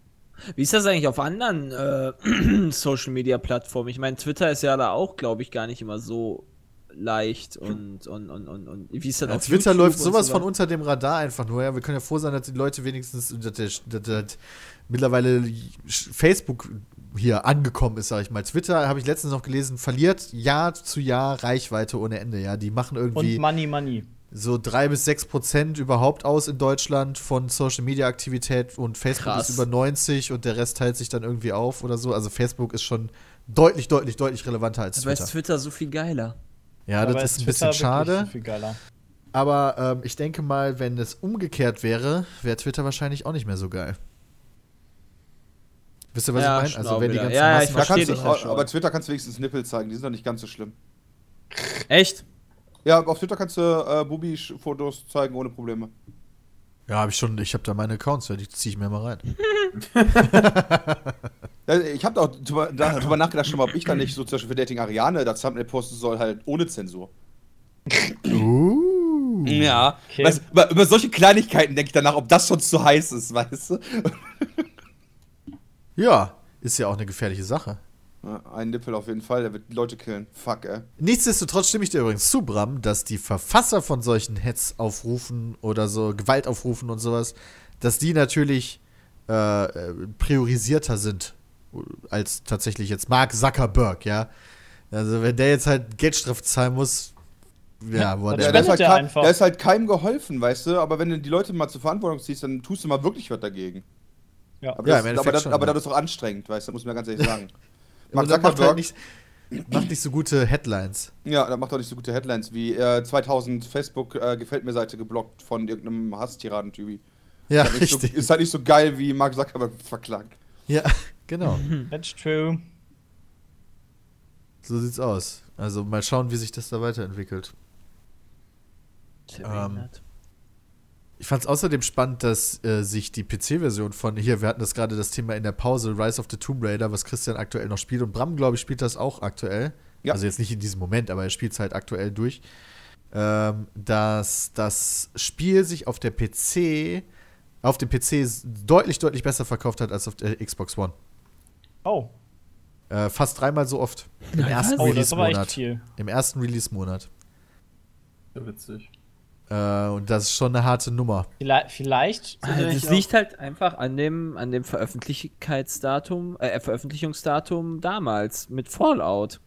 Wie ist das eigentlich auf anderen äh, (clears throat) Social Media Plattformen? Ich meine, Twitter ist ja da auch, glaube ich, gar nicht immer so leicht und und und und, und wie ist das Ja, auf Twitter läuft und sowas so von unter dem Radar einfach nur. Ja, wir können ja froh sein, dass die Leute wenigstens dass, dass, dass, dass mittlerweile Facebook hier angekommen ist, sag ich mal. Twitter habe ich letztens noch gelesen, verliert Jahr zu Jahr Reichweite ohne Ende. Ja, die machen irgendwie Und Money, Money. so drei bis sechs Prozent überhaupt aus in Deutschland von Social Media Aktivität und Facebook Krass. ist über 90 und der Rest teilt sich dann irgendwie auf oder so. Also Facebook ist schon deutlich, deutlich, deutlich relevanter als ist Twitter. Twitter so viel geiler. Ja, Dabei das ist ein Twitter bisschen schade. So viel geiler. Aber ähm, ich denke mal, wenn es umgekehrt wäre, wäre Twitter wahrscheinlich auch nicht mehr so geil. Wisst ihr, was Ja, ich meine? Also wenn die ganzen. Ja, ja, ich Massen- verstehe dich ja schon. aber Twitter kannst du wenigstens Nippel zeigen, die sind doch nicht ganz so schlimm. Echt? Ja, auf Twitter kannst du äh, Bubi-Fotos zeigen ohne Probleme. Ja, habe ich schon, ich habe da meine Accounts, die ziehe ich mir mal rein. (laughs) (laughs) Ich habe auch drüber, da- drüber nachgedacht, schon mal, ob ich da nicht so zum Beispiel für Dating Ariane das Thumbnail posten soll, halt ohne Zensur. Uh. Ja. Okay. Weißt, über, über solche Kleinigkeiten denke ich danach, ob das schon zu heiß ist, weißt du? Ja, ist ja auch eine gefährliche Sache. Ja, ein Nippel auf jeden Fall, der wird Leute killen. Fuck, ey. Nichtsdestotrotz stimme ich dir übrigens zu, Bram, dass die Verfasser von solchen Hetzaufrufen oder so Gewaltaufrufen und sowas, dass die natürlich äh, priorisierter sind als tatsächlich jetzt Mark Zuckerberg, ja. Also wenn der jetzt halt Geldstrafe zahlen muss, ja, wo das Ja, da ist, halt der kein, da ist halt keinem geholfen, weißt du? Aber wenn du die Leute mal zur Verantwortung ziehst, dann tust du mal wirklich was dagegen. Ja. Aber, Ja, das, Endeffekt aber, das, schon, aber ja. das ist auch anstrengend, weißt du? Muss man ganz ehrlich sagen. (laughs) Mark das macht Zuckerberg, halt nicht, macht nicht so gute Headlines. ja, der macht auch nicht so gute Headlines wie äh, 2000 Facebook äh, gefällt mir Seite geblockt von irgendeinem Hasstiraden-Typi. Ja, Ist, so, richtig. ist halt nicht so geil wie Mark Zuckerberg verklagt. Ja, (laughs) genau. That's true. So sieht's aus. Also mal schauen, wie sich das da weiterentwickelt. Ähm. Ich fand es außerdem spannend, dass äh, sich die PC-Version von hier, wir hatten das gerade das Thema in der Pause, Rise of the Tomb Raider, was Christian aktuell noch spielt und Bram, glaube ich, spielt das auch aktuell. Ja. Also jetzt nicht in diesem Moment, aber er spielt es halt aktuell durch. Ähm, dass das Spiel sich auf der PC, auf dem PC deutlich, deutlich besser verkauft hat als auf der Xbox One. Oh, Äh, fast dreimal so oft. Im ersten oh Release-Monat. viel. Im ersten Release-Monat. Ja, witzig. Äh, und das ist schon eine harte Nummer. Vielleicht, vielleicht Also ich das liegt halt einfach an dem, an dem Veröffentlichkeitsdatum, äh, Veröffentlichungsdatum damals mit Fallout.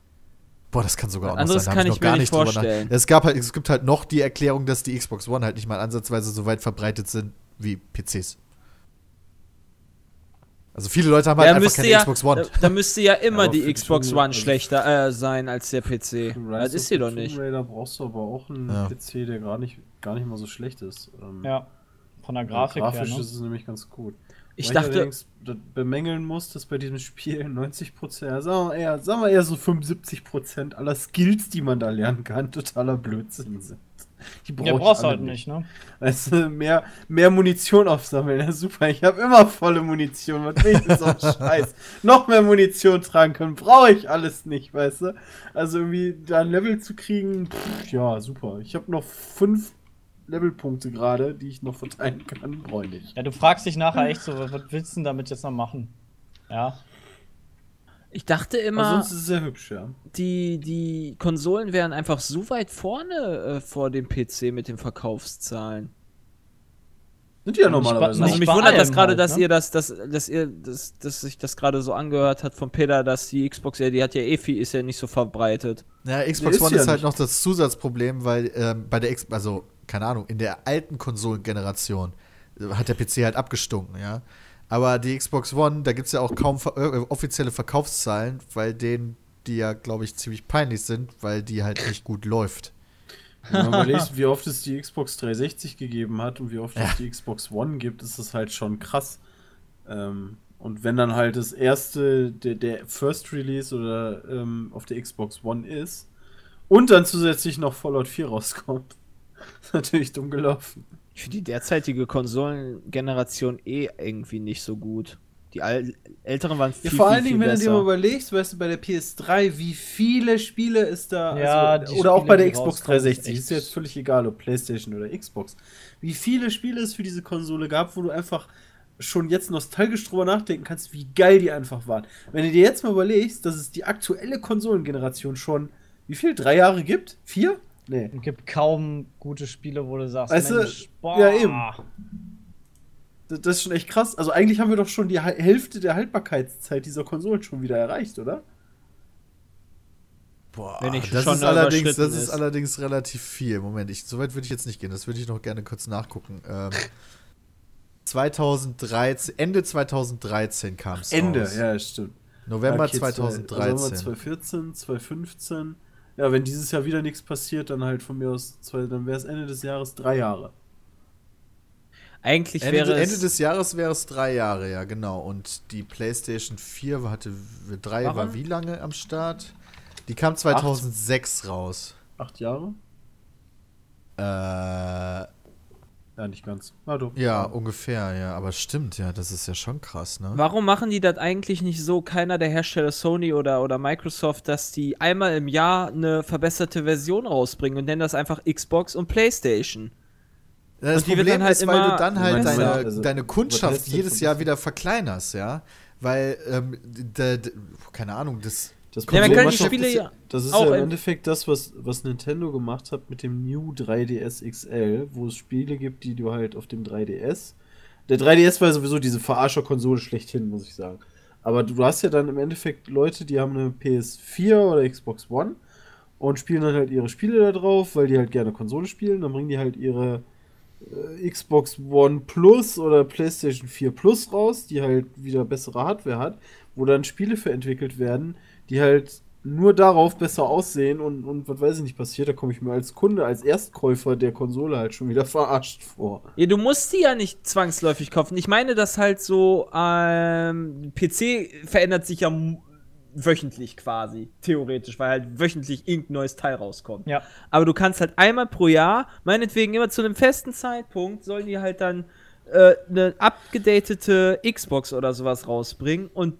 Boah, das kann sogar auch noch Anderes sein. da kann noch ich mir nicht drüber nach- vorstellen. Es, gab halt, es gibt halt noch die Erklärung, dass die Xbox One halt nicht mal ansatzweise so weit verbreitet sind wie PCs. Also viele Leute haben halt Da einfach keine ja, Xbox One. da, da müsste ja immer die Xbox Tomb- One schlechter äh, sein als der PC. Das ist sie doch Tomb nicht. Raider brauchst du aber auch einen Ja. PC, der gar nicht, gar nicht mal so schlecht ist. Ähm, Ja. Von der Grafik grafisch her. Ne? ist es nämlich ganz gut. Ich Weil dachte- allerdings das bemängeln muss, dass bei diesem Spiel (laughs) 90%, ja, sagen wir eher, sagen wir eher so 75% aller Skills, die man da lernen kann, (laughs) totaler Blödsinn sind. Die brauch Ja, brauchst halt nicht, ne? Weißt du, mehr, mehr Munition aufsammeln, ja super. Ich habe immer volle Munition, was will ich denn so ein (laughs) Scheiß? Noch mehr Munition tragen können, brauche ich alles nicht, weißt du? Also irgendwie da ein Level zu kriegen, pff, ja, super. Ich habe noch fünf Levelpunkte gerade, die ich noch verteilen kann, brauche ich. Ja, du fragst dich nachher echt so, was willst du denn damit jetzt noch machen? Ja. Ich dachte Aber immer, sonst ist es sehr hübsch, ja. die, die Konsolen wären einfach so weit vorne äh, vor dem PC mit den Verkaufszahlen. Sind die ja Nicht normalerweise. Also mich wundert das gerade, halt, dass ne? ihr das, dass, dass ihr, dass, dass sich das gerade so angehört hat von Peter, dass die Xbox ja, die hat ja eh viel, ist ja nicht so verbreitet. Ja, Xbox ist One ist halt nicht. noch das Zusatzproblem, weil ähm, bei der X, also keine Ahnung, in der alten Konsolengeneration hat der PC halt abgestunken, ja. Aber die Xbox One, da gibt es ja auch kaum ver äh, offizielle Verkaufszahlen, weil denen die ja, glaube ich, ziemlich peinlich sind, weil die halt nicht gut läuft. Wenn man (laughs) überlegt, wie oft es die Xbox 360 gegeben hat und wie oft es die Xbox One gibt, ist das halt schon krass. Ähm, und wenn dann halt das erste, der, der First Release oder ähm, auf der Xbox One ist und dann zusätzlich noch Fallout 4 rauskommt, (laughs) ist natürlich dumm gelaufen. Ich finde die derzeitige Konsolengeneration eh irgendwie nicht so gut. Die al älteren waren viel, Ja, vor viel, allen viel Dingen, wenn du dir besser. mal überlegst, weißt du, bei der PS3, wie viele Spiele es da, Ja, also, oder auch Spiele, bei der Xbox rauskommen, ist 360, echt- ist jetzt völlig egal, ob PlayStation oder Xbox, wie viele Spiele es für diese Konsole gab, wo du einfach schon jetzt nostalgisch drüber nachdenken kannst, wie geil die einfach waren. Wenn du dir jetzt mal überlegst, dass es die aktuelle Konsolengeneration schon, wie viel, drei Jahre gibt? Vier? Nee. Es gibt kaum gute Spiele, wo du sagst, Weißt du, Mensch, boah. ja, eben. Das, ist schon echt krass. Also eigentlich haben wir doch schon die Hälfte der Haltbarkeitszeit dieser Konsolen schon wieder erreicht, oder? Boah, Wenn nicht das schon ist allerdings, das ist ist. allerdings relativ viel. Moment, ich, so weit würde ich jetzt nicht gehen. Das würde ich noch gerne kurz nachgucken. Ähm, (laughs) 2013, Ende 2013 kam es Ende, raus. ja, stimmt. November Okay, zwei- Also haben wir 2013. 2014, 2015. Ja, wenn dieses Jahr wieder nichts passiert, dann halt von mir aus, zwei, dann wäre es Ende des Jahres drei Jahre. Eigentlich Ende, wäre Ende es. des Jahres wäre es drei Jahre, ja, genau. Und die PlayStation 4 hatte, 3 war Warum? wie lange am Start? Die kam 2006 raus. Acht Jahre? Äh, Ja, nicht ganz. Na doch. ja, ungefähr, ja. Aber stimmt, ja, das ist ja schon krass, ne? Warum machen die das eigentlich nicht so, keiner der Hersteller Sony oder, oder Microsoft, dass die einmal im Jahr eine verbesserte Version rausbringen und nennen das einfach Xbox und PlayStation? Das Und Problem halt ist, weil du immer- dann halt du, deine, also, deine Kundschaft jedes Jahr wieder verkleinerst, ja? Weil, ähm, d- d- keine Ahnung, das. Das Ja, man kann die Spiele ja Das ist auch ja im im- Endeffekt das, was, was Nintendo gemacht hat mit dem New 3DS XL, wo es Spiele gibt, die du halt auf dem 3DS. Der 3DS war sowieso diese Verarscher-Konsole schlechthin, muss ich sagen. Aber du hast ja dann im Endeffekt Leute, die haben eine PS4 oder Xbox One und spielen dann halt ihre Spiele da drauf, weil die halt gerne Konsole spielen. Dann bringen die halt ihre äh, Xbox One Plus oder PlayStation 4 Plus raus, die halt wieder bessere Hardware hat, wo dann Spiele für entwickelt werden, die halt nur darauf besser aussehen und, und was weiß ich nicht passiert, da komme ich mir als Kunde, als Erstkäufer der Konsole halt schon wieder (laughs) verarscht vor. Ja, du musst die ja nicht zwangsläufig kaufen. Ich meine, dass halt so, ähm, PC verändert sich ja wöchentlich quasi, theoretisch, weil halt wöchentlich irgendein neues Teil rauskommt. Ja. Aber du kannst halt einmal pro Jahr, meinetwegen immer zu einem festen Zeitpunkt, sollen die halt dann äh, eine abgedatete Xbox oder sowas rausbringen und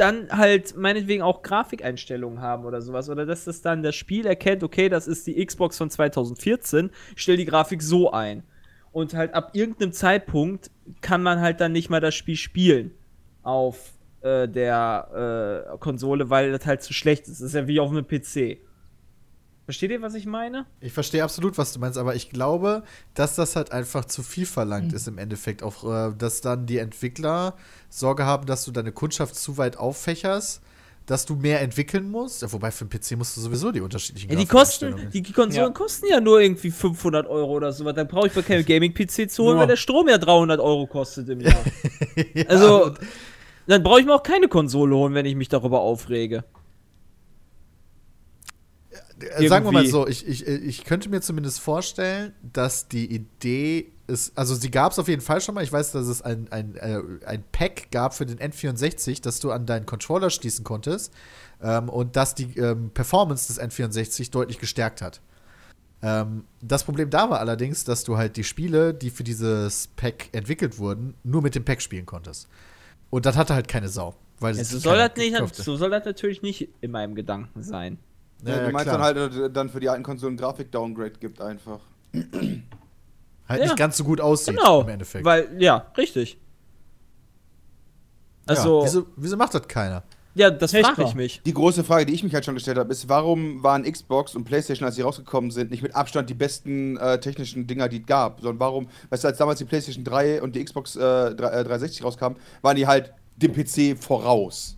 dann halt meinetwegen auch Grafikeinstellungen haben oder sowas. Oder dass das dann das Spiel erkennt, okay, das ist die Xbox von 2014, ich stell die Grafik so ein. Und halt ab irgendeinem Zeitpunkt kann man halt dann nicht mal das Spiel spielen auf äh, der äh, Konsole, weil das halt zu schlecht ist. Das ist ja wie auf einem PC. Versteht ihr, was ich meine? Ich verstehe absolut, was du meinst, aber ich glaube, dass das halt einfach zu viel verlangt ist im Endeffekt. Auch, äh, dass dann die Entwickler Sorge haben, dass du deine Kundschaft zu weit auffächerst, dass du mehr entwickeln musst. Ja, wobei für einen PC musst du sowieso die unterschiedlichen Ja, die kosten, die, Konsolen Ja. kosten ja nur irgendwie 500 Euro oder sowas. Dann brauche ich mir keinen (laughs) Gaming-PC zu holen, Ja. weil der Strom ja 300 Euro kostet im Jahr. (laughs) Ja, also, dann brauche ich mir auch keine Konsole holen, wenn ich mich darüber aufrege. Äh, Sagen wir mal irgendwie. so, ich, ich, ich könnte mir zumindest vorstellen, dass die Idee ist, also sie gab es auf jeden Fall schon mal. Ich weiß, dass es ein, ein, äh, ein Pack gab für den N64, das du an deinen Controller schließen konntest ähm, und das die ähm, Performance des N64 deutlich gestärkt hat. Ähm, das Problem da war allerdings, dass du halt die Spiele, die für dieses Pack entwickelt wurden, nur mit dem Pack spielen konntest. Und das hatte halt keine Sau. Weil Ja, so, soll das nicht, so soll das natürlich nicht in meinem Gedanken sein. Ja, Ja, du meinst klar. dann halt, äh, dann für die alten Konsolen Grafik-Downgrade gibt einfach. halt Ja. nicht ganz so gut aussieht Genau. im Endeffekt. Weil, ja, richtig. Also, ja, wieso, wieso macht das keiner? ja, das frage ich mich. Die große Frage, die ich mich halt schon gestellt habe, ist, warum waren Xbox und PlayStation, als sie rausgekommen sind, nicht mit Abstand die besten äh, technischen Dinger, die es gab? Sondern warum, weißt du, als damals die PlayStation 3 und die Xbox äh, 3, äh, 360 rauskamen, waren die halt dem PC voraus.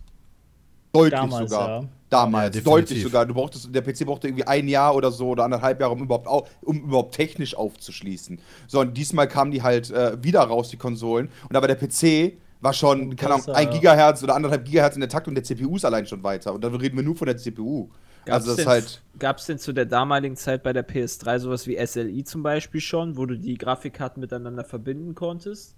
Deutlich Damals, sogar. ja. Damals, Ja, deutlich sogar. Du brauchtest, der PC brauchte irgendwie ein Jahr oder so oder anderthalb Jahre, um überhaupt, au, um überhaupt technisch aufzuschließen. So, und diesmal kamen die halt äh, wieder raus, die Konsolen. Und aber der PC war schon, keine Ahnung, ein Gigahertz oder anderthalb Gigahertz in der Taktung der CPU ist allein schon weiter. Und dann reden wir nur von der CPU. also das ist halt. Gab es denn zu der damaligen Zeit bei der PS3 sowas wie SLI zum Beispiel schon, wo du die Grafikkarten miteinander verbinden konntest?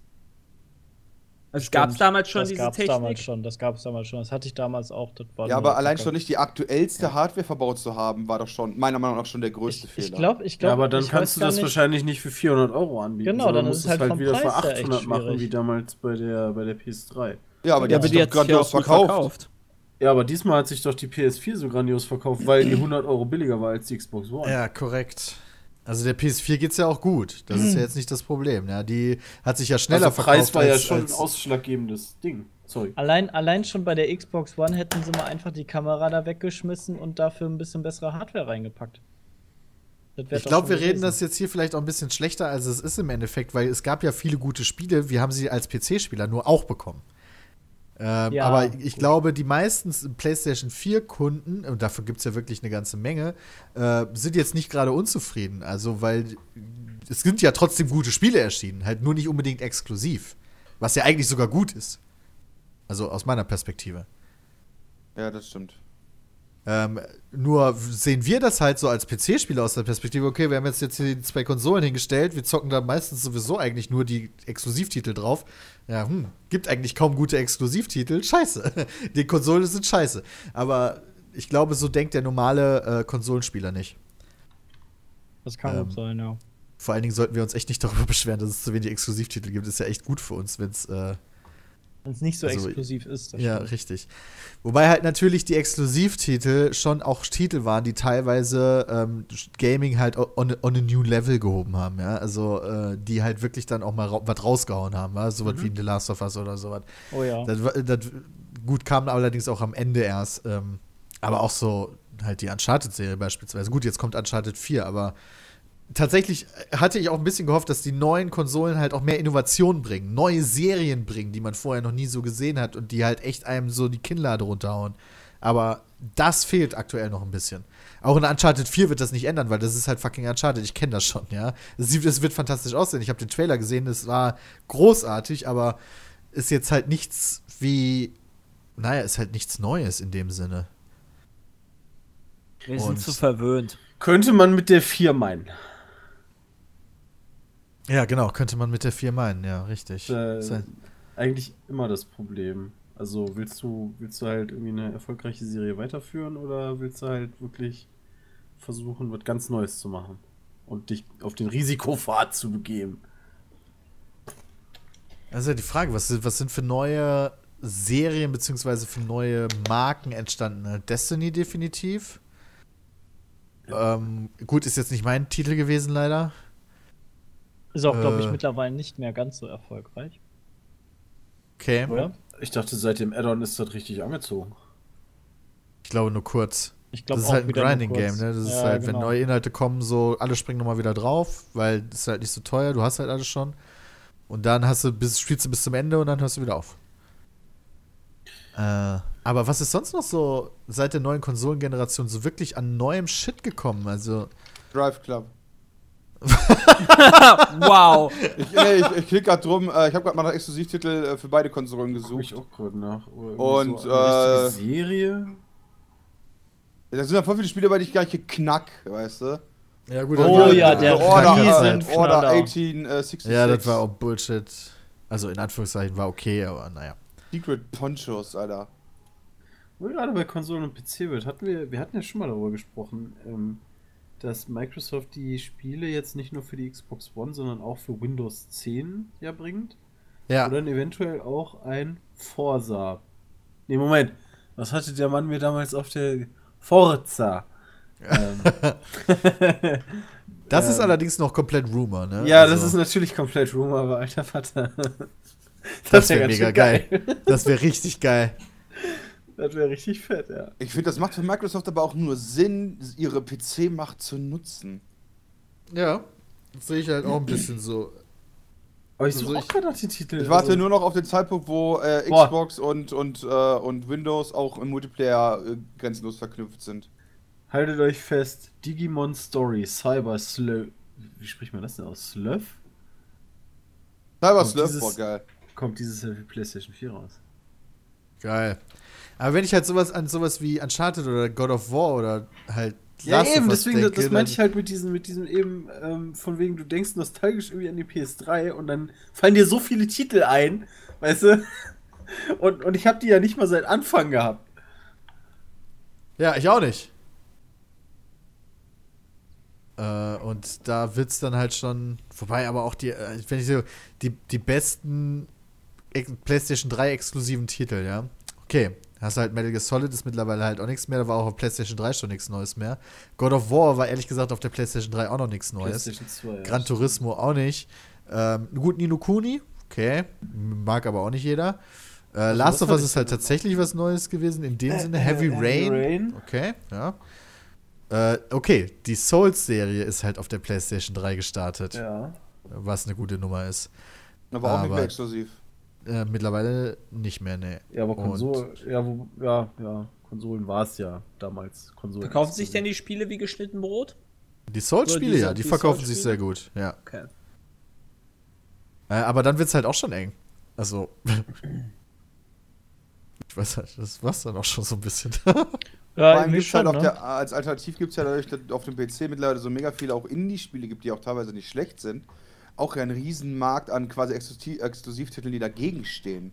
Also gab es damals schon das diese gab's Technik? damals schon, das gab es damals schon. Das hatte ich damals auch. Das war Ja, aber allein Zucker. schon nicht die aktuellste Hardware verbaut zu haben, war doch schon, meiner Meinung nach, schon der größte Ich, Fehler. ich glaube, ich Ja, glaube. aber dann ich kannst du das nicht- wahrscheinlich nicht für 400 Euro anbieten. Genau, dann musst ist es halt vom wieder für Preis echt 800 machen, wie damals bei der, bei der PS3. ja, aber die Ja, hat sich die doch ja grandios verkauft. verkauft. Ja, aber diesmal hat sich doch die PS4 so grandios verkauft, weil die (clears throat) 100 Euro billiger war als die Xbox One. Ja, korrekt. Also der PS4 geht's ja auch gut. Das ist ja jetzt nicht das Problem. Ja, die hat sich ja schneller also Preis verkauft war ja als, schon ein ausschlaggebendes Ding. Sorry. Allein, allein schon bei der Xbox One hätten sie mal einfach die Kamera da weggeschmissen und dafür ein bisschen bessere Hardware reingepackt. Ich glaube, wir reden das jetzt hier vielleicht auch ein bisschen schlechter, als es ist im Endeffekt, weil es gab ja viele gute Spiele. Wir haben sie als PC-Spieler nur auch bekommen. Ähm, Ja, aber ich gut. glaube, die meisten PlayStation 4-Kunden, und davon gibt es ja wirklich eine ganze Menge, äh, sind jetzt nicht gerade unzufrieden. Also, weil es sind ja trotzdem gute Spiele erschienen, halt nur nicht unbedingt exklusiv. Was ja eigentlich sogar gut ist. Also aus meiner Perspektive. Ja, das stimmt. Ähm, nur sehen wir das halt so als PC-Spieler aus der Perspektive, okay, wir haben jetzt, jetzt hier die zwei Konsolen hingestellt, wir zocken da meistens sowieso eigentlich nur die Exklusivtitel drauf. Ja, hm, gibt eigentlich kaum gute Exklusivtitel. Scheiße. (laughs) Die Konsolen sind scheiße. Aber ich glaube, so denkt der normale äh, Konsolenspieler nicht. Das kann ähm, sein, ja. Vor allen Dingen sollten wir uns echt nicht darüber (laughs) beschweren, dass es zu wenig Exklusivtitel gibt. Das ist ja echt gut für uns, wenn es äh, Wenn es nicht so also, exklusiv ist. Ja, stimmt. richtig. Wobei halt natürlich die Exklusivtitel schon auch Titel waren, die teilweise ähm, Gaming halt on, on a new level gehoben haben, ja. Also äh, die halt wirklich dann auch mal ra was rausgehauen haben, ja? sowas wie The Last of Us oder sowas. Oh ja. Das, das gut kam allerdings auch am Ende erst. Ähm, aber auch so halt die Uncharted-Serie beispielsweise. Gut, jetzt kommt Uncharted 4, aber tatsächlich hatte ich auch ein bisschen gehofft, dass die neuen Konsolen halt auch mehr Innovation bringen, neue Serien bringen, die man vorher noch nie so gesehen hat und die halt echt einem so die Kinnlade runterhauen. Aber das fehlt aktuell noch ein bisschen. Auch in Uncharted 4 wird das nicht ändern, weil das ist halt fucking Uncharted. Ich kenne das schon, ja. Es wird fantastisch aussehen. Ich habe den Trailer gesehen, es war großartig, aber ist jetzt halt nichts wie. Naja, ist halt nichts Neues in dem Sinne. Wir sind Und- zu verwöhnt. Könnte man mit der 4 meinen. Ja, genau, könnte man mit der 4 meinen, ja, richtig. Äh, Ist halt- eigentlich immer das Problem. Also willst du, willst du halt irgendwie eine erfolgreiche Serie weiterführen oder willst du halt wirklich versuchen, was ganz Neues zu machen und dich auf den Risikopfad zu begeben? Das ist ja die Frage, was sind, was sind für neue Serien beziehungsweise für neue Marken entstanden? Destiny definitiv. Ähm, gut, ist jetzt nicht mein Titel gewesen, leider. Ist auch, glaube ich, Äh. mittlerweile nicht mehr ganz so erfolgreich. Okay. Oder? Ich dachte, seit dem Add-on ist das richtig angezogen. Ich glaube nur kurz. Ich glaube Das ist auch halt ein Grinding-Game, ne? Das ist Ja, halt, wenn genau. neue Inhalte kommen, so, alle springen nochmal wieder drauf, weil das ist halt nicht so teuer, du hast halt alles schon. Und dann hast du bis, spielst du bis zum Ende und dann hörst du wieder auf. Äh, aber was ist sonst noch so seit der neuen Konsolengeneration so wirklich an neuem Shit gekommen? Also, Drive Club. (laughs) Wow. Ich, nee, ich, ich klicke gerade drum. Äh, ich habe gerade mal nach Exklusivtitel äh, für beide Konsolen Guck ich gesucht. auch gerade nach. Und, so äh, Serie? Da sind ja voll viele Spiele, bei die ich gleiche knack, weißt du? ja gut, Oh ja, der Order, äh, Order 1866. Ja, das war auch Bullshit. Also in Anführungszeichen war okay, aber naja. Secret Ponchos, Alter. Wo wir gerade bei Konsolen und PC wird, hatten wir, wir hatten ja schon mal darüber gesprochen, ähm, dass Microsoft die Spiele jetzt nicht nur für die Xbox One, sondern auch für Windows 10 ja bringt. Ja, Und dann eventuell auch ein Forza. Nee, Moment. Was hatte der Mann mir damals auf der Forza? ähm, (laughs) das ist ähm, allerdings noch komplett Rumor, ne? Ja, das Also, ist natürlich komplett Rumor, aber alter Vater. (laughs) Das wär wäre ganz mega schön geil. Das wäre richtig geil. Das wäre richtig fett, ja. Ich finde, das macht für Microsoft aber auch nur Sinn, ihre PC-Macht zu nutzen. Ja, das sehe ich halt auch ein bisschen so. Aber ich Also suche auch ich- gerade nach den Titeln. Ich warte also- nur noch auf den Zeitpunkt, wo äh, Boah. Xbox und, und, äh, und Windows auch im Multiplayer äh, grenzenlos verknüpft sind. Haltet euch fest, Digimon Story, Cyber Sleuth. Wie spricht man das denn aus? Sleuth? Cyber dieses- boah, geil. Kommt dieses Jahr für PlayStation 4 raus. Geil. Aber wenn ich halt sowas an sowas wie Uncharted oder God of War oder halt Ja, Last eben, deswegen, denke, das meinte ich halt mit diesem, mit diesem eben, ähm, von wegen, du denkst nostalgisch irgendwie an die PS3 und dann fallen dir so viele Titel ein, weißt du? (laughs) Und, und ich habe die ja nicht mal seit Anfang gehabt. Ja, ich auch nicht. Äh, und da wird's dann halt schon vorbei, aber auch die, äh, wenn ich so, die, die besten PlayStation 3 exklusiven Titel, ja. okay. Hast halt Metal Gear Solid ist mittlerweile halt auch nichts mehr, da war auch auf PlayStation 3 schon nichts Neues mehr. God of War war ehrlich gesagt auf der PlayStation 3 auch noch nichts Neues. PlayStation 2, ja. Gran Turismo auch nicht. Ähm, gut, Nino Kuni, okay. Mag aber auch nicht jeder. Äh, Last was of Us ist halt tatsächlich was Neues gewesen, in dem Sinne. äh, Heavy Heavy Rain. Rain. Okay, ja. Äh, okay, die Souls-Serie ist halt auf der PlayStation 3 gestartet, Ja. was eine gute Nummer ist. Aber auch nicht Aber- mehr exklusiv. Äh, mittlerweile nicht mehr, ne. Ja, aber Konsolen, ja, wo, ja, ja, Konsolen war es ja damals. Konsolen Verkaufen sich denn die Spiele wie geschnitten Brot? Die Souls-Spiele, ja, die die verkaufen sich sehr gut, ja. Okay. Äh, aber dann wird's halt auch schon eng. Also. (clears throat) ich weiß halt, das war's dann auch schon so ein bisschen. (laughs) Ja, Vor gibt's halt schon, auf ne? der, als Alternativ gibt es ja dadurch, dass auf dem PC mittlerweile so mega viele auch Indie-Spiele gibt, die auch teilweise nicht schlecht sind. Auch ja einen riesen Markt an quasi Exklusiv Exklusivtiteln, die dagegen stehen.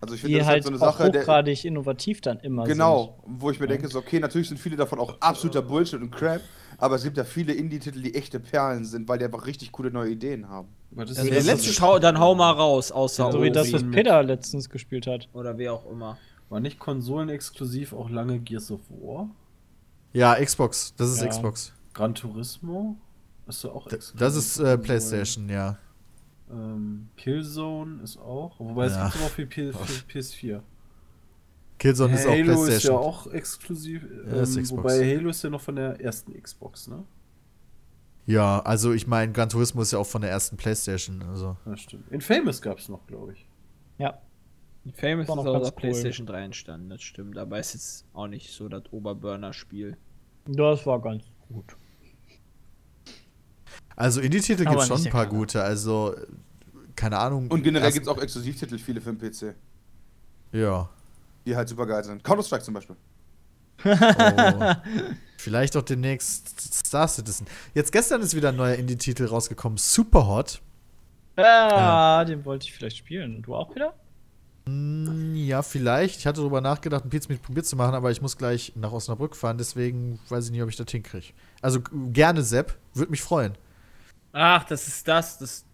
Also ich finde, das ist halt halt so eine auch Sache, der, hochgradig innovativ dann immer Genau, wo ich mir denke, so, okay, natürlich sind viele davon auch absoluter Bullshit und Crap, aber es gibt ja viele Indie-Titel, die echte Perlen sind, weil die einfach richtig coole neue Ideen haben. Ist Also das das, letzte Schau, dann hau mal raus, außer sind. So wie das, was Peter letztens gespielt hat. oder wie auch immer. War nicht konsolenexklusiv auch lange Gears of War? ja, Xbox, das ist Ja. Xbox. Gran Turismo? Ist ja auch exklusiv. Das ist äh. PlayStation, ja. Ähm, Killzone ist auch. Wobei es Ja. gibt es auch für, P (laughs) für PS4. Killzone ist auch Halo ist ja PlayStation. auch exklusiv. Ja, ist Ähm, Xbox. wobei Halo ist ja noch von der ersten Xbox, ne? Ja, also ich meine, Gran Turismo ist ja auch von der ersten PlayStation. Also. Ja, stimmt. Infamous gab es noch, glaube ich. Ja. Famous ist War noch auch auf cool. PlayStation 3 entstanden, das stimmt. Aber ist jetzt auch nicht so das Oberburner-Spiel. Das war ganz gut. Also Indie-Titel gibt schon nicht ein paar Knaller. gute. Also, keine Ahnung. Und generell gibt es auch Exklusivtitel, viele für den PC, Ja. die halt super geil sind. Counter-Strike zum Beispiel. Oh. (laughs) Vielleicht auch demnächst Star Citizen. Jetzt gestern ist wieder ein neuer Indie-Titel rausgekommen, Superhot. Ja, den wollte ich vielleicht spielen. Du auch wieder? Hm, Ja, vielleicht. Ich hatte darüber nachgedacht, ein Pizza mit probiert zu machen, aber ich muss gleich nach Osnabrück fahren, deswegen weiß ich nicht, ob ich das hinkriege. Also gerne, Sepp. Würde mich freuen. Ach, das ist das. Das,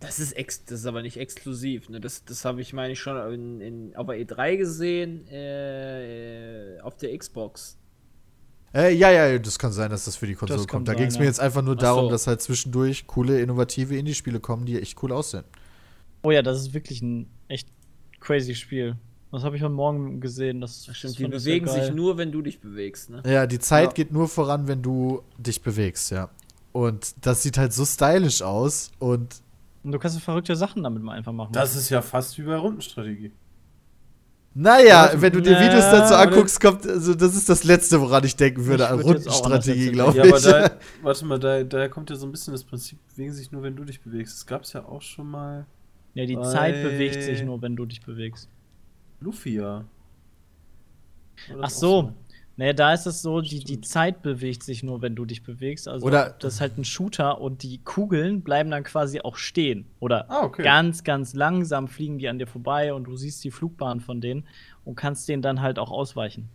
das, ist, ex, das ist aber nicht exklusiv. Ne? Das, das habe ich, meine ich, schon in, in, auf der E3 gesehen, äh, auf der Xbox. Äh, ja, ja, das kann sein, dass das für die Konsole Das kann kommt. Da ging es mir jetzt einfach nur Ach darum, so. dass halt zwischendurch coole, innovative Indie-Spiele kommen, die echt cool aussehen. Oh ja, das ist wirklich ein echt crazy Spiel. Das habe ich heute Morgen gesehen. Das, Das stimmt, die bewegen sich nur, wenn du dich bewegst. Ne? Ja, die Zeit Ja. geht nur voran, wenn du dich bewegst, ja. Und das sieht halt so stylisch aus und Und du kannst so verrückte Sachen damit mal einfach machen. Das ist ja fast wie bei Rundenstrategie. naja, wenn du dir Videos dazu anguckst, kommt, also das ist das Letzte, woran ich denken würde, Ich an Rundenstrategie, glaube Ja, ich. aber da, (laughs) warte mal, da, daher kommt ja so ein bisschen das Prinzip, bewegen sich nur, wenn du dich bewegst. Das gab es ja auch schon mal. ja, die Zeit bewegt sich nur, wenn du dich bewegst. Luffy ja. Ach so. Naja, da ist es so, die, die Zeit bewegt sich nur, wenn du dich bewegst. Also Oder- das ist halt ein Shooter und die Kugeln bleiben dann quasi auch stehen. Oder Ah, okay. ganz, ganz langsam fliegen die an dir vorbei und du siehst die Flugbahn von denen und kannst denen dann halt auch ausweichen.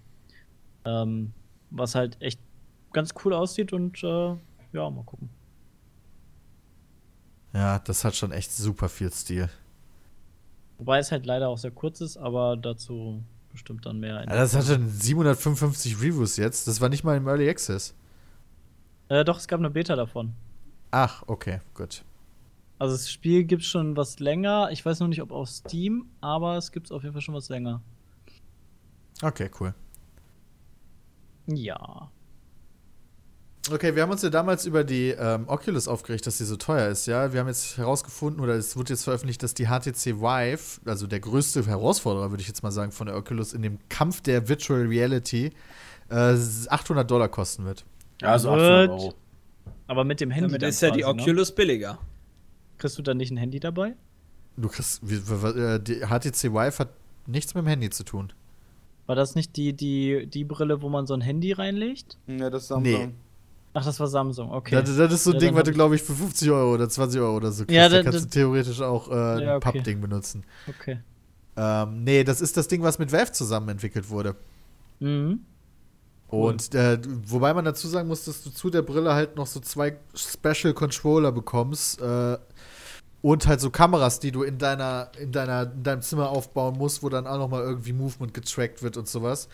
Ähm, was halt echt ganz cool aussieht und äh, ja, mal gucken. Ja, das hat schon echt super viel Stil. Wobei es halt leider auch sehr kurz ist, aber dazu bestimmt dann mehr. Ja, das hat schon 755 Reviews jetzt. Das war nicht mal im Early Access. Äh, doch, es gab eine Beta davon. Ach, okay, gut. Also das Spiel gibt schon was länger. Ich weiß noch nicht, ob auf Steam, aber es gibt auf jeden Fall schon was länger. Okay, cool. Ja. Okay, wir haben uns ja damals über die ähm, Oculus aufgeregt, dass die so teuer ist, ja. Wir haben jetzt herausgefunden, oder es wurde jetzt veröffentlicht, dass die HTC Vive, also der größte Herausforderer, würde ich jetzt mal sagen, von der Oculus in dem Kampf der Virtual Reality, äh, 800 Dollar kosten wird. Ja, also Wird- 800 Euro. Aber mit dem Handy. Damit dann ist ja die ne? Oculus billiger. Kriegst du dann nicht ein Handy dabei? Du kriegst, äh, die HTC Vive hat nichts mit dem Handy zu tun. War das nicht die, die, die Brille, wo man so ein Handy reinlegt? Ja, das ist Nee. Ach, das war Samsung, okay. Das, das ist so ein Ja, Ding, was du, glaube ich, für 50 Euro oder 20 Euro oder so kriegst. Ja, da kannst da- du theoretisch auch äh, ein Ja, okay. Pappding benutzen. okay. Ähm, nee, das ist das Ding, was mit Valve zusammen entwickelt wurde. Mhm. Und äh, wobei man dazu sagen muss, dass du zu der Brille halt noch so zwei Special Controller bekommst, äh, Und halt so Kameras, die du in deiner, in deiner, in deinem Zimmer aufbauen musst, wo dann auch nochmal irgendwie Movement getrackt wird und sowas.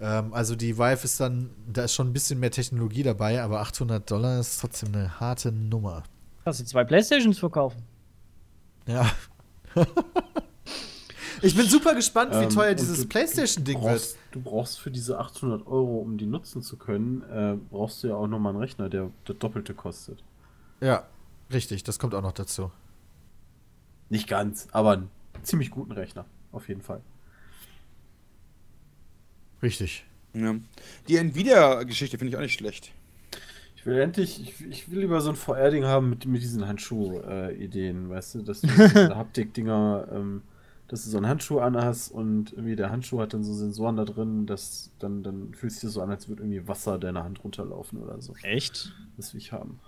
Ähm, also die Vive ist dann, da ist schon ein bisschen mehr Technologie dabei, aber 800 Dollar ist trotzdem eine harte Nummer. Kannst du zwei Playstations verkaufen? Ja. (laughs) ich bin super gespannt, wie Ähm, teuer und dieses PlayStation-Ding wird. Du brauchst für diese 800 Euro, um die nutzen zu können, äh, brauchst du ja auch nochmal einen Rechner, der das Doppelte kostet. Ja, richtig, das kommt auch noch dazu. Nicht ganz, aber einen ziemlich guten Rechner, auf jeden Fall. Richtig. Ja. Die Nvidia-Geschichte finde ich auch nicht schlecht. Ich will endlich, ich, ich will lieber so ein VR-Ding haben mit, mit diesen Handschuh-Ideen, weißt du, dass du (laughs) diese Haptik-Dinger, ähm, dass du so einen Handschuh anhast und irgendwie der Handschuh hat dann so Sensoren da drin, dass dann, dann fühlt sich das so an, als würde irgendwie Wasser deiner Hand runterlaufen oder so. Echt? Das will ich haben.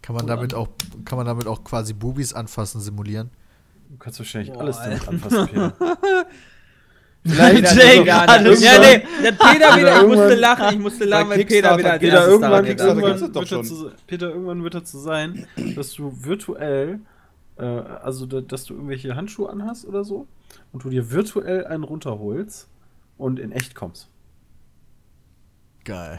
Kann man damit auch, kann man damit auch quasi Bubis anfassen, simulieren? Du kannst wahrscheinlich Boah, alles damit anfassen, Peter. (laughs) Vielleicht Jake sogar gerade. Ja, nee, der Peter wieder, ich musste irgendwann- lachen, ich musste lachen, weil Peter wieder als Peter, erstes irgendwann, hat. irgendwann wird er schon. zu, Peter, irgendwann wird dazu sein, dass du virtuell, äh, also da, dass du irgendwelche Handschuhe anhast oder so und du dir virtuell einen runterholst und in echt kommst. Geil.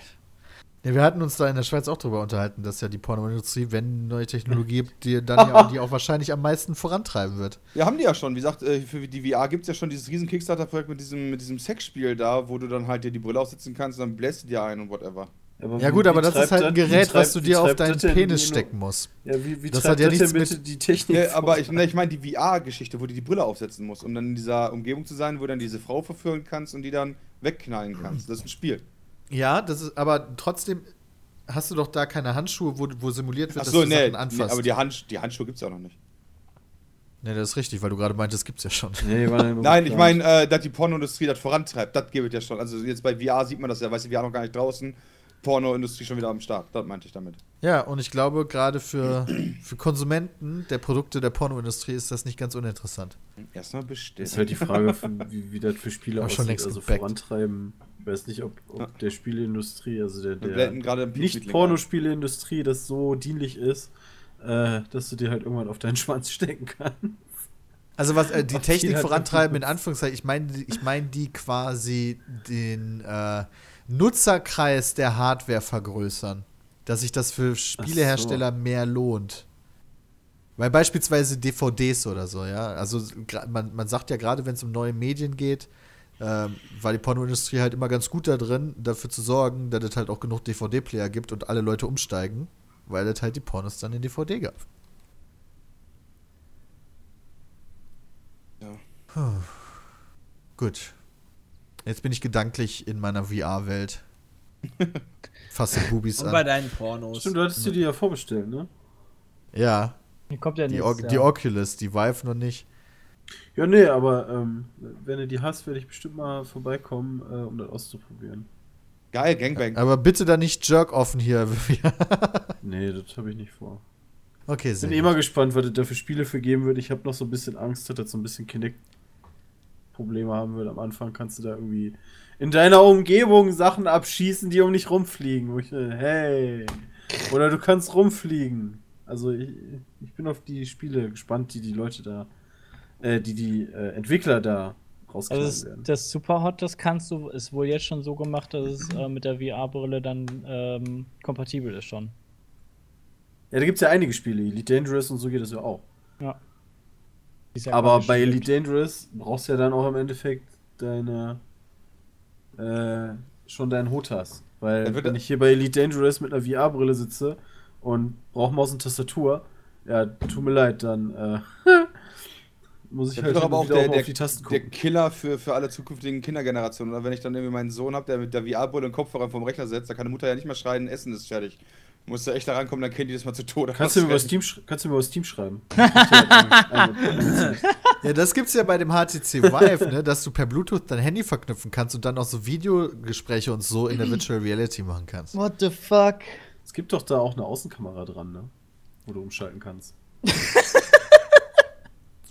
Ja, wir hatten uns da in der Schweiz auch drüber unterhalten, dass ja die Pornoindustrie, wenn neue Technologie gibt, die dann ja auch, (laughs) die auch wahrscheinlich am meisten vorantreiben wird. Ja, haben die ja schon. Wie gesagt, äh, für die VR gibt es ja schon dieses riesen Kickstarter-Projekt mit diesem, mit diesem Sexspiel da, wo du dann halt dir die Brille aufsetzen kannst und dann bläst du dir ein und whatever. Aber Ja gut, aber das ist halt ein Gerät, treibt- was du dir auf deinen Penis stecken musst. Ja, wie, wie Das hat ja das nichts mit- die Technik? Nee, aber ich, ne, ich meine die VR-Geschichte, wo du die Brille aufsetzen musst, um dann in dieser Umgebung zu sein, wo du dann diese Frau verführen kannst und die dann wegknallen kannst. Das ist ein Spiel. Ja, das ist, aber trotzdem hast du doch da keine Handschuhe, wo, wo simuliert wird, Achso, dass du nee, Sachen nee, anfasst. aber die, Hand, die Handschuhe gibt es ja noch nicht. nee, das ist richtig, weil du gerade meintest, gibt's ja schon. Nee, Nein, ich meine, äh, dass die Pornoindustrie das vorantreibt, das gibt es ja schon. Also jetzt bei VR sieht man das ja, weißt du, VR noch gar nicht draußen, Pornoindustrie schon wieder am Start. Das meinte ich damit. Ja, und ich glaube, gerade für, für Konsumenten der Produkte der Pornoindustrie ist das nicht ganz uninteressant. Erstmal bestellen. ist halt die Frage, wie, wie das für Spiele Hab aussieht, schon längst also gebackt. vorantreiben. Ich weiß nicht, ob, ob Ja. der Spieleindustrie, also der, der blenden gerade einen nicht Peach-Link Pornospieleindustrie das so dienlich ist, äh, dass du dir halt irgendwann auf deinen (laughs) Schwanz stecken kannst. Also was äh, die Auf Technik vorantreiben, in. Anführungszeichen, ich meine ich mein die quasi den äh, Nutzerkreis der Hardware vergrößern. Dass sich das für Spielehersteller mehr lohnt. Weil beispielsweise DVDs oder so, ja. Also man, man sagt ja gerade, wenn es um neue Medien geht, ähm, war die Pornoindustrie halt immer ganz gut da drin, dafür zu sorgen, dass es halt auch genug DVD-Player gibt und alle Leute umsteigen, weil es halt die Pornos dann in DVD gab. Ja. Puh. Gut. Jetzt bin ich gedanklich in meiner VR-Welt. (laughs) Fasse Bubis Und bei an. deinen Pornos. Stimmt, du hattest dir die ja vorbestellt, ne? Ja, Die kommt ja die, nicht. Or die Oculus, die Vive noch nicht. Ja, nee, aber ähm, wenn du die hast, werde ich bestimmt mal vorbeikommen, äh, um das auszuprobieren. Geil, Gangbang. Aber bitte da nicht Jerk-offen hier. (laughs) Nee, das habe ich nicht vor. okay, Ich sehr bin gut. eh mal gespannt, was es da für Spiele für geben wird. Ich habe noch so ein bisschen Angst, dass das so ein bisschen Kinect-Probleme haben wird. Am Anfang kannst du da irgendwie in deiner Umgebung Sachen abschießen, die um dich rumfliegen. Wo ich, hey. Oder du kannst rumfliegen. Also ich, ich bin auf die Spiele gespannt, die die Leute da, äh, die die äh, Entwickler da rauskriegen Also das, werden. das Superhot, das kannst du, ist wohl jetzt schon so gemacht, dass es äh, mit der VR-Brille dann ähm, kompatibel ist schon. Ja, da gibt es ja einige Spiele. Elite Dangerous und so geht das ja auch. Ja. Ja Aber bei Elite Dangerous brauchst du ja dann auch im Endeffekt deine äh, schon deinen Hotas. Weil wenn ich hier bei Elite Dangerous mit einer VR-Brille sitze und brauche Maus und Tastatur, ja, tut mir leid, dann äh, (laughs) muss ich Das halt doch aber auch der, der, auf die Tasten der gucken. Killer für, für alle zukünftigen Kindergenerationen. Oder wenn ich dann irgendwie meinen Sohn habe, der mit der VR-Brille und Kopfhörer vom Rechner setzt, da kann die Mutter ja nicht mehr schreien, Essen ist fertig. Musst du echt da rankommen, dann kennt die das mal zu Tode. Kannst du, mir über Steam, kannst du mir über Steam schreiben? (laughs) Einge- Ja, das gibt's ja bei dem HTC Vive, ne, dass du per Bluetooth dein Handy verknüpfen kannst und dann auch so Videogespräche und so in der Virtual Reality machen kannst. What the fuck? Es gibt doch da auch eine Außenkamera dran, ne? Wo du umschalten kannst. (laughs)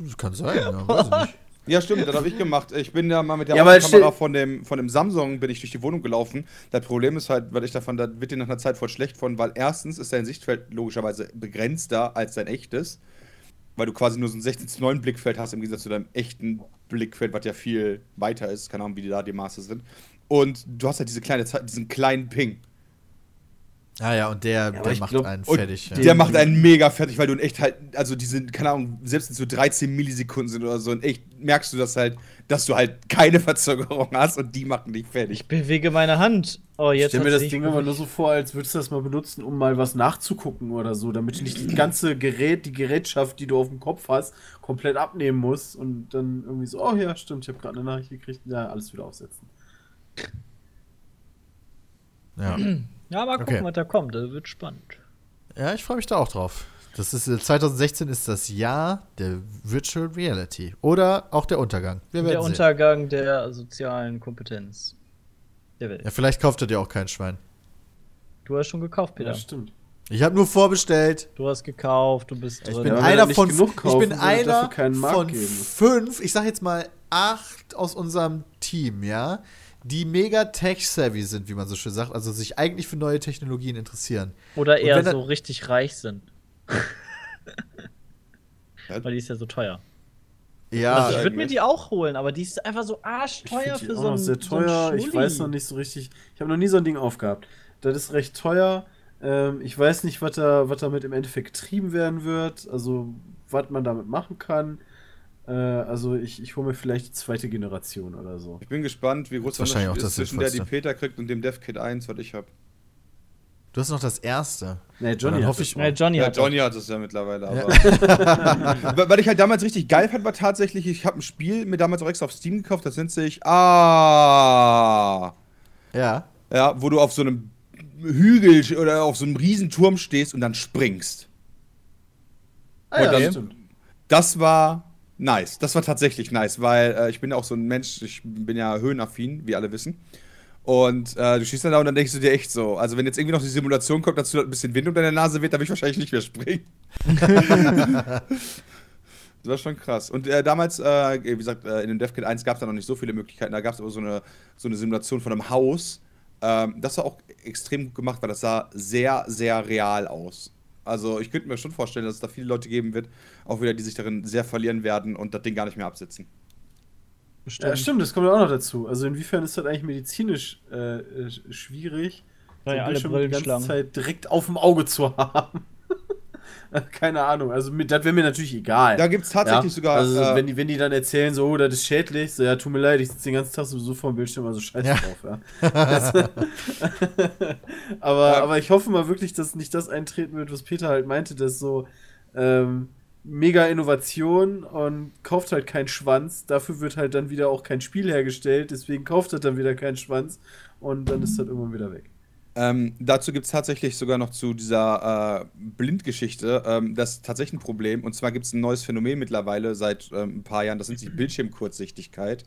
Das kann sein, ja, (laughs) weiß ich nicht. Ja, stimmt, das habe ich gemacht. Ich bin ja mal mit der Ja, Kamera von dem, von dem Samsung bin ich durch die Wohnung gelaufen. Das Problem ist halt, weil ich davon, da wird dir nach einer Zeit voll schlecht von, weil erstens ist dein Sichtfeld logischerweise begrenzter als dein echtes. Weil du quasi nur so ein 16 zu 9 Blickfeld hast im Gegensatz zu deinem echten Blickfeld, was ja viel weiter ist. Keine Ahnung, wie die da die Maße sind. Und du hast halt diese kleine, Zeit- diesen kleinen Ping. Ah ja, und der, aber der macht glaub- einen fertig. Ja. der macht einen mega fertig, weil du in echt halt, also diese, keine Ahnung, selbst in so 13 Millisekunden sind oder so, und echt merkst du das halt, dass du halt keine (laughs) Verzögerung hast und die machen dich fertig. Ich bewege meine Hand. Oh, Ich jetzt stell mir das Ding aber nur so vor, als würdest du das mal benutzen, um mal was nachzugucken oder so, damit du nicht die ganze Gerät, die Gerätschaft, die du auf dem Kopf hast, komplett abnehmen musst und dann irgendwie so, oh ja, stimmt, ich habe gerade eine Nachricht gekriegt, ja, alles wieder aufsetzen. Ja. (clears throat) Ja, mal gucken, Okay. was da kommt. Das wird spannend. ja, ich freue mich da auch drauf. Das ist, äh, 2016 ist das Jahr der Virtual Reality. Oder auch der Untergang. Wir Der werden sehen. Untergang der sozialen Kompetenz der Welt. Ja, vielleicht kauft er dir auch kein Schwein. Du hast schon gekauft, Peter. Ja, stimmt. Ich habe nur vorbestellt. Du hast gekauft, du bist Ich bin Ja, er einer von genug ich kaufen bin einer von geben. fünf, ich sag jetzt mal acht aus unserem Team, ja, die mega tech-savvy sind, wie man so schön sagt, also sich eigentlich für neue Technologien interessieren. Oder eher er- so richtig reich sind. Weil die ist ja so teuer. Ja, also ich würde mir die auch holen, aber die ist einfach so Ich arschteuer für so noch ein sehr so teuer. ich Schnulli. weiß noch nicht so richtig. Ich habe noch nie so ein Ding aufgehabt. Das ist recht teuer. Ähm, ich weiß nicht, was da, was damit im Endeffekt getrieben werden wird. Also, was man damit machen kann. Äh, also, ich, ich hole mir vielleicht die zweite Generation oder so. Ich bin gespannt, wie groß der wahrscheinlich Unterschied auch ist das zwischen der, die. Peter kriegt und dem DevKit 1, was ich habe. du hast noch das erste. Nee, Johnny. dann hat hoffe ich-. Ja, Johnny Ja, hat Johnny hat es ja mittlerweile, aber. (laughs) Weil- ich halt damals richtig geil fand, war tatsächlich, ich habe ein Spiel mir damals auch extra auf Steam gekauft, das nennt sich Ah. Ja. Ja, wo du auf so einem Hügel oder auf so einem Riesenturm stehst und dann springst. Ah, ja, Und dann- stimmt. Das war nice. Das war tatsächlich nice, weil äh, ich bin ja auch so ein Mensch, ich bin ja höhenaffin, wie alle wissen. Und äh, du stehst dann da und dann denkst du dir echt so, also wenn jetzt irgendwie noch die Simulation kommt, dass du ein bisschen Wind unter der Nase weht, dann will ich wahrscheinlich nicht mehr springen. (laughs) das war schon krass. Und äh, damals, äh, wie gesagt, äh, in dem DevKit 1 gab es da noch nicht so viele Möglichkeiten. Da gab es aber so eine, so eine Simulation von einem Haus. Ähm, das war auch extrem gut gemacht, weil das sah sehr, sehr real aus. Also ich könnte mir schon vorstellen, dass es da viele Leute geben wird, auch wieder, die sich darin sehr verlieren werden und das Ding gar nicht mehr absitzen. Ja, stimmt, das kommt ja auch noch dazu. Also, inwiefern ist das eigentlich medizinisch äh, äh, schwierig, ja alle Bildschirm die ganze. Zeit direkt auf dem Auge zu haben? (laughs) Keine Ahnung. Also, mit, das wäre mir natürlich egal. Da gibt es tatsächlich ja? sogar. Also, äh, wenn, die, wenn die dann erzählen, so, oh, das ist schädlich, so, ja, tut mir leid, ich sitze den ganzen Tag sowieso vor dem Bildschirm, also scheiß Ja. drauf, ja. Das- (laughs) aber, Ja. aber ich hoffe mal wirklich, dass nicht das eintreten wird, was Peter halt meinte, dass so ähm, mega Innovation und kauft halt keinen Schwanz. Dafür wird halt dann wieder auch kein Spiel hergestellt, deswegen kauft er dann wieder keinen Schwanz und dann ist das irgendwann wieder weg. Ähm, dazu gibt es tatsächlich sogar noch zu dieser äh, Blindgeschichte ähm, das ist tatsächlich ein Problem. Und zwar gibt es ein neues Phänomen mittlerweile seit ähm, ein paar Jahren, das nennt sich (clears throat) Bildschirmkurzsichtigkeit.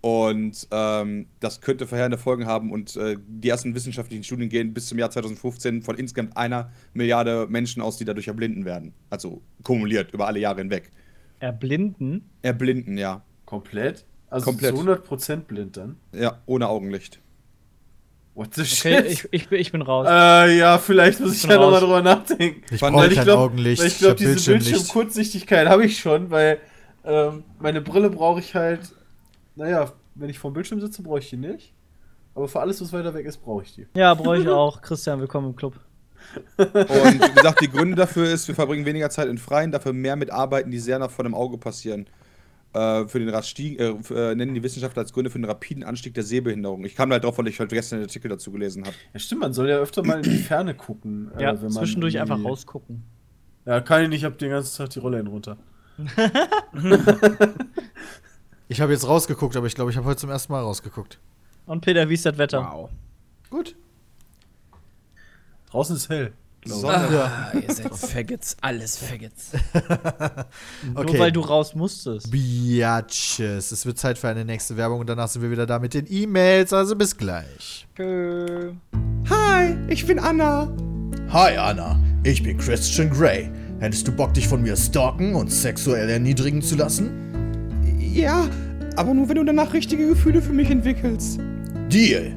Und ähm, das könnte verheerende Folgen haben. Und äh, die ersten wissenschaftlichen Studien gehen bis zum Jahr 2015 von insgesamt einer Milliarde Menschen aus, die dadurch erblinden werden. Also kumuliert über alle Jahre hinweg. Erblinden. Erblinden, ja. Komplett? Also Komplett. zu 100% blind dann? Ja, ohne Augenlicht. What the Okay, shit? ich, ich, bin- ich bin raus. Äh, ja, vielleicht muss ich bin ja nochmal drüber nachdenken. Ich brauche ich kein glaub- Augenlicht. Weil ich ich glaube, diese. Bildschirmkurzsichtigkeit habe ich schon, weil ähm, meine Brille brauche ich halt, naja, wenn ich vorm Bildschirm sitze, brauche ich die nicht. Aber für alles, was weiter weg ist, brauche ich die. Ja, brauche ich auch. (laughs) Christian, willkommen im Club. Und wie gesagt, die Gründe dafür ist, wir verbringen weniger Zeit in Freien, dafür mehr mit Arbeiten, die sehr nah vor dem Auge passieren. Äh, für den Raststieg, äh, äh, nennen die Wissenschaftler als Gründe für den rapiden Anstieg der Sehbehinderung. Ich kam da halt drauf, weil ich halt gestern einen Artikel dazu gelesen habe. Ja, stimmt, man soll ja öfter mal in die Ferne gucken. äh, Ja, zwischendurch einfach rausgucken. Ja, kann ich nicht, ich habe den ganzen Tag die Rolle runter. (laughs) Ich habe jetzt rausgeguckt, aber ich glaube, ich habe heute zum ersten Mal rausgeguckt. Und Peter, wie ist das Wetter? Wow. Gut. Draußen ist hell. Sonne. Ah, ihr seid Faggots, alles Faggots. (laughs) Okay. Nur weil du raus musstest. Biatches. Es wird Zeit für eine nächste Werbung und danach sind wir wieder da mit den E-Mails. Also bis gleich. Tschö. Hi, ich bin Anna. Hi Anna, ich bin Christian Grey. Hättest du Bock, dich von mir stalken und sexuell erniedrigen zu lassen? Ja, aber nur wenn du danach richtige Gefühle für mich entwickelst. Deal.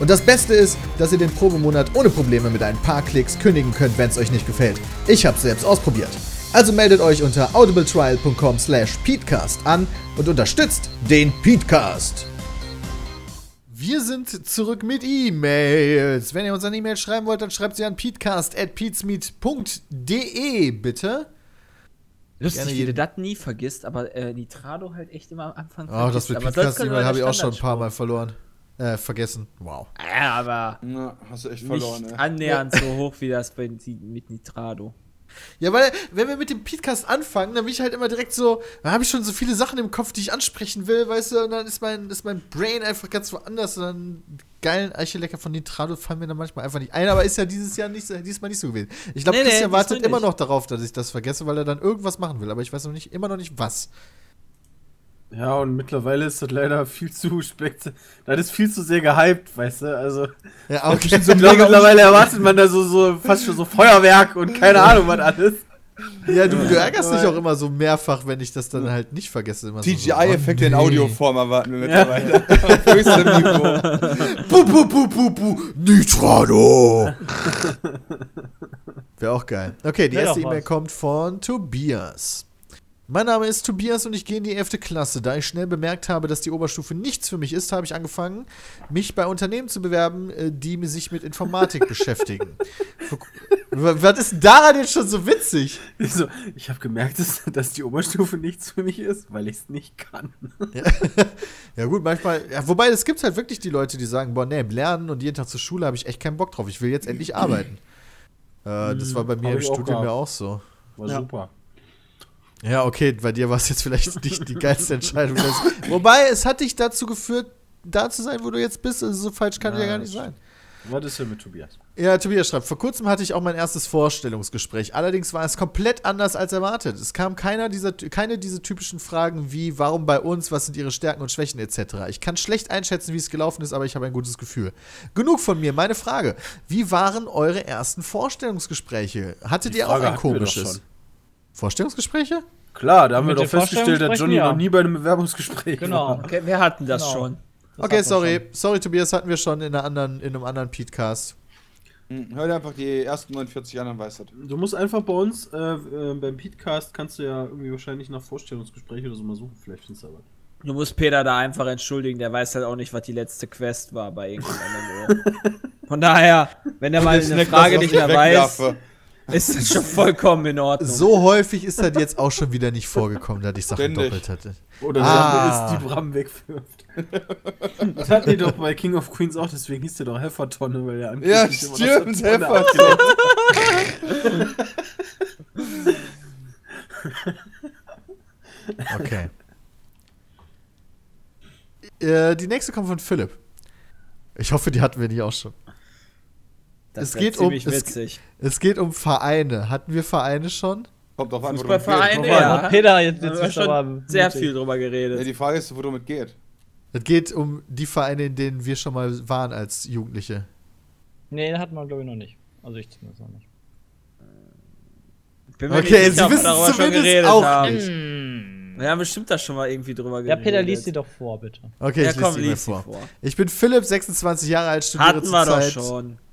Und das Beste ist, dass ihr den Probemonat ohne Probleme mit ein paar Klicks kündigen könnt, wenn es euch nicht gefällt. Ich habe selbst ausprobiert. Also meldet euch unter audibletrial.com slash peatcast an und unterstützt den Peatcast. Wir sind zurück mit E-Mails. Wenn ihr uns eine E-Mail schreiben wollt, dann schreibt sie an peatcast.peatsmeet.de, bitte. Lustig, Gerne wie du das nie vergisst, aber äh, Nitrado halt echt immer am Anfang Oh, das mit Peatcast-E-Mail habe ich auch schon ein paar Mal verloren. Äh, vergessen. Wow. Ja, aber Na, hast du echt verloren, nicht ey. annähernd so hoch wie das bei, mit Nitrado. Ja, weil, wenn wir mit dem Podcast anfangen, dann bin ich halt immer direkt so, da habe ich schon so viele Sachen im Kopf, die ich ansprechen will, weißt du, und dann ist mein, ist mein Brain einfach ganz woanders und dann geilen Eichelecker von Nitrado fallen mir dann manchmal einfach nicht ein, aber ist ja dieses Jahr nicht, so- diesmal nicht so gewesen. Ich glaube, Nee, nee, Christian diesmal wartet immer noch darauf, dass ich das vergesse, weil er dann irgendwas machen will, aber ich weiß noch nicht, immer noch nicht was. Ja, und mittlerweile ist das leider viel zu spekt. Das ist viel zu sehr gehypt, weißt du? Also, Ja, okay. so mittlerweile erwartet man da so, so fast schon so Feuerwerk und keine Ahnung, was alles. ja, du, du ärgerst dich auch immer so mehrfach, wenn ich das dann halt nicht vergesse. Immer so, so, CGI-Effekte in oh, nee. Audioform erwarten wir mittlerweile. (laughs) Auf höchstem Niveau. Pu, pu, pu, pu, pu, Nitrado! Wäre auch geil. Okay, die Wär erste E-Mail kommt von Tobias. Mein Name ist Tobias und ich gehe in die 11. Klasse. Da ich schnell bemerkt habe, dass die Oberstufe nichts für mich ist, habe ich angefangen, mich bei Unternehmen zu bewerben, äh, die sich mit Informatik (laughs) beschäftigen. Was ist denn daran jetzt schon so witzig? Ich, so, ich habe gemerkt, dass, dass die Oberstufe nichts für mich ist, weil ich es nicht kann. (laughs) Ja gut, manchmal, ja, wobei es gibt halt wirklich die Leute, die sagen, boah, nee, lernen und jeden Tag zur Schule habe ich echt keinen Bock drauf. Ich will jetzt endlich (clears throat) arbeiten. Äh, das war bei mir im Studium ja auch so. War Ja. super. Ja, okay, bei dir war es jetzt vielleicht nicht die geilste Entscheidung. Wobei, es hat dich dazu geführt, da zu sein, wo du jetzt bist. Also so falsch kann ja, Ja, gar nicht sein. Was ist denn mit Tobias? Ja, Tobias schreibt, vor kurzem hatte ich auch mein erstes Vorstellungsgespräch. Allerdings war es komplett anders als erwartet. Es kam keiner dieser, keine dieser typischen Fragen wie, warum bei uns, was sind ihre Stärken und Schwächen etc. Ich kann schlecht einschätzen, wie es gelaufen ist, aber ich habe ein gutes Gefühl. Genug von mir. Meine Frage, wie waren eure ersten Vorstellungsgespräche? Hattet Die ihr auch Frage ein wir doch komisches? Vorstellungsgespräche? Klar, da haben wir Mit doch den festgestellt, dass Johnny Vorstellungsgesprächen, ja. noch nie bei einem Bewerbungsgespräch Genau. war. Okay, wir hatten das Genau. schon. Das okay, sorry. schon. Sorry, Tobias, hatten wir schon in, einer anderen, in einem anderen Podcast. Hm, Hör dir einfach die ersten 49 an, dann weißt du. Du musst einfach bei uns, äh, äh, beim Podcast kannst du ja irgendwie wahrscheinlich nach Vorstellungsgespräch oder so mal suchen, vielleicht findest du aber. Du musst Peter da einfach entschuldigen, der weiß halt auch nicht, was die letzte Quest war bei irgendeinem. (laughs) Von daher, wenn er mal eine Frage nicht mehr weiß, (laughs) ist das schon vollkommen in Ordnung. So häufig ist das jetzt auch schon wieder nicht vorgekommen, dass ich Sachen Ständig. doppelt hatte. Oder Ah. Ist, die Bram wegwirft. (laughs) das hatten die doch bei King of Queens auch, deswegen hieß der doch Heffertonne, weil er Ja, angeblich noch stimmt, Heffertonne. (laughs) Okay. äh, die nächste kommt von Philipp. Ich hoffe, die hatten wir nicht auch schon. Das es geht um- ziemlich es- witzig. Es geht um Vereine. Hatten wir Vereine schon? Kommt drauf an, wo Fußballvereine, geht. ja. Ja, Peter, jetzt, jetzt aber schon sehr mutig. viel drüber Ja, geredet. die Frage ist, wo damit geht. Es geht um die Vereine, in denen wir schon mal waren als Jugendliche. Nee, hatten wir, glaube ich, noch nicht. Also ich zumindest noch nicht. Bin mir Okay, nicht sicher, sie wissen darüber es schon geredet auch haben. nicht. Wir haben bestimmt da schon mal irgendwie drüber Ja, geredet. Peter, liest sie doch vor, bitte. Okay, Ja, ich komm, lies sie vor. vor. Ich bin Philipp, 26 Jahre alt, studiere Hatten wir doch schon.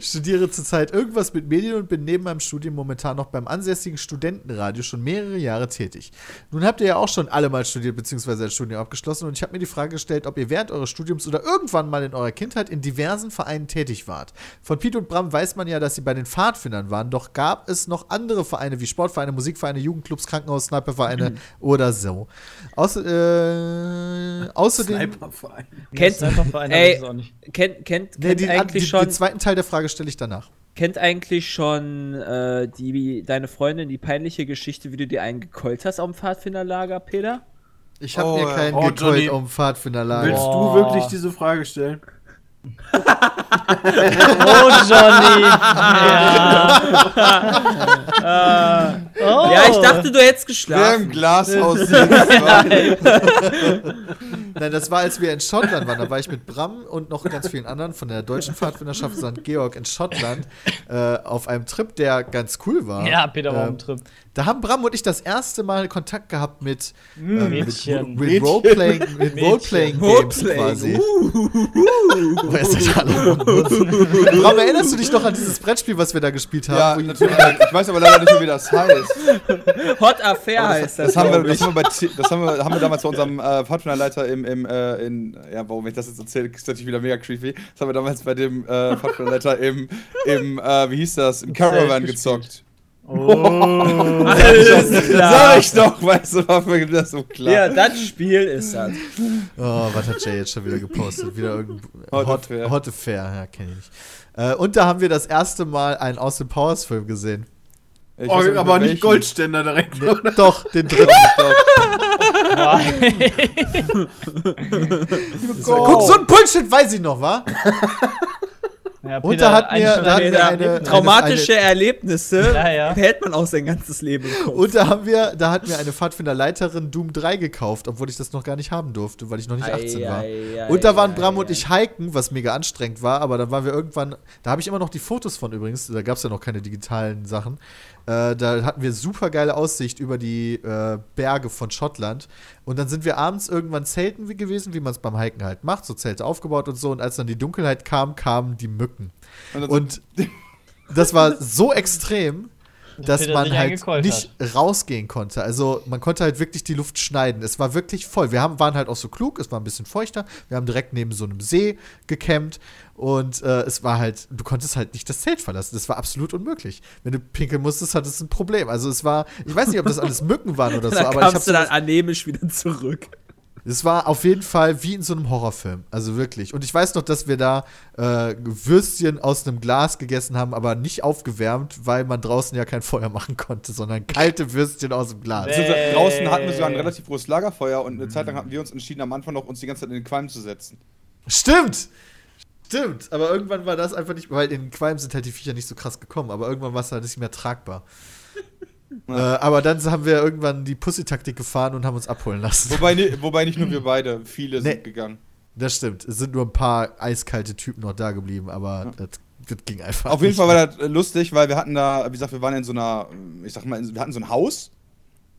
studiere zurzeit irgendwas mit Medien und bin neben meinem Studium momentan noch beim ansässigen Studentenradio schon mehrere Jahre tätig. Nun habt ihr ja auch schon alle mal studiert bzw. ein Studium abgeschlossen und ich habe mir die Frage gestellt, ob ihr während eures Studiums oder irgendwann mal in eurer Kindheit in diversen Vereinen tätig wart. Von Piet und Bram weiß man ja, dass sie bei den Pfadfindern waren, doch gab es noch andere Vereine wie Sportvereine, Musikvereine, Jugendclubs, Krankenhaus, Snipervereine oder so. Außer, äh, außerdem... Sniperverein. Kennt, einfach Vereine, ey, kennt, kennt, Nee, kennt die, eigentlich die, schon, den zweiten Teil der Frage stelle ich danach. kennt eigentlich schon äh, die, deine Freundin die peinliche Geschichte, wie du dir einen gekeult hast auf dem Pfadfinderlager, Peter? Ich habe Oh, mir keinen oh, Johnny. um Pfadfinderlager. Willst du wirklich diese Frage stellen? (laughs) (laughs) Oh, Johnny! ja. oh. Ja, ich dachte, du hättest Wer im geschlafen. Glashaus sitzt. Nein, das war, als wir in Schottland waren. Da war ich mit Bram und noch ganz vielen anderen von der deutschen Pfadfinderschaft St. Georg in Schottland äh, auf einem Trip, der ganz cool war. Ja, Peter war Ähm, am Trip. Da haben Bram und ich das erste Mal Kontakt gehabt mit, ähm, mit, Mädchen. mit Roleplaying, mit Mädchen. Roleplaying Games Roleplaying. quasi. Wer ist das alle? Bram, (laughs) erinnerst du dich noch an dieses Brettspiel, was wir da gespielt haben? Ja, natürlich. Ich weiß aber leider nicht mehr, wie das heißt. Hot Affair heißt das. Das haben wir, das haben wir, bei, das haben wir, haben wir damals bei unserem äh, Pfadfinderleiter im, im äh, in, ja, warum ich das jetzt erzähle, ist natürlich wieder mega creepy. Das haben wir damals bei dem äh, Pfadfinderleiter im, im äh, wie hieß das, im Caravan gespielt. Gezockt. (laughs) Alles Sag klar. ich doch, weißt du, war mir das so klar. Ja, das Spiel ist das. Oh, was hat Jay jetzt schon wieder gepostet? Wieder irgendein Hot Hot, Affair. Hot Affair, ja, kenne ich nicht. Äh, und da haben wir das erste Mal einen Austin Powers Film gesehen. Ich Oh, aber nicht. Goldständer direkt. Nee, doch, den dritten. Guck, so ein Bullshit weiß ich noch, wa? (laughs) Ja, Und da hat mir- hat mir eine- Traumatische Erlebnisse Ja, ja. behält man auch sein ganzes Leben. Und da haben wir, da hat mir eine Pfadfinderleiterin Doom 3 gekauft, obwohl ich das noch gar nicht haben durfte, weil ich noch nicht 18 war. Und da waren Bram und ich hiken, was mega anstrengend war, aber dann waren wir irgendwann, da habe ich immer noch die Fotos von übrigens, da gab es ja noch keine digitalen Sachen. Äh, da hatten wir super geile Aussicht über die äh, Berge von Schottland. Und dann sind wir abends irgendwann zelten wie gewesen, wie man es beim Hiken halt macht, so Zelte aufgebaut und so. Und als dann die Dunkelheit kam, kamen die Mücken. Und Und das war so extrem, dass Peter man halt nicht rausgehen konnte. Also man konnte halt wirklich die Luft schneiden. Es war wirklich voll. Wir haben, waren halt auch so klug, es war ein bisschen feuchter. Wir haben direkt neben so einem See gecampt und äh, es war halt, du konntest halt nicht das Zelt verlassen. Das war absolut unmöglich. Wenn du pinkeln musstest, hattest du ein Problem. Also es war, ich weiß nicht, ob das alles Mücken waren oder (laughs) so, da aber ich habe kamst du dann anämisch wieder zurück. Es war auf jeden Fall wie in so einem Horrorfilm. Also wirklich. Und ich weiß noch, dass wir da äh, Würstchen aus einem Glas gegessen haben, aber nicht aufgewärmt, weil man draußen ja kein Feuer machen konnte, sondern kalte Würstchen aus dem Glas. Also Bäh. draußen hatten wir sogar ein relativ großes Lagerfeuer und eine Zeit lang hatten wir uns entschieden, am Anfang noch uns die ganze Zeit in den Qualm zu setzen. Stimmt! Stimmt, aber irgendwann war das einfach nicht, weil in den Qualm sind halt die Viecher nicht so krass gekommen, aber irgendwann war es halt nicht mehr tragbar. Äh, aber dann haben wir irgendwann die Pussy-Taktik gefahren und haben uns abholen lassen. Wobei, wobei nicht nur wir beide, viele Nee. sind gegangen. Das stimmt. Es sind nur ein paar eiskalte Typen noch da geblieben, aber das, das ging einfach. Auf jeden Fall war das äh, lustig, weil wir hatten da, wie gesagt, wir waren in so einer, ich sag mal, wir hatten so ein Haus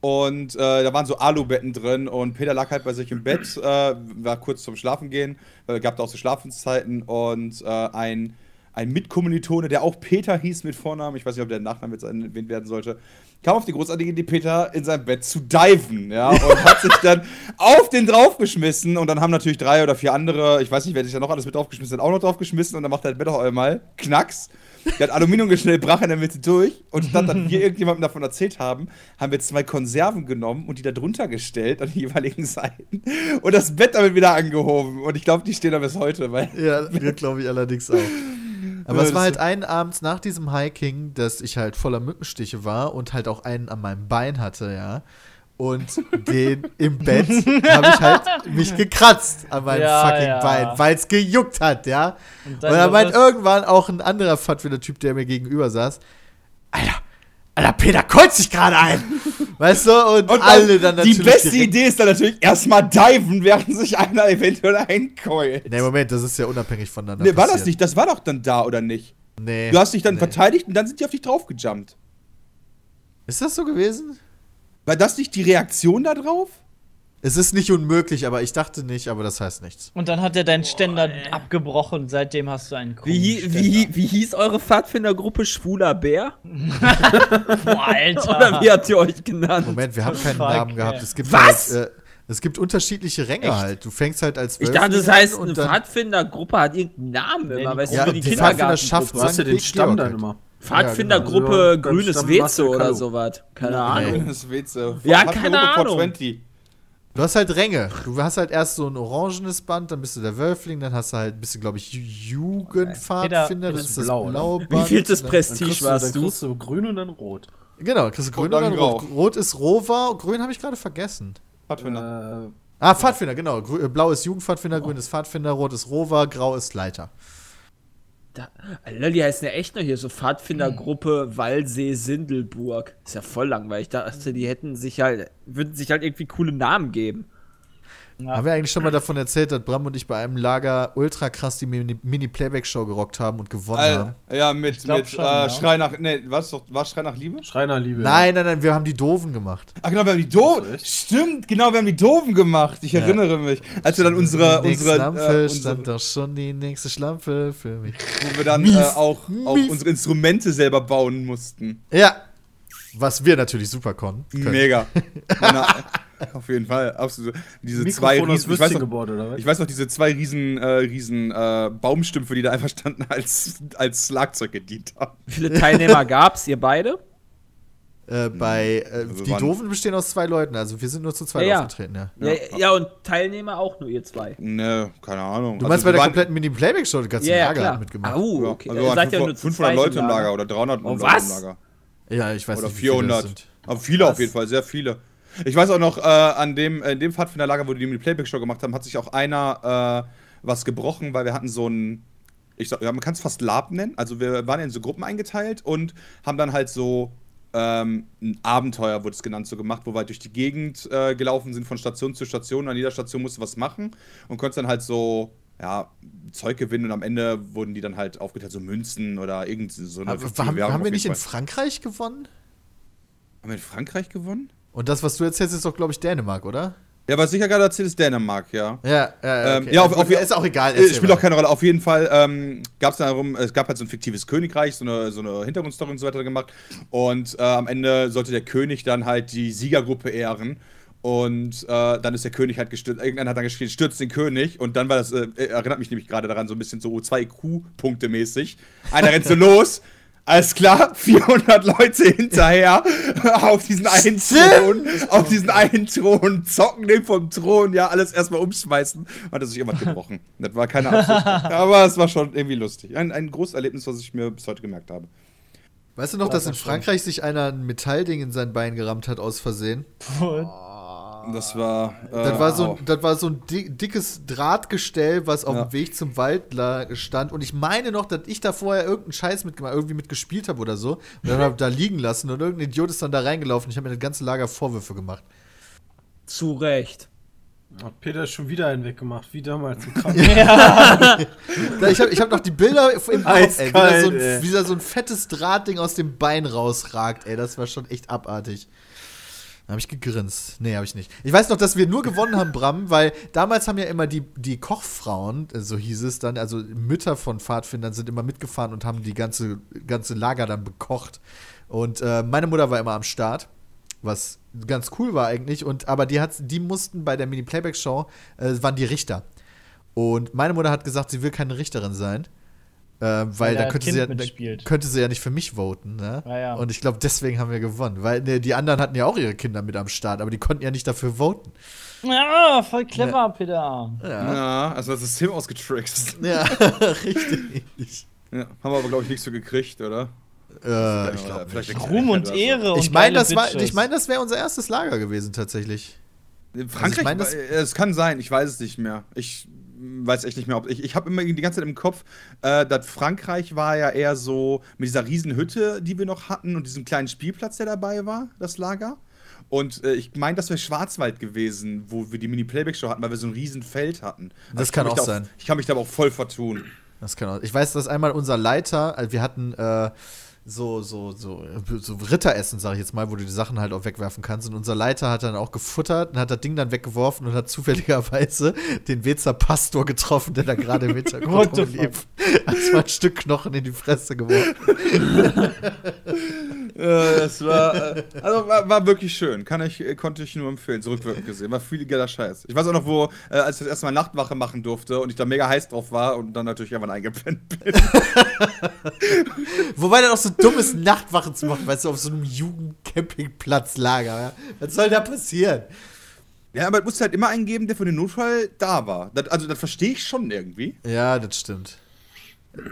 und äh, da waren so Alubetten drin und Peter lag halt bei sich im Bett, äh, war kurz zum Schlafen gehen, es gab da auch so Schlafenszeiten und äh, ein, ein Mitkommilitone, der auch Peter hieß mit Vornamen, ich weiß nicht, ob der Nachname jetzt erwähnt werden sollte, kam auf die großartige Idee, Peter in sein Bett zu diven, ja, und hat sich dann auf den draufgeschmissen und dann haben natürlich drei oder vier andere, ich weiß nicht, wer sich da noch alles mit draufgeschmissen hat, auch noch draufgeschmissen und dann macht er das Bett auch einmal Knacks. Der hat Aluminium geschnellt, brach in der Mitte durch und statt dass wir irgendjemandem davon erzählt haben, haben wir zwei Konserven genommen und die da drunter gestellt an die jeweiligen Seiten und das Bett damit wieder angehoben und ich glaube, die stehen da bis heute, weil Ja, glaube ich allerdings auch. Aber es war halt einen Abends nach diesem Hiking, dass ich halt voller Mückenstiche war und halt auch einen an meinem Bein hatte, ja. Und (laughs) den im Bett habe ich halt mich gekratzt an meinem Ja, fucking ja. Bein, weil es gejuckt hat, ja. Und, Und dann dann meint irgendwann auch ein anderer Pfadfinder-Typ, der mir gegenüber saß, Alter, Alter, Peter kreuzt sich gerade ein. (laughs) weißt du? Und, Und alle dann die natürlich beste direkt- Idee ist dann natürlich erstmal diven, während sich einer eventuell einkeult. Nee, Moment, das ist ja unabhängig voneinander Nee, war das passiert. nicht? Das war doch dann da, oder nicht? Nee. Du hast dich dann nee. verteidigt und dann sind die auf dich draufgejumpt. Ist das so gewesen? War das nicht die Reaktion da drauf? Es ist nicht unmöglich, aber ich dachte nicht, aber das heißt nichts. Und dann hat er deinen Ständer abgebrochen. Seitdem hast du einen Wie, wie, wie hieß eure Pfadfindergruppe Schwuler Bär? Boah, Alter. Oder wie habt ihr euch genannt? Moment, wir haben keinen Fuck, Namen gehabt. Es gibt Was? Halt, äh, es gibt unterschiedliche Ränge Echt? halt. Du fängst halt als Ich dachte, das heißt, eine Pfadfindergruppe hat irgendeinen Namen Nee, immer, die weißt du, Ja, wie die die. Du hast ja den Stamm dann halt. immer. Pfadfindergruppe Ja, genau. Grünes Weze oder sowas. Keine Ahnung. Das Witze. Ja, keine Ahnung. 420. Du hast halt Ränge. Du hast halt erst so ein orangenes Band, dann bist du der Wölfling, dann hast du halt, bist du, glaube ich, Ju- Jugendpfadfinder, das ist du das bist blau, ne? blaue Wie Band. viel das Dann- Prestige Dann du, warst dann du? kriegst du grün und dann rot. Genau, kriegst du grün Und und dann dann rot. Rot ist Rover, grün habe ich gerade vergessen. Pfadfinder. Äh, Ah, Pfadfinder, genau. Äh, Blau ist Jugendpfadfinder, grün ist Pfadfinder, rot ist Rover, grau ist Leiter. Da, die heißen ja echt noch hier so Pfadfindergruppe Walsee-Sindelburg. Ist ja voll langweilig. Ich dachte, die hätten sich halt, würden sich halt irgendwie coole Namen geben. Haben wir eigentlich schon mal davon erzählt, dass Bram und ich bei einem Lager ultra krass die Mini- Mini-Playback-Show gerockt haben und gewonnen haben? Al- ja, mit, glaub mit schon, äh, ja. Schrei nach. Ne, was doch, war Schrei nach Liebe? Schreiner Liebe. Nein, nein, nein, wir haben die Doofen gemacht. Ach genau, wir haben die Doofen. Stimmt, genau, wir haben die Doofen gemacht. Ich Ja. erinnere mich. Als wir dann unsere, die nächste unsere, Schlampe äh, unsere stand doch schon die nächste Schlampe für mich. wo wir dann äh, auch, auch unsere Instrumente selber bauen mussten. Ja. Was wir natürlich super konnten. können. Mega. (laughs) Na, auf jeden Fall. Absolut. Diese zwei Mikrofon riesen, ich weiß, noch, gebaut, oder was? ich weiß noch, diese zwei riesen, äh, riesen äh, Baumstümpfe, die da einfach standen (laughs) als, als Schlagzeug gedient haben. Wie viele Teilnehmer gab's, ihr beide? Äh, bei äh, Also die Doofen bestehen aus zwei Leuten, also wir sind nur zu zweit Ja, ja. aufgetreten, ja. Ja, ja, und Teilnehmer auch nur ihr zwei. Ne, keine Ahnung. Du meinst wir bei der kompletten Mini-Playback-Show, die ganze Ja, ja, Lager klar. mitgemacht. Au, Ja, okay. also waren seid ja 500, nur zu 500 zweit Leute im Lager oder 300 Oh, Leute was? im Lager. Ja, ich weiß Oder nicht, das 400. sind. Aber viele Was? auf jeden Fall, sehr viele. Ich weiß auch noch, äh, an dem, in dem Pfadfinderlager, wo die die Playback-Show gemacht haben, hat sich auch einer äh, was gebrochen, weil wir hatten so ein, ich sag, ja, man kann es fast Lab nennen. Also wir waren in so Gruppen eingeteilt und haben dann halt so ähm, ein Abenteuer, wurde es genannt, so gemacht, wo wir halt durch die Gegend äh, gelaufen sind, von Station zu Station. Und an jeder Station musste was machen und konnte dann halt so, ja, Zeug gewinnen und am Ende wurden die dann halt aufgeteilt, so Münzen oder irgend so eine Aber, haben, haben wir nicht jeden in Fall. Frankreich gewonnen? Haben wir in Frankreich gewonnen? Und das, was du erzählst, ist doch, glaube ich, Dänemark, oder? Ja, was sicher gerade erzählt, ist Dänemark, ja. Ja, ja, Ähm, ja, auf- auf- ist auch egal. Äh, spielt auch keine Rolle. Auf jeden Fall ähm, gab es darum, es gab halt so ein fiktives Königreich, so eine, so eine Hintergrundstory und so weiter gemacht. Und äh, am Ende sollte der König dann halt die Siegergruppe ehren. Und äh, dann ist der König halt gestürzt. Irgendeiner hat dann geschrien, stürzt den König. Und dann war das, äh, erinnert mich nämlich gerade daran, so ein bisschen so O2Q-Punkte mäßig. Einer rennt so (laughs) los. Alles klar, (laughs) 400 Leute hinterher (laughs) auf diesen einen Thron, auf diesen einen Thron, zocken den vom Thron, ja, alles erstmal umschmeißen. Hat er sich irgendwas gebrochen. Das war keine Absicht. Aber es war schon irgendwie lustig. Ein, ein großes Erlebnis, was ich mir bis heute gemerkt habe. Weißt du noch, dass in Frankreich sich einer ein Metallding in sein Bein gerammt hat aus Versehen? Das war. Äh, Das war so, ein- das war so ein di dickes Drahtgestell, was auf Ja. dem Weg zum Wald stand. Und ich meine noch, dass ich da vorher irgendeinen Scheiß mitgemacht, irgendwie mitgespielt habe oder so. Und dann hab da liegen lassen und irgendein Idiot ist dann da reingelaufen. Ich habe mir das ganze Lager Vorwürfe gemacht. Zu Recht. Hat Peter ist schon wieder einen weggemacht, wie damals im (laughs) Krankenhaus. (laughs) Da, ich habe ich hab noch die Bilder im Kopf, ey. Wie da, so ein, ey. wie da so ein fettes Drahtding aus dem Bein rausragt, ey. Das war schon echt abartig. Da habe ich gegrinst. Nee, habe ich nicht. Ich weiß noch, dass wir nur gewonnen haben, Bram, weil damals haben ja immer die, die Kochfrauen, äh, so hieß es dann, also Mütter von Pfadfindern sind immer mitgefahren und haben die ganze, ganze Lager dann bekocht. Und äh, meine Mutter war immer am Start, was ganz cool war eigentlich. Und, aber die, hat, die mussten bei der Mini-Playback-Show, äh, waren die Richter. Und meine Mutter hat gesagt, sie will keine Richterin sein. Äh, weil Weil da könnte sie, ja, mitspielt. könnte sie ja nicht für mich voten. Ne? Ja, ja. Und ich glaube, deswegen haben wir gewonnen. Weil ne, die anderen hatten ja auch ihre Kinder mit am Start, aber die konnten ja nicht dafür voten. Ja, voll clever, Peter. Ja, Ja, also das System ausgetrickst. ja (laughs) (laughs) richtig. Ja, haben wir aber, glaube ich, nicht so gekriegt, oder? Äh, ich ich glaube vielleicht nicht. Ruhm und. Ehre und Ich meine, das, war, ich mein, das wäre unser erstes Lager gewesen, tatsächlich. Frankreich, mein, das- äh, es kann sein, ich weiß es nicht mehr. Ich weiß echt nicht mehr, ob ich, ich habe immer die ganze Zeit im Kopf, äh, dass Frankreich war ja eher so mit dieser riesen Hütte, die wir noch hatten und diesem kleinen Spielplatz, der dabei war, das Lager. Und äh, ich meine, das wäre Schwarzwald gewesen, wo wir die Mini-Playback-Show hatten, weil wir so ein riesen Feld hatten. Das ich kann mich auch da sein. ich kann mich da aber auch voll vertun. Das kann auch. Ich weiß, dass einmal unser Leiter, also wir hatten äh, so, so, so, so Ritteressen, sag ich jetzt mal, wo du die Sachen halt auch wegwerfen kannst. Und unser Leiter hat dann auch gefuttert und hat das Ding dann weggeworfen und hat zufälligerweise den Wezer Pastor getroffen, der da gerade im Hintergrund rumlief. Hat mal ein Stück Knochen in die Fresse geworfen. (laughs) Äh, es war, äh, also war, war wirklich schön. Kann ich, äh, konnte ich nur empfehlen, zurückwirkend gesehen. War viel geiler Scheiß. Ich weiß auch noch, wo, äh, als ich das erste Mal Nachtwache machen durfte und ich da mega heiß drauf war und dann natürlich irgendwann eingepennt bin. (laughs) (laughs) Wobei dann auch so dumm ist, Nachtwachen zu machen, weißt du, auf so einem Jugendcampingplatzlager. Ja? Was soll da passieren? Ja, aber es musste halt immer einen geben, der für den Notfall da war. Das, also, das verstehe ich schon irgendwie. Ja, das stimmt.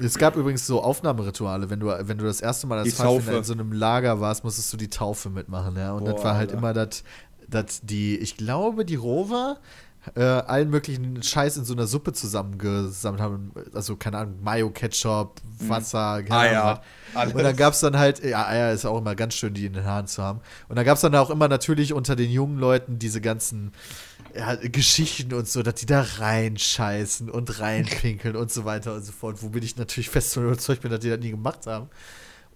Es gab übrigens so Aufnahmerituale, wenn du, wenn du das erste Mal als Pfadfinder in so einem Lager warst, musstest du die Taufe mitmachen, ja. Und das Boah, war halt Alter. immer das dass die, ich glaube, die Rover äh, allen möglichen Scheiß in so einer Suppe zusammengesammelt haben. Also, keine Ahnung, Mayo, Ketchup, Wasser, keine Ahnung Eier, alles. Und dann gab es dann halt, ja, Eier ist auch immer ganz schön, die in den Haaren zu haben. Und dann gab es dann auch immer natürlich unter den jungen Leuten diese ganzen ja, Geschichten und so, dass die da reinscheißen und reinpinkeln und so weiter und so fort. Womit ich natürlich fest von überzeugt bin, dass die das nie gemacht haben.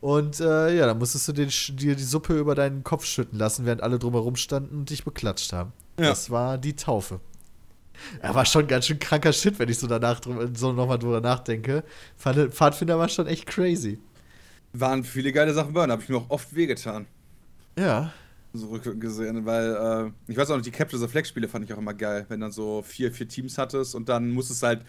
Und äh, ja, dann musstest du dir die Suppe über deinen Kopf schütten lassen, während alle drumherum standen und dich beklatscht haben. Ja. Das war die Taufe. Er war schon ganz schön kranker Shit, wenn ich so danach drüber, so nochmal drüber nachdenke. Pfad- Pfadfinder war schon echt crazy. Waren viele geile Sachen bei, da habe ich mir auch oft wehgetan. Ja. So rückwirkend gesehen, weil äh, ich weiß auch noch, die Capture the Flag Spiele fand ich auch immer geil, wenn dann so vier, vier Teams hattest und dann musstest halt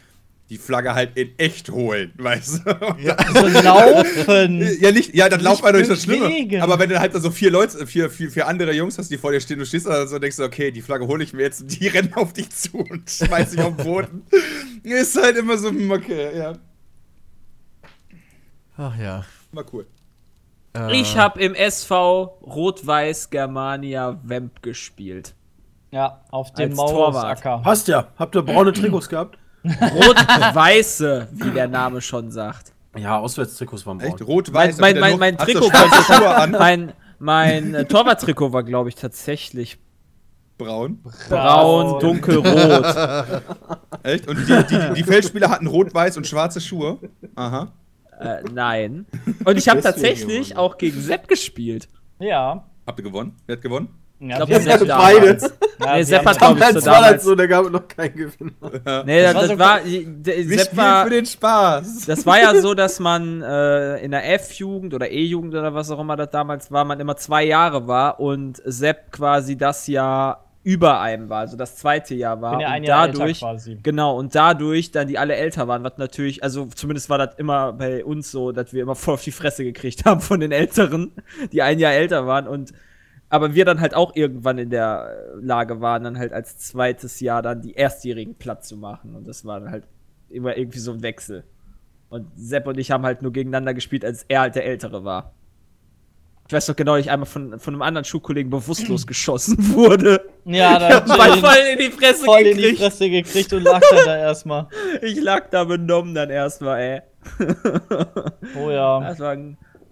die Flagge halt in echt holen, (laughs) weißt du? Ja. (laughs) So laufen. Ja, nicht, ja, dann man durch das. Schlimme. Aber wenn du halt so vier Leute, vier, vier, vier andere Jungs hast, die vor dir stehen, du stehst da so und denkst du, okay, die Flagge hole ich mir jetzt und die (laughs) rennen auf dich zu und schmeißen dich auf den Boden. Ist halt immer so, okay, ja. Ach ja. War cool. Äh, Ich habe im SV Rot-Weiß Germania Wemp gespielt. Ja, auf dem. Maurusacker. Hast ja. Habt ihr braune Trikots gehabt? Rot-Weiße, wie der Name schon sagt. Ja, Auswärtstrikots waren braun. Echt? Rot-Weiß. Mein, mein, mein, mein Trikot schwarze Schuhe war an. mein, mein äh, Torwarttrikot war, glaube ich, tatsächlich Braun. braun, dunkelrot. (laughs) Echt? Und die, die, die Feldspieler hatten rot-weiß und schwarze Schuhe. Aha. äh, nein. Und ich habe tatsächlich gewonnen. auch gegen Sepp gespielt. Ja. Habt ihr gewonnen? Wer hat gewonnen? Ja glaub, wir das haben- ist ja Beide. damals. ja, Nee, Sepp hat, glaube ich, das damals. so, da gab es noch keinen Gewinn. Nee, das, war das so- war. Sepp war für den Spaß. das war ja so, dass man äh, in der F-Jugend oder E-Jugend oder was auch immer das damals war, man immer zwei Jahre war und Sepp quasi das Jahr über einem war, also das zweite Jahr war. bin ja und ein Jahr älter dadurch, quasi. Genau, und dadurch dann die alle älter waren, was natürlich, also zumindest war das immer bei uns so, dass wir immer voll auf die Fresse gekriegt (laughs) haben von den Älteren, die ein Jahr älter waren und aber wir dann halt auch irgendwann in der äh, Lage waren, dann halt als zweites Jahr dann die Erstjährigen platt zu machen. Und das war dann halt immer irgendwie so ein Wechsel. Und Sepp und ich haben halt nur gegeneinander gespielt, als er halt der Ältere war. Ich weiß doch genau, ich einmal von, von einem anderen Schulkollegen bewusstlos (clears throat) geschossen wurde. Ja, da ihn voll in die Fresse voll in die gekriegt. Fresse gekriegt und lag dann da erstmal. (laughs) Ich lag da benommen dann erstmal, ey. Oh ja. Das war,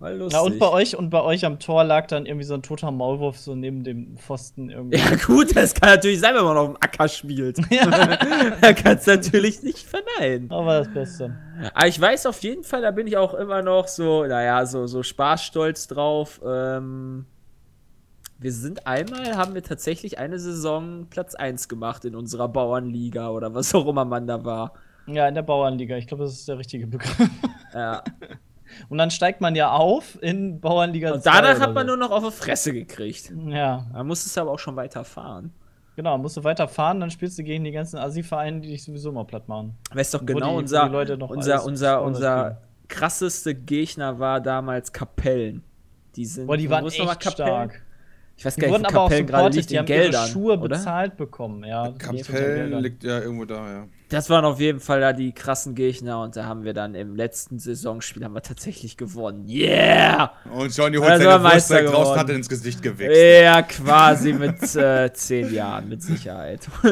war lustig. Na und bei euch und bei euch am Tor lag dann irgendwie so ein toter Maulwurf so neben dem Pfosten irgendwie. Ja, gut, das kann natürlich sein, wenn man auf dem Acker spielt. (laughs) (laughs) da kannst du natürlich nicht verneinen. Aber das Beste. Aber ich weiß auf jeden Fall, da bin ich auch immer noch so, naja, so, so spaßstolz drauf. Ähm, wir sind einmal, haben wir tatsächlich eine Saison Platz 1 gemacht in unserer Bauernliga oder was auch immer man da war. Ja, in der Bauernliga. Ich glaube, das ist der richtige Begriff. Ja. (laughs) Und dann steigt man ja auf in Bauernliga Und 2 danach hat man so. nur noch auf die Fresse gekriegt. Ja, Da musstest du aber auch schon weiter fahren. genau. Musst du weiter fahren, dann spielst du gegen die ganzen Assi-Vereine, die dich sowieso mal platt machen. Weißt doch genau, die- unser, die unser, unser, unser krasseste Gegner war damals Kapellen. Die sind, Boah, die waren echt stark. Ich weiß Die gar nicht, wurden aber auch Kapellen gerade supported, liegt die haben Geldern, ihre Schuhe oder? bezahlt bekommen. Ja, Kapellen Geldern. liegt ja irgendwo da, ja. Das waren auf jeden Fall da die krassen Gegner und da haben wir dann im letzten Saisonspiel haben wir tatsächlich gewonnen. Yeah! Und Johnny holt Also seine Meister raus und hat ins Gesicht gewichst. Ja, quasi mit äh, zehn Jahren, mit Sicherheit. (laughs)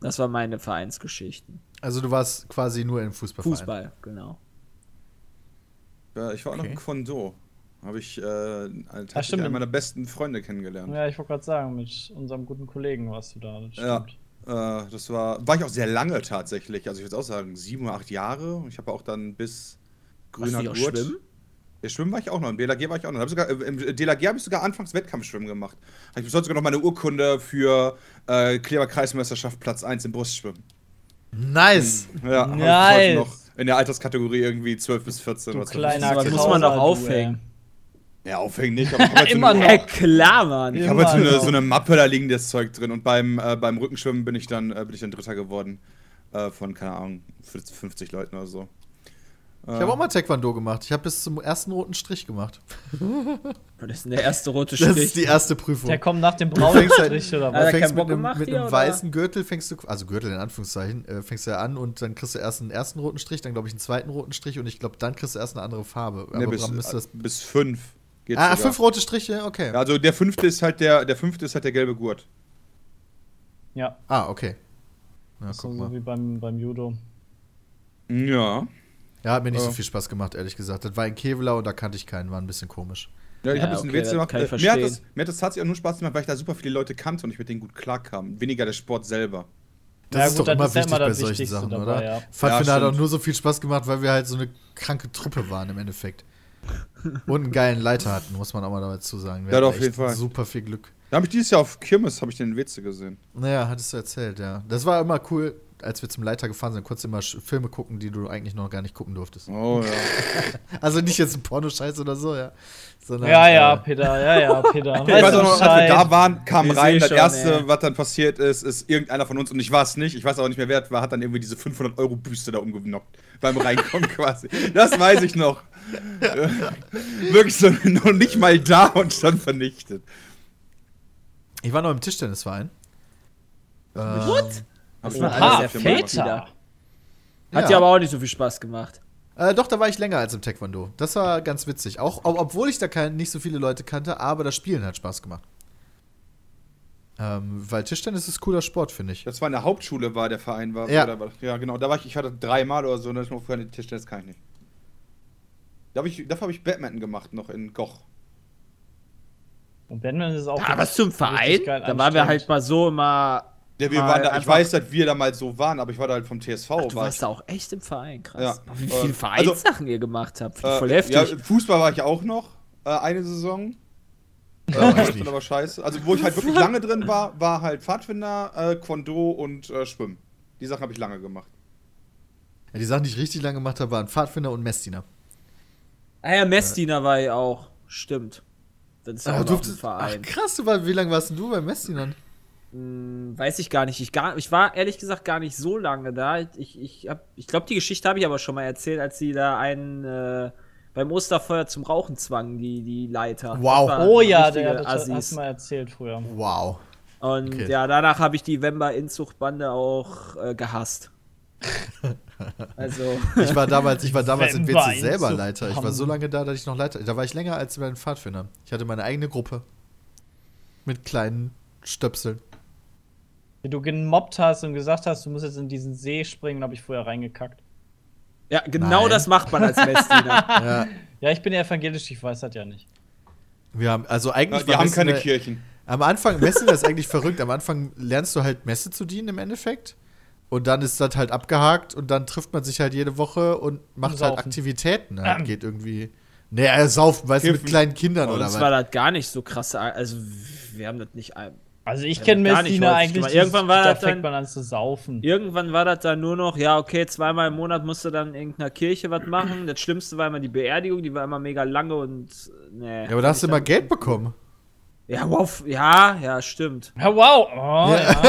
das waren meine Vereinsgeschichten. Also du warst quasi nur im Fußballverein. Fußball, genau. Ja, ich war auch noch Okay. in Kwon-Do. Habe ich äh, stimmt. einen meiner besten Freunde kennengelernt. Ja, ich wollte gerade sagen, mit unserem guten Kollegen warst du da. Das Ja. stimmt. Äh, das war, war ich auch sehr lange tatsächlich. Also ich würde auch sagen, sieben oder acht Jahre. Ich habe auch dann bis grüner Gurt. schwimmen? Ja, schwimmen war ich auch noch. Im DLRG war ich auch noch. Hab sogar, Im DLRG habe ich sogar anfangs Wettkampfschwimmen gemacht. Habe ich bis heute sogar noch meine Urkunde für äh, Kleber Kreismeisterschaft Platz 1 im Brustschwimmen. Nice! Ja, Nice. heute noch in der Alterskategorie irgendwie 12 bis 14 Du oder 12 kleiner Aber bis muss 14. man doch aufhängen. Ja, aufhängen nicht. Aber ich habe (laughs) halt so Immer eine- noch. Ja, klar, Mann. Ich habe halt so eine, so Mappe, da liegen das Zeug drin. Und beim, äh, beim Rückenschwimmen bin ich dann, äh, bin ich dann Dritter geworden. Äh, von, keine Ahnung, 50 Leuten oder so. Ich habe auch mal Taekwondo gemacht. Ich habe bis zum ersten roten Strich gemacht. (laughs) Das ist der erste rote Das Strich. ist die erste Prüfung. Der kommt nach dem Du fängst halt- Braunstrich oder Hat Du er was? keinen fängst mit Bock einem, gemacht mit einem weißen Gürtel fängst du, also Gürtel in Anführungszeichen, äh, fängst du ja an und dann kriegst du erst einen ersten roten Strich, dann glaube ich einen zweiten roten Strich und ich glaube, dann kriegst du erst eine andere Farbe. Nee, bis, das bis fünf. Geht Ah, sogar. fünf rote Striche, okay. Also der fünfte ist halt der, der fünfte ist halt der gelbe Gurt. Ja, Ah, okay. Ja, so, guck so mal. wie beim, beim Judo. Ja. Ja, hat mir nicht so Ja. viel Spaß gemacht, ehrlich gesagt. Das war in Kevlar und da kannte ich keinen, war ein bisschen komisch. Ja, ich Ja, habe ein bisschen okay, Witze das gemacht. kann ich Äh, Mir hat, das, verstehen. mir hat das tatsächlich auch nur Spaß gemacht, weil ich da super viele Leute kannte und ich mit denen gut klarkam. Weniger der Sport selber. Das Ja, ist gut, doch immer ist ja wichtig immer bei das solchen Wichtigste Sachen, dabei, oder? ja. Pfadfinder Ja, hat auch nur so viel Spaß gemacht, weil wir halt so eine kranke Truppe waren im Endeffekt. Und einen geilen Leiter hatten, muss man auch mal dazu sagen. Wir Ja, doch, auf jeden Fall. Super viel Glück. Da habe ich dieses Jahr auf Kirmes habe ich den Witze gesehen. Naja, hattest du erzählt, ja. Das war immer cool, als wir zum Leiter gefahren sind, kurz immer Filme gucken, die du eigentlich noch gar nicht gucken durftest. Oh ja. (laughs) Also nicht jetzt ein Pornoscheiß oder so, ja. Sondern, Ja, ja, äh, Peter, ja, ja, Peter. (laughs) Ich weiß auch noch, als wir da waren, kam Ich rein, das schon, erste, ey. was dann passiert ist, ist irgendeiner von uns, und ich war es nicht, ich weiß auch nicht mehr, wer war, hat dann irgendwie diese 500-Euro-Büste da umgenockt. Beim Reinkommen (laughs) quasi. Das weiß ich noch. Wirklich so, noch nicht mal da und schon vernichtet. Ich war noch im Tischtennisverein. Äh, What? Ich war Ah, gemacht. Peter. Hat Ja. dir aber auch nicht so viel Spaß gemacht. Äh, doch, da war ich länger als im Taekwondo. Das war ganz witzig. Auch ob, obwohl ich da kein, nicht so viele Leute kannte, aber das Spielen hat Spaß gemacht. Ähm, weil Tischtennis ist cooler Sport, finde ich. Das war in der Hauptschule, war der Verein war. Ja. Oder ja, genau. Da war ich, ich hatte dreimal oder so, und dann ist mir Tischtennis kann ich nicht. Da hab ich, dafür habe ich Badminton gemacht, noch in Goch. Und Batman ist auch. Ah, was zum richtig Verein? Da waren wir halt mal so immer. Ja, wir waren da, ich weiß, dass wir da mal so waren, aber ich war da halt vom TSV. Ach, du war warst ich. da auch echt im Verein, krass. Ja. Wie Äh, viele also- Vereinssachen ihr gemacht habt. Äh, voll heftig. Ja, Fußball war ich auch noch, äh, eine Saison. Äh, das ist aber scheiße. Also, wo ich halt wirklich (laughs) lange drin war, war halt Pfadfinder, äh, Quando und äh, Schwimmen. Die Sachen habe ich lange gemacht. Ja, die Sachen, die ich richtig lange gemacht habe, waren Pfadfinder und Messdiener. ah ja, Messdiener war ich auch. Stimmt. Das ist ja auch ein Verein. Ach, krass, du war, wie lange warst denn du bei Messdienern? Hm, Weiß ich gar nicht. Ich, gar, ich war ehrlich gesagt gar nicht so lange da. Ich, ich, hab- ich glaube, die Geschichte habe ich aber schon mal erzählt, als sie da einen äh, beim Osterfeuer zum Rauchen zwangen, die, die Leiter. Wow. Oh ja, der, das hast mal erzählt früher. Wow. Und Okay. ja, danach habe ich die Wember Inzuchtbande auch äh, gehasst. (laughs) also, Ich war damals, ich war damals in WC selber Leiter. Ich war so lange da, dass ich noch Leiter. Da war ich länger als bei den Pfadfindern. Ich hatte meine eigene Gruppe. Mit kleinen Stöpseln. Wie du gemobbt hast und gesagt hast, du musst jetzt in diesen See springen, habe ich vorher reingekackt. ja, genau Nein. das macht man als Messdiener. (laughs) Ja, Ja, ich bin evangelisch, ich weiß das ja nicht. wir haben, also Ja, eigentlich die war haben keine Kirchen. Am Anfang, Messe ist eigentlich verrückt. Am Anfang lernst du halt Messe zu dienen im Endeffekt. Und dann ist das halt abgehakt und dann trifft man sich halt jede Woche und macht halt saufen. Aktivitäten. Halt. Geht irgendwie. Nee, äh, saufen, weißt du, mit kleinen Kindern Bei oder was? war das gar nicht so krass. Also, wir haben das nicht. Also ich Ja, kenne nicht häufig eigentlich. dieses- Irgendwann war da das dann- fängt man an zu saufen. Irgendwann war das dann nur noch, ja, okay, zweimal im Monat musst du dann in irgendeiner Kirche was machen. Das Schlimmste war immer die Beerdigung, die war immer mega lange und. Nee. Ja, aber da hast du immer Geld bekommen. Ja, wow, ja, ja, stimmt. Ja, wow. Oh, ja.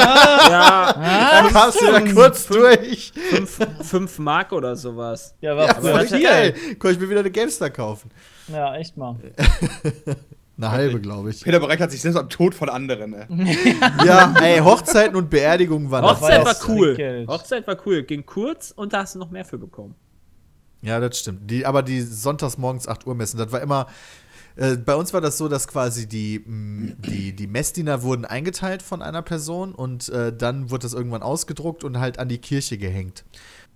Ja, Da kamst du da kurz durch. fünf, fünf Mark oder sowas. ja, war Ja, voll geil. Konnte ich mir wieder eine GameStar kaufen. Ja, echt mal. (laughs) Eine halbe, glaube ich. Peter bereichert sich selbst am Tod von anderen. Ey. (laughs) Ja, ey, Hochzeiten und Beerdigungen waren das Hochzeit war cool. Hochzeit war cool. Ging kurz und da hast du noch mehr für bekommen. Ja, das stimmt. Die, aber die sonntags morgens 8 Uhr messen, das war immer. Äh, bei uns war das so, dass quasi die, mh, die, die Messdiener wurden eingeteilt von einer Person und äh, dann wurde das irgendwann ausgedruckt und halt an die Kirche gehängt.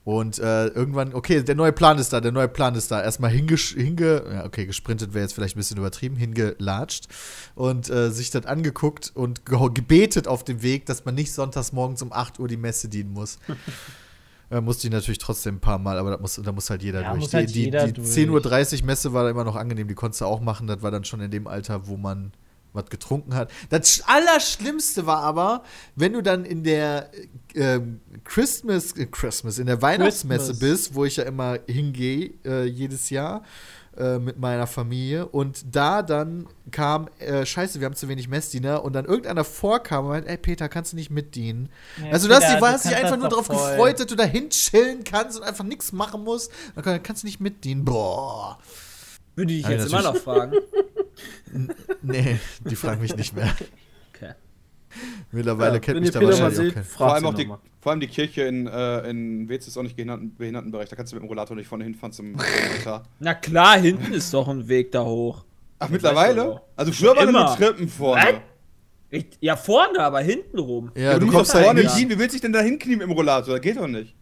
Und äh, irgendwann, okay, der neue Plan ist da, der neue Plan ist da. Erstmal hingesch hinge, ja, okay, gesprintet wäre jetzt vielleicht ein bisschen übertrieben, hingelatscht und äh, sich das angeguckt und ge gebetet auf dem Weg, dass man nicht sonntags morgens um 8 Uhr die Messe dienen muss. (laughs) Äh, musste ich natürlich trotzdem ein paar Mal, aber da muss, da muss halt jeder Ja, durch. die halt die, jeder die durch. 10.30 Uhr Messe war da immer noch angenehm, die konntest du auch machen. Das war dann schon in dem Alter, wo man was getrunken hat. Das Sch- Allerschlimmste war aber, wenn du dann in der äh, Christmas, äh, Christmas, in der Weihnachtsmesse Christmas. bist, wo ich ja immer hingehe, äh, jedes Jahr äh, mit meiner Familie. Und da dann kam, äh, scheiße, wir haben zu wenig Messdiener. Und dann irgendeiner vorkam und meinte, ey Peter, kannst du nicht mitdienen? Ja, also du hast, Peter, dich- du hast dich einfach das nur darauf gefreut, dass du da hinchillen kannst und einfach nichts machen musst. Dann kann- kannst du nicht mitdienen. Boah. Würde ich jetzt immer noch natürlich. (laughs) Nee, die fragen mich nicht mehr. Okay. Mittlerweile Ja, kennt mich da wahrscheinlich auch seht, kein. Vor allem, auch die, vor allem die Kirche in, äh, in Wetz ist auch nicht Behinderten, Behindertenbereich. Da kannst du mit dem Rollator nicht vorne hinfahren zum zum Altar. Na klar, hinten ist doch ein Weg da hoch. Ach, Das mittlerweile? du Also früher waren Immer. nur Treppen vorne. Ich, ja, vorne, aber hinten rum. Ja, aber du musst kommst doch halt vorne nicht, knien. Wie willst du dich denn da hinknien im Rollator? Das geht doch nicht.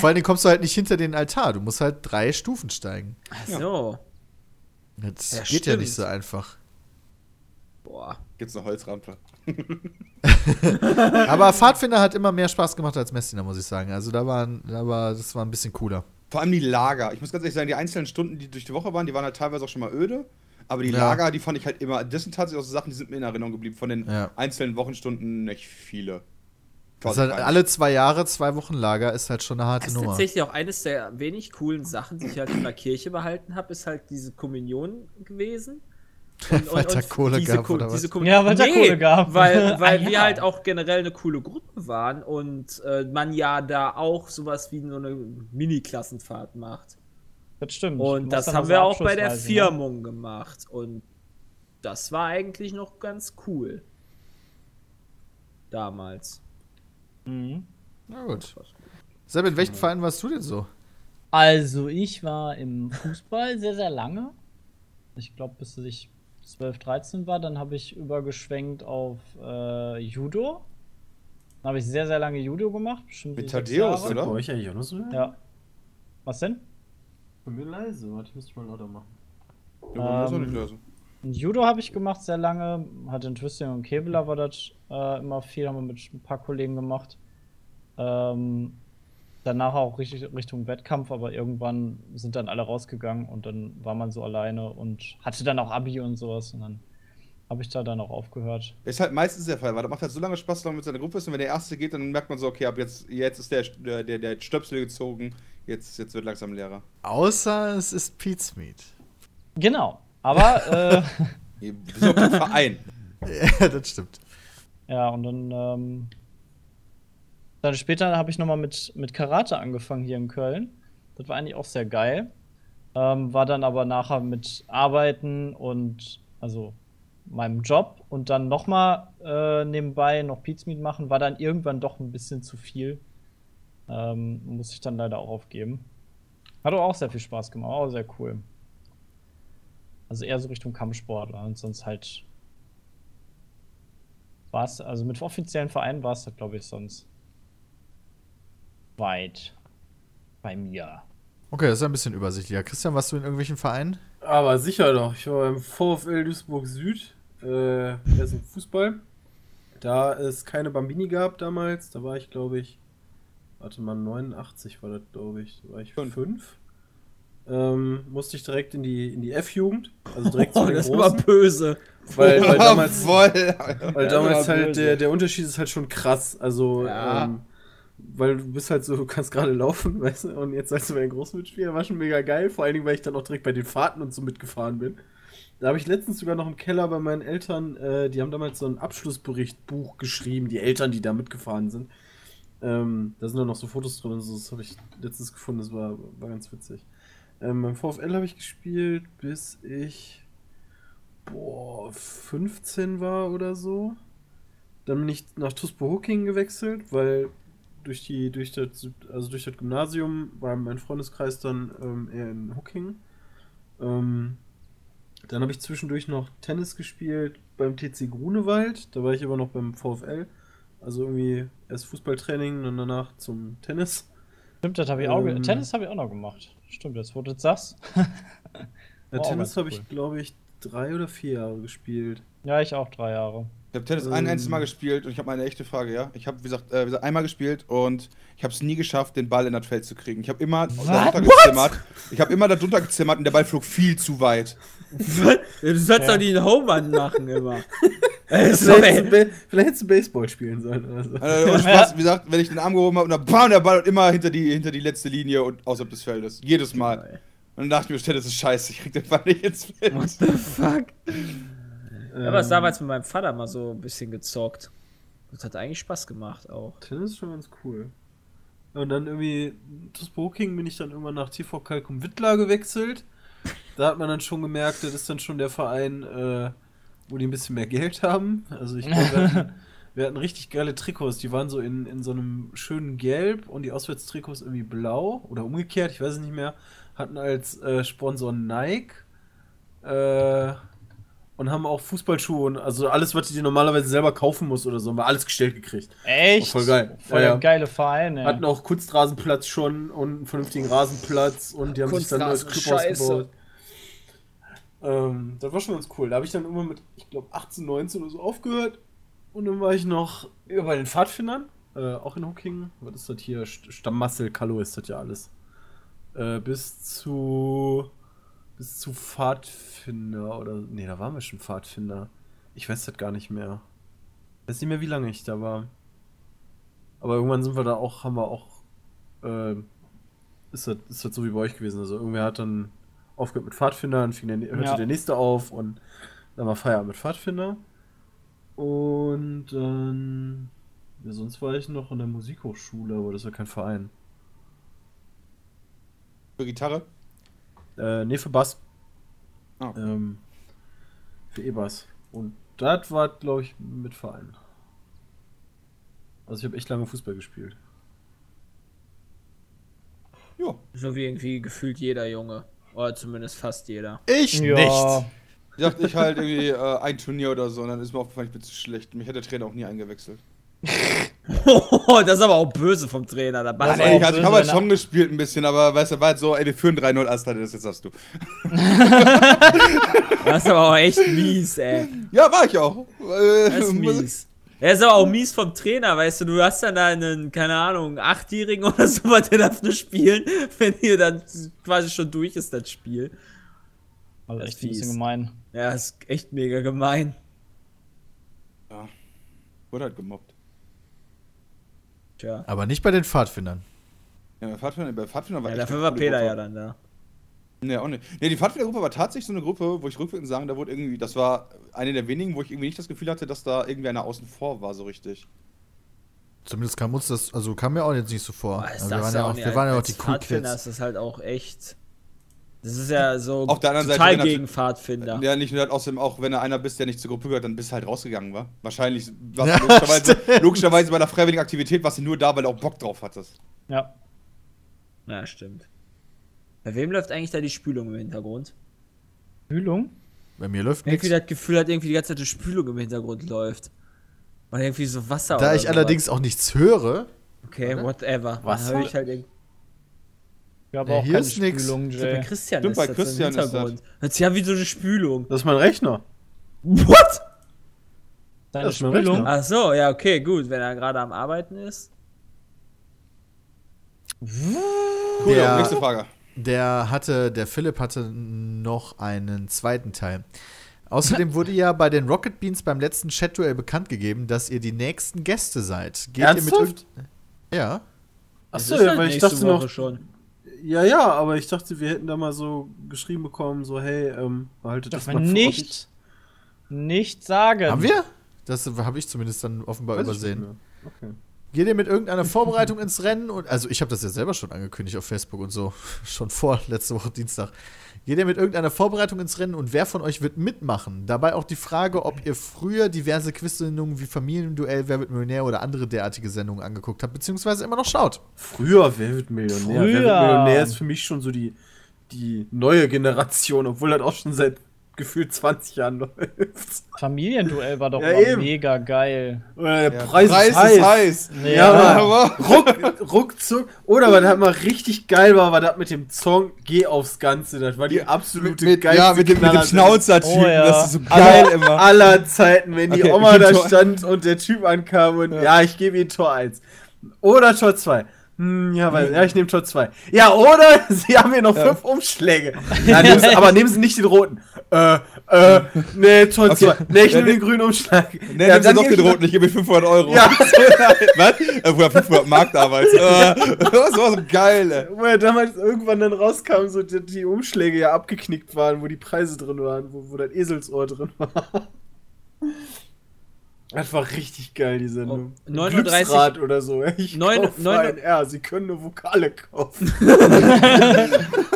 vor allen Dingen kommst du halt nicht hinter den Altar. Du musst halt drei Stufen steigen. Ach so. Das Ja, geht ja stimmt. nicht so einfach. Boah. Gibt's eine Holzrampe. (laughs) Aber Pfadfinder hat immer mehr Spaß gemacht als Messina, muss ich sagen. Also da waren, da war, das war ein bisschen cooler. Vor allem die Lager. Ich muss ganz ehrlich sagen, die einzelnen Stunden, die durch die Woche waren, die waren halt teilweise auch schon mal öde. Aber die Ja. Lager, die fand ich halt immer. Das sind tatsächlich auch so Sachen, die sind mir in Erinnerung geblieben. Von den Ja. einzelnen Wochenstunden nicht viele. Das halt alle zwei Jahre, zwei Wochen Lager ist halt schon eine harte Das ist Nummer. tatsächlich auch eines der wenig coolen Sachen, die ich halt in der Kirche behalten habe, ist halt diese Kommunion gewesen. (laughs) Und, Weil da Kohle diese gab, Ko- oder was? diese Ja, weil da Kohle gab. Weil, (laughs) weil Ah, wir ja. halt auch generell eine coole Gruppe waren und äh, man ja da auch sowas wie so eine Mini-Klassenfahrt macht. Das stimmt. Und das haben wir auch bei der ne? Firmung gemacht. Und das war eigentlich noch ganz cool. Damals. Mhm. Na gut. Seb, in welchen Vereinen warst du denn so? Also, ich war im Fußball sehr, sehr lange. Ich glaube, bis ich 12, 13 war. Dann habe ich übergeschwenkt auf äh, Judo. Dann habe ich sehr, sehr lange Judo gemacht. Bestimmt Mit Jahre. oder? Bei euch eigentlich auch noch so? Ja. Was denn? Bei mir leise. Warte, ich müsste mal lauter machen. Ja, aber das ist auch Ähm, nicht leise. Judo habe ich gemacht sehr lange. Hatte in Twisting und Kevlar war das äh, immer viel, haben wir mit ein paar Kollegen gemacht. Ähm, danach auch richtig Richtung Wettkampf, aber irgendwann sind dann alle rausgegangen und dann war man so alleine und hatte dann auch Abi und sowas und dann habe ich da dann auch aufgehört. Ist halt meistens der Fall, weil das macht halt so lange Spaß, wenn man mit seiner Gruppe ist und wenn der Erste geht, dann merkt man so, okay, ab jetzt, jetzt ist der, der, der, Stöpsel gezogen, jetzt, jetzt wird langsam leerer. Außer es ist Pete's Meat. Genau. Aber (laughs) äh, Ihr besorgt einen Verein. (laughs) ja, das stimmt. ja, und dann, ähm, dann später habe ich nochmal mit, mit Karate angefangen hier in Köln. Das war eigentlich auch sehr geil. Ähm, war dann aber nachher mit Arbeiten und also meinem Job und dann nochmal äh, nebenbei noch Pizmeet machen, war dann irgendwann doch ein bisschen zu viel. Ähm, muss ich dann leider auch aufgeben. Hat aber auch sehr viel Spaß gemacht, auch sehr cool. Also eher so Richtung Kampfsportler und sonst halt war es, also mit offiziellen Vereinen war es das, glaube ich, sonst weit bei mir. Okay, das ist ein bisschen übersichtlicher. Christian, warst du in irgendwelchen Vereinen? Aber sicher doch. Ich war beim VfL Duisburg Süd. Äh, das ist Fußball. Da es keine Bambini gab damals, da war ich, glaube ich, warte mal, 89 war das, glaube ich. Da war ich Fünf. fünf. Ähm, musste ich direkt in die, in die F-Jugend. Also direkt (laughs) zu Oh, den das war böse. Weil, weil (laughs) damals, Voll. weil damals halt böse. der, der Unterschied ist halt schon krass. Also, Ja. ähm, weil du bist halt so, du kannst gerade laufen, (laughs) weißt du, und jetzt als du bei den Großen mitspielen, war schon mega geil. Vor allen Dingen, weil ich dann auch direkt bei den Fahrten und so mitgefahren bin. Da habe ich letztens sogar noch im Keller bei meinen Eltern, äh, die haben damals so ein Abschlussberichtbuch geschrieben, die Eltern, die da mitgefahren sind. Ähm, da sind dann noch so Fotos drin und so, das habe ich letztens gefunden, das war, war ganz witzig. Ähm, beim VfL habe ich gespielt, bis ich boah, 15 war oder so. Dann bin ich nach Tuspo Hooking gewechselt, weil durch die, durch das, also durch das Gymnasium war mein Freundeskreis dann ähm, eher in Hooking. Ähm, dann habe ich zwischendurch noch Tennis gespielt beim TC Grunewald. Da war ich aber noch beim VfL. Also irgendwie erst Fußballtraining und danach zum Tennis. Stimmt, das habe ich auch. Ähm. Tennis habe ich auch noch gemacht. Stimmt, jetzt wo du das. Ja, (laughs) Tennis habe cool. ich, glaube ich, drei oder vier Jahre gespielt. Ja, ich auch drei Jahre. Ich habe Tennis ein Ähm. einziges Mal gespielt und ich habe mal eine echte Frage, ja. Ich habe, wie gesagt, äh, wie gesagt, einmal gespielt und ich habe es nie geschafft, den Ball in das Feld zu kriegen. Ich habe immer darunter gezimmert. Ich habe immer darunter gezimmert und der Ball flog viel zu weit. Du sollst doch die einen Home-Run machen immer. (laughs) Vielleicht, hättest vielleicht hättest du Baseball spielen sollen oder so. Also, Spaß, wie gesagt, wenn ich den Arm gehoben habe und dann bam, der Ball immer hinter die, hinter die letzte Linie und außerhalb des Feldes. Jedes Mal. Und dann dachte ich mir, das ist scheiße, ich krieg den Ball nicht ins Feld. What the fuck? Ja, aber es Ähm, damals mit meinem Vater mal so ein bisschen gezockt. Das hat eigentlich Spaß gemacht auch. Tennis ist schon ganz cool. Und dann irgendwie, zu Spoking bin ich dann irgendwann nach TV Kalkum Wittlar gewechselt. Da hat man dann schon gemerkt, das ist dann schon der Verein, äh, wo die ein bisschen mehr Geld haben. Also ich glaube, wir, hatten- (laughs) wir hatten richtig geile Trikots. Die waren so in, in so einem schönen Gelb und die Auswärtstrikots irgendwie blau oder umgekehrt, ich weiß es nicht mehr. Hatten als äh, Sponsor Nike. Äh, und haben auch Fußballschuhe und also alles, was du dir normalerweise selber kaufen musst oder so, haben wir alles gestellt gekriegt. Echt? Voll geil. Voll Ja, der ja. geile Verein, ey. Hatten auch Kunstrasenplatz schon und einen vernünftigen Rasenplatz und die haben sich dann neues Kunstrasen, Clubhaus scheiße. gebaut. Ähm, das war schon ganz cool. Da habe ich dann immer mit, ich glaube, 18, 19 oder so aufgehört. Und dann war ich noch bei den Pfadfindern, äh, auch in Hocking. Was ist das hier? St- Stammmassel, Kallo ist das ja alles. Äh, bis zu. Bis zu Pfadfinder oder. Nee, da waren wir schon Pfadfinder. Ich weiß das gar nicht mehr. Ich weiß nicht mehr, wie lange ich da war. Aber irgendwann sind wir da auch, haben wir auch. Äh, ist, das, ist das so wie bei euch gewesen? Also irgendwer hat dann aufgehört mit Pfadfindern, fing der, hörte Ja. der nächste auf und dann war Feierabend mit Pfadfinder. Und dann. Ja, sonst war ich noch in der Musikhochschule, aber das war kein Verein. Für Gitarre? Äh, nee, für Bass. Ah. Ähm, für E-Bass. Und das war, glaube ich, mit Verein. Also ich habe echt lange Fußball gespielt. Ja. So wie irgendwie gefühlt jeder Junge. Oder zumindest fast jeder. Ich ja. nicht. Ich dachte, ich halt irgendwie äh, ein Turnier oder so und dann ist mir aufgefallen, ich bin zu schlecht. Mich hat der Trainer auch nie eingewechselt. (laughs) das ist aber auch böse vom Trainer. Da ist Ey, ich, habe halt schon gespielt ein bisschen, aber weißt du, war halt so, ey, wir führen 3-0 Asta, das jetzt hast du. (laughs) Das ist aber auch echt mies, ey. Ja, war ich auch. Das ist mies. Er ist aber auch mies vom Trainer, weißt du, du hast dann da einen, keine Ahnung, Achtjährigen oder so, was der darf nur spielen, (laughs) wenn ihr dann quasi schon durch ist, das Spiel. Also Das echt ist ein bisschen fies. gemein. Ja, ist echt mega gemein. Ja. Wurde halt gemobbt. Tja. Aber nicht bei den Pfadfindern. Ja, bei Pfadfinder, bei Pfadfinder war Ja, dafür war Peter Gruppe. ja dann da. Nee, auch nicht. Nee, die Pfadfindergruppe war tatsächlich so eine Gruppe, wo ich rückwirkend sagen, da wurde irgendwie, das war eine der wenigen, wo ich irgendwie nicht das Gefühl hatte, dass da irgendwie einer außen vor war, so richtig. Zumindest kam uns das, also kam mir auch jetzt nicht so vor. Boah, Also wir das waren ja auch, wir waren ja auch die Cool Kids. ist das halt auch echt. Das ist ja so Auf der anderen Seite, total gegen Pfadfinder. Ja, nicht nur das, außerdem auch, wenn du einer bist, der nicht zur Gruppe gehört, dann bist du halt rausgegangen, war. (laughs) Wahrscheinlich, was Ja, logischerweise, logischerweise bei einer freiwilligen Aktivität warst du nur da, weil du auch Bock drauf hattest. Ja. Ja, stimmt. Bei wem läuft eigentlich da die Spülung im Hintergrund? Kühlung? Bei mir läuft nichts. Irgendwie das Gefühl hat, irgendwie die ganze Zeit die Spülung im Hintergrund läuft. Oder irgendwie so Wasser Da oder ich sowas. allerdings auch nichts höre, Okay, whatever. Wasser? Dann höre ich halt irgendwie. Ich habe Ja, auch hier keine ist nix. Spülung, Ich glaub, bei Jay. Christian Stimmt, ist bei das im Christian ist das. Hintergrund. Hört sich an wie so eine Spülung. Das ist mein Rechner. What? Deine Das ist mein Spülung? Rechner. Ach so, ja, okay, gut. Wenn er gerade am Arbeiten ist. Cool, Der- nächste Frage. der hatte, der Philipp hatte noch einen zweiten Teil. Außerdem wurde ja bei den Rocket Beans beim letzten Chat-Duell bekannt gegeben, dass ihr die nächsten Gäste seid. Geht ihr mit Ernsthaft? Ja. Achso, ist ja, halt weil ich dachte Woche noch. schon. Ja, ja, aber ich dachte, wir hätten da mal so geschrieben bekommen, so, hey, ähm, behaltet das Darf mal man für nicht, nicht sagen. Haben wir? Das habe ich zumindest dann offenbar. Weiß übersehen. Okay. Geht ihr mit irgendeiner Vorbereitung (laughs) ins Rennen? Und, also ich habe das ja selber schon angekündigt auf Facebook und so, (laughs) schon vor letzte Woche Dienstag. Geht ihr mit irgendeiner Vorbereitung ins Rennen und wer von euch wird mitmachen? Dabei auch die Frage, ob ihr früher diverse Quiz-Sendungen wie Familienduell, Wer wird Millionär oder andere derartige Sendungen angeguckt habt, beziehungsweise immer noch schaut. Früher, wer wird Millionär? Wer wird Früher. Millionär ist für mich schon so die, die neue Generation, obwohl das auch schon seit gefühlt 20 Jahren läuft. Familienduell war doch Ja, mega geil. Oder der Ja, Preis, ist heiß. Nee, Ja, ja, aber ruck, ruckzuck. Oder was halt mal richtig geil war, war das mit dem Song Geh aufs Ganze. Das war die absolute mit, geilste ja, mit dem, mit dem Schnauzer-Typen, Oh, ja. das ist so aller, geil immer. aller Zeiten, wenn die Okay, Oma da Tor- stand und der Typ ankam und ja, ich gebe ihm Tor 1. Oder Tor 2. Hm, ja, weil, ja, ich nehme Tor 2. Ja, oder (laughs) sie haben hier noch fünf Umschläge. Ja, nehmen sie, aber nehmen Sie nicht den roten. Äh, äh, nee, Tor Okay. 2. Nee, ich Ja, nehme ne- den grünen Umschlag. Nee, ja, ja, dann doch den ich- roten, ich gebe ihm 500 Euro. Ja. (laughs) Was? Äh, Oder 500 Mark damals. (laughs) Äh, das war so geil, ey. Wo ja damals irgendwann dann rauskam, so die, die Umschläge ja abgeknickt waren, wo die Preise drin waren, wo, wo das Eselsohr drin war. Das war richtig geil, die Sendung. Oh, 39 Glücksrad oder so. Ich Neun- kaufe neun- ein R, Sie können eine Vokale kaufen. (laughs)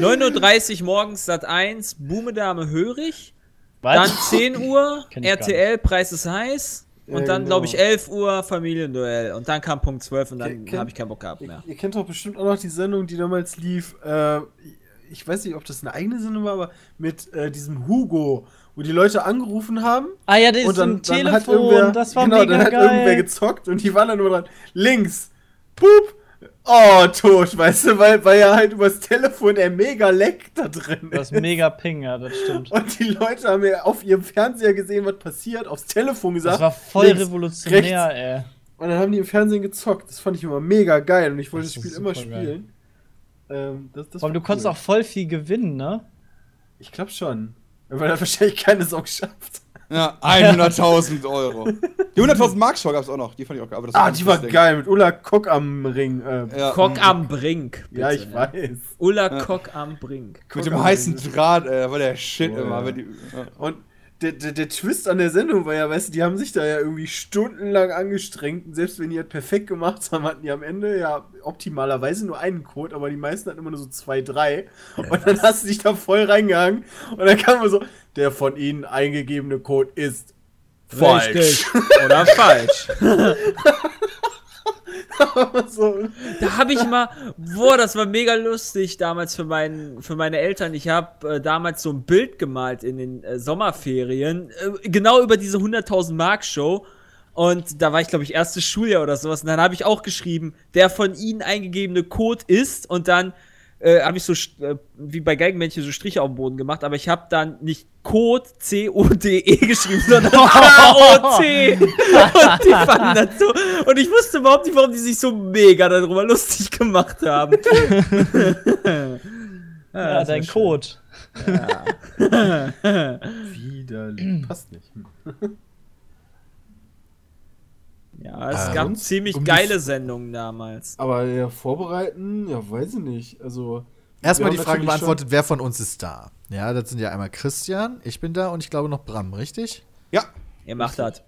9.30 Uhr morgens Sat 1, Boomedame Hörig. Dann Was? 10 Uhr, (laughs) RTL, Preis ist heiß. Und Ja, dann, genau. glaube ich, 11 Uhr Familienduell. Und dann kam Punkt 12 und dann habe ich keinen Bock gehabt mehr. Ihr, ihr kennt doch bestimmt auch noch die Sendung, die damals lief. Äh, ich weiß nicht, ob das eine eigene Sendung war, aber mit äh, diesem Hugo, wo die Leute angerufen haben. Ah ja, das und ist dann, ein dann hat Telefon, irgendwer, das war genau, mega dann hat geil. irgendwer gezockt und die waren dann nur dran. Links, pup, oh, tot, weißt du, weil, weil ja halt übers Telefon der mega Leck da drin Das ist. ist mega Ping, ja, das stimmt. Und die Leute haben ja auf ihrem Fernseher gesehen, was passiert, aufs Telefon gesagt. Das war voll links, revolutionär, rechts. ey. Und dann haben die im Fernsehen gezockt. Das fand ich immer mega geil und ich wollte Das das, Spiel immer spielen. Ähm, das, das Aber du war konntest cool. auch voll viel gewinnen, ne? Ich glaube schon. Weil er wahrscheinlich keine Sau geschafft. Ja, (laughs) 100.000 Euro. Die 100.000 Mark Show gab es auch noch. Die fand ich auch geil. aber das Ah, die war Ding. geil mit Ulla Kock am Ring. Äh, Ja, Kock am Brink. ja, bitte, ich ne? weiß. Ulla Ja. Kock am Brink. Mit Kock dem am heißen Ring. Draht, ey, da war der Shit Oh, immer. ja. Wenn die, ja. Und der, der, der Twist an der Sendung war ja, weißt du, die haben sich da ja irgendwie stundenlang angestrengt. Und selbst wenn die das perfekt gemacht haben, hatten die am Ende ja optimalerweise nur einen Code, aber die meisten hatten immer nur so zwei, drei. Und dann hast du dich da voll reingehangen. Und dann kam man so, der von ihnen eingegebene Code ist falsch. Richtig. (laughs) Oder falsch. (laughs) so, Da habe ich mal, boah, das war mega lustig damals für, mein, für meine Eltern. Ich habe äh, damals so ein Bild gemalt in den äh, Sommerferien, äh, genau über diese 100.000 Mark Show. Und da war ich, glaube ich, erstes Schuljahr oder sowas. Und dann habe ich auch geschrieben, der von Ihnen eingegebene Code ist. Und dann äh, habe ich so, äh, wie bei Geigenmännchen, so Striche auf dem Boden gemacht. Aber ich habe dann nicht Code C-O-D-E (laughs) geschrieben, sondern (laughs) A-O-C. Und die fanden das so. Und ich wusste überhaupt nicht, warum die sich so mega darüber lustig gemacht haben. (laughs) Ja, das dein Code. wieder. Passt nicht. Ja, es Äh, gab ziemlich um geile Sendungen damals. Aber ja, vorbereiten, ja, weiß ich nicht. Also. Erstmal wir die Frage beantwortet, wer von uns ist da? Ja, das sind ja einmal Christian, ich bin da und ich glaube noch Bram, richtig? ja, Ihr macht das.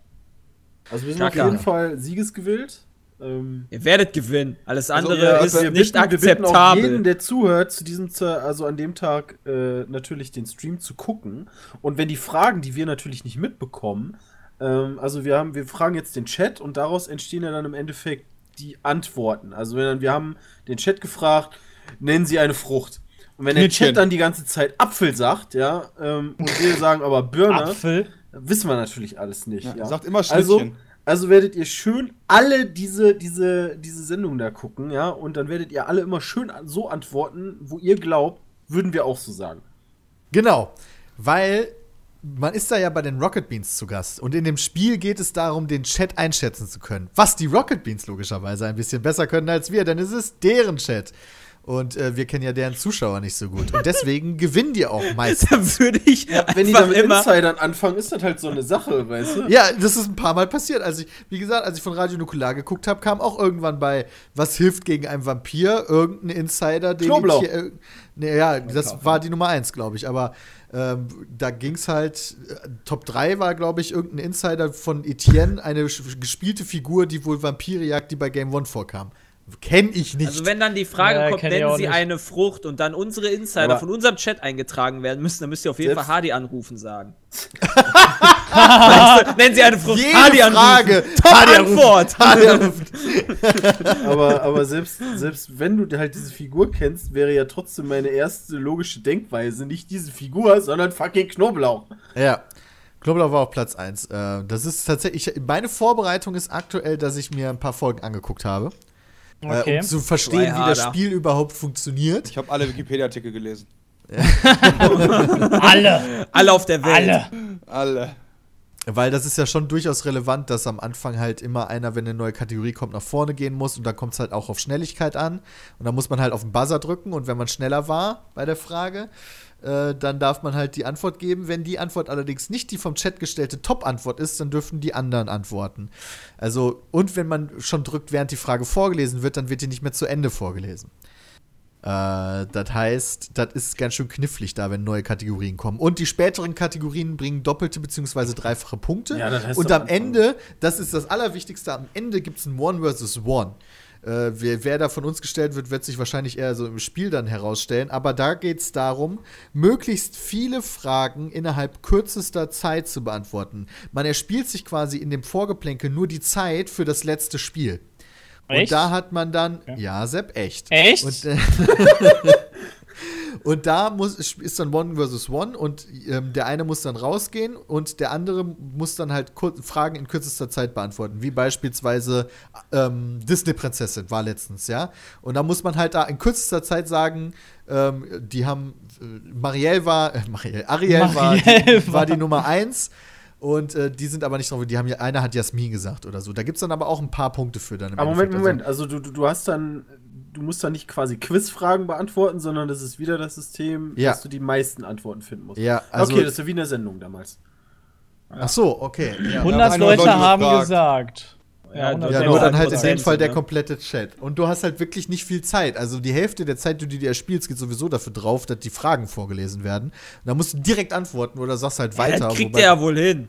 Also, wir sind Kacke. auf jeden Fall siegesgewillt. Ähm, Ihr werdet gewinnen. Alles Also, andere ja, ist wir nicht bitten- Wir akzeptabel. jeden, der zuhört, zu diesem, also an dem Tag äh, natürlich den Stream zu gucken. Und wenn die Fragen, die wir natürlich nicht mitbekommen, ähm, also wir haben, wir fragen jetzt den Chat und daraus entstehen ja dann im Endeffekt die Antworten. Also wenn dann, wir haben den Chat gefragt, nennen Sie eine Frucht. Und wenn der Knötchen. Chat dann die ganze Zeit Apfel sagt, ja, ähm, und wir sagen aber Birne, Apfel. wissen wir natürlich alles nicht. Ja, Ja, sagt immer also, Schnittchen. also werdet ihr schön alle diese, diese, diese Sendung da gucken, ja, und dann werdet ihr alle immer schön so antworten, wo ihr glaubt, würden wir auch so sagen. Genau, weil man ist da ja bei den Rocket Beans zu Gast und in dem Spiel geht es darum, den Chat einschätzen zu können. Was die Rocket Beans logischerweise ein bisschen besser können als wir, denn es ist deren Chat. Und äh, wir kennen ja deren Zuschauer nicht so gut. Und deswegen (laughs) gewinnen die auch meistens. Da würde ich Wenn die dann mit immer. Insidern anfangen, ist das halt so eine Sache, weißt du? Ja, das ist ein paar Mal passiert. Also ich, wie gesagt, als ich von Radio Nukular geguckt habe, kam auch irgendwann bei Was hilft gegen einen Vampir irgendein Insider, den Knoblauch. ich hier, äh, nee, ja, das war die Nummer eins, glaube ich. Aber ähm, da ging es halt, äh, Top 3 war, glaube ich, irgendein Insider von Etienne, eine gespielte Figur, die wohl Vampire jagt, die bei Game One vorkam. Kenn ich nicht. Also wenn dann die Frage Ja, kommt, nennen Sie nicht. eine Frucht und dann unsere Insider Aber- von unserem Chat eingetragen werden müssen, dann müsst ihr auf jeden Fall Hardy anrufen sagen. (laughs) weißt du, nennen Sie eine Frucht, Jede Hardy Frage. anrufen. Top Hardy anrufen. Antwort. Hardy anrufen. (laughs) Aber, aber selbst, selbst wenn du halt diese Figur kennst, wäre ja trotzdem meine erste logische Denkweise nicht diese Figur, sondern fucking Knoblauch. Ja. Knoblauch war auf Platz 1. Äh, das ist tatsächlich, meine Vorbereitung ist aktuell, dass ich mir ein paar Folgen angeguckt habe. Äh, Okay. um zu verstehen, wie das. Spiel überhaupt funktioniert. Ich habe alle Wikipedia-Artikel gelesen. (laughs) Alle. Alle auf der Welt. Alle. Alle. Weil das ist ja schon durchaus relevant, dass am Anfang halt immer einer, wenn eine neue Kategorie kommt, nach vorne gehen muss und dann kommt es halt auch auf Schnelligkeit an. Und dann muss man halt auf den Buzzer drücken und wenn man schneller war bei der Frage, äh, dann darf man halt die Antwort geben. Wenn die Antwort allerdings nicht die vom Chat gestellte Top-Antwort ist, dann dürfen die anderen antworten. Also, und wenn man schon drückt, während die Frage vorgelesen wird, dann wird die nicht mehr zu Ende vorgelesen. Äh, das heißt, das ist ganz schön knifflig da, wenn neue Kategorien kommen. Und die späteren Kategorien bringen doppelte bzw. dreifache Punkte. Ja, das heißt Und am. Ende, das ist das Allerwichtigste, am Ende gibt es ein One versus One. Äh, wer, wer da von uns gestellt wird, wird sich wahrscheinlich eher so im Spiel dann herausstellen. Aber da geht es darum, möglichst viele Fragen innerhalb kürzester Zeit zu beantworten. Man erspielt sich quasi in dem Vorgeplänkel nur die Zeit für das letzte Spiel. Und Echt? da hat man dann, ja, Sepp, echt. Echt? Und, äh, (laughs) Und da muss, ist dann One versus One und ähm, der eine muss dann rausgehen und der andere muss dann halt Fragen in kürzester Zeit beantworten. Wie beispielsweise ähm, Disney-Prinzessin war letztens, ja. Und da muss man halt da in kürzester Zeit sagen, ähm, die haben, äh, Marielle war, äh, Marielle, Ariel, war, Marielle die, war die Nummer eins. Und äh, die sind aber nicht drauf, die haben ja, einer hat Jasmin gesagt oder so. Da gibt es dann aber auch ein paar Punkte für dann. Aber Moment. Moment. Also du, du, du hast dann, du musst dann nicht quasi Quizfragen beantworten, sondern das ist wieder das System, Ja. dass du die meisten Antworten finden musst. Ja, also. okay, das ist ja wie in der Sendung damals. ach so, okay. Ja. 100 einer Leute Leute haben gesagt. Ja, 100 Ja, Ja, nur dann ja, halt in dem Fall der ne? komplette Chat. Und du hast halt wirklich nicht viel Zeit. Also die Hälfte der Zeit, die du dir erspielst, geht sowieso dafür drauf, dass die Fragen vorgelesen werden. Und da musst du direkt antworten oder sagst halt Ja, weiter. das kriegt wobei- er ja wohl hin.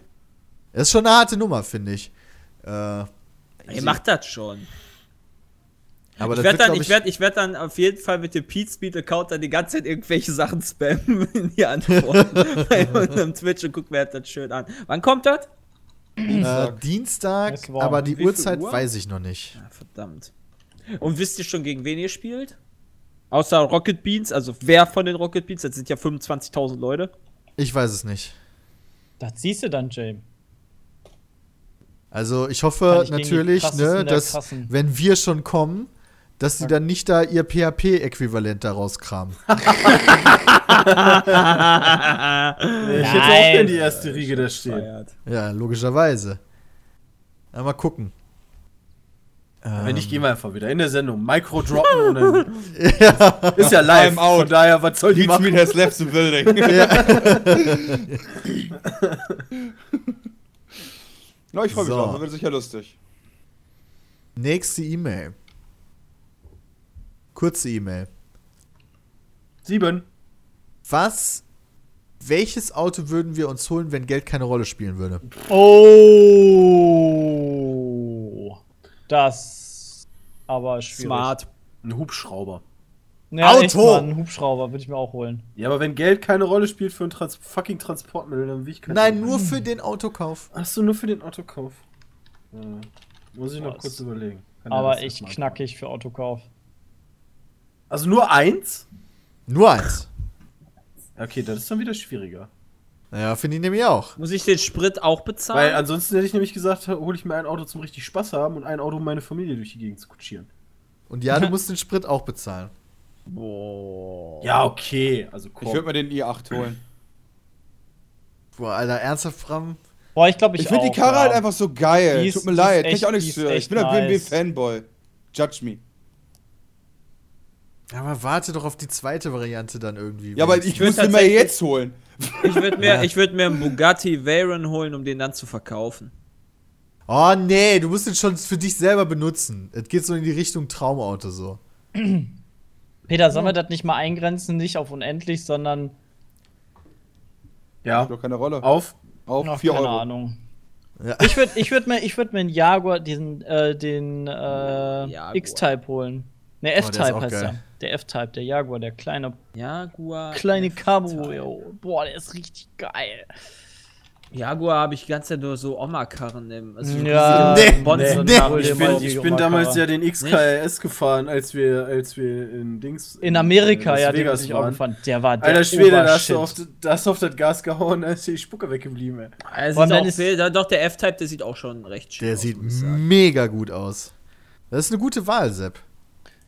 Das ist schon eine harte Nummer, finde ich. Äh, Ihr macht das schon. aber Ich werde dann, ich werd, ich werd dann auf jeden Fall mit dem Pete Speed Account dann die ganze Zeit irgendwelche Sachen spammen (laughs) in die Antworten (laughs) bei unserem Twitch und guck mir das schön an. Wann kommt das? Äh, Dienstag, Es war- aber die Uhrzeit Uhr? weiß ich noch nicht. Ja, verdammt. Und wisst ihr schon, gegen wen ihr spielt? Außer Rocket Beans, also wer von den Rocket Beans? Das sind ja 25.000 Leute. Ich weiß es nicht. Das siehst du dann, James. Also ich hoffe ich natürlich, ne, dass wenn wir schon kommen, dass die dann nicht da ihr PHP-Äquivalent da rauskramen. (laughs) Ich hätte auch gerne die erste Riege da stehen. Ja, logischerweise. Na, mal gucken. Wenn nicht, gehen wir einfach wieder in der Sendung. Micro droppen und dann. (laughs) Ist ja live. I'm out. Von daher, was soll die machen? has left the building. (laughs) Na, ich freue mich So. drauf, das wird sicher lustig. Nächste E-Mail. Kurze E-Mail. Sieben. Was, welches Auto würden wir uns holen, wenn Geld keine Rolle spielen würde? Oh. Das aber schwierig. Smart. Ein Hubschrauber. Ja, Auto! Echt, Mann, einen Hubschrauber würde ich mir auch holen. Ja, aber wenn Geld keine Rolle spielt für ein Trans fucking Transportmittel, dann will ich kein Nein, nur für den Autokauf. Achso, nur für den Autokauf. Ja. Muss ich noch Was? kurz überlegen. Kann Aber echt knackig für Autokauf. Also nur eins? Nur eins. Okay, das ist dann wieder schwieriger. Naja, finde ich nämlich auch. Muss ich den Sprit auch bezahlen? Weil ansonsten hätte ich nämlich gesagt, hole ich mir ein Auto zum richtig Spaß haben und ein Auto, um meine Familie durch die Gegend zu kutschieren. Und ja, du (laughs) musst den Sprit auch bezahlen. Boah. Ja, okay. Also komm. Ich würde mir den i8 holen. Boah, Alter, ernsthaft, Fram? Boah, ich glaube, ich Ich finde die Karre ja. halt einfach so geil. Die ist- Tut mir leid, kann ich auch nichts für. Ich bin ein nice. BMW-Fanboy. Judge me. Aber warte doch auf die zweite Variante dann irgendwie. Ja, aber ich mal tatsächlich- jetzt holen. Ich würde mir, ich würd mir einen Bugatti Veyron holen, um den dann zu verkaufen. Oh nee, du musst den schon für dich selber benutzen. Es geht so in die Richtung Traumauto so. (clears throat) Peter, sollen wir das nicht mal eingrenzen? Nicht auf unendlich, sondern Ja. Spielt doch keine Rolle. Auf. Auf noch 4 keine Euro. Ahnung. Ja. Ich würde ich würd mir, ich würd mir einen Jaguar, diesen, äh, den äh. X-Type holen. Ne, Oh, der ist F-Type heißt geil. er. Der F-Type, der Jaguar, der kleine, Jaguar. kleine. Cabrio. Boah, der ist richtig geil. Jaguar habe ich die ganze Zeit nur so Oma-Karren im. Also so Ja, nee, nee, nee. Ich bin, ich bin damals ja den? XKS gefahren, als wir, als wir in Dings. In Amerika, äh, ja, den Vegas bin ich auch gefahren. Der war der Alter Schwede, da hast, du auf, da hast du auf das Gas gehauen, da ist die Spucke weggeblieben, ey. Also Vor allem, sieht wenn auch es- viel, da- doch, der F-Type, der sieht auch schon recht schön Der aus. sieht ich sagen. mega gut aus. Das ist eine gute Wahl, Sepp.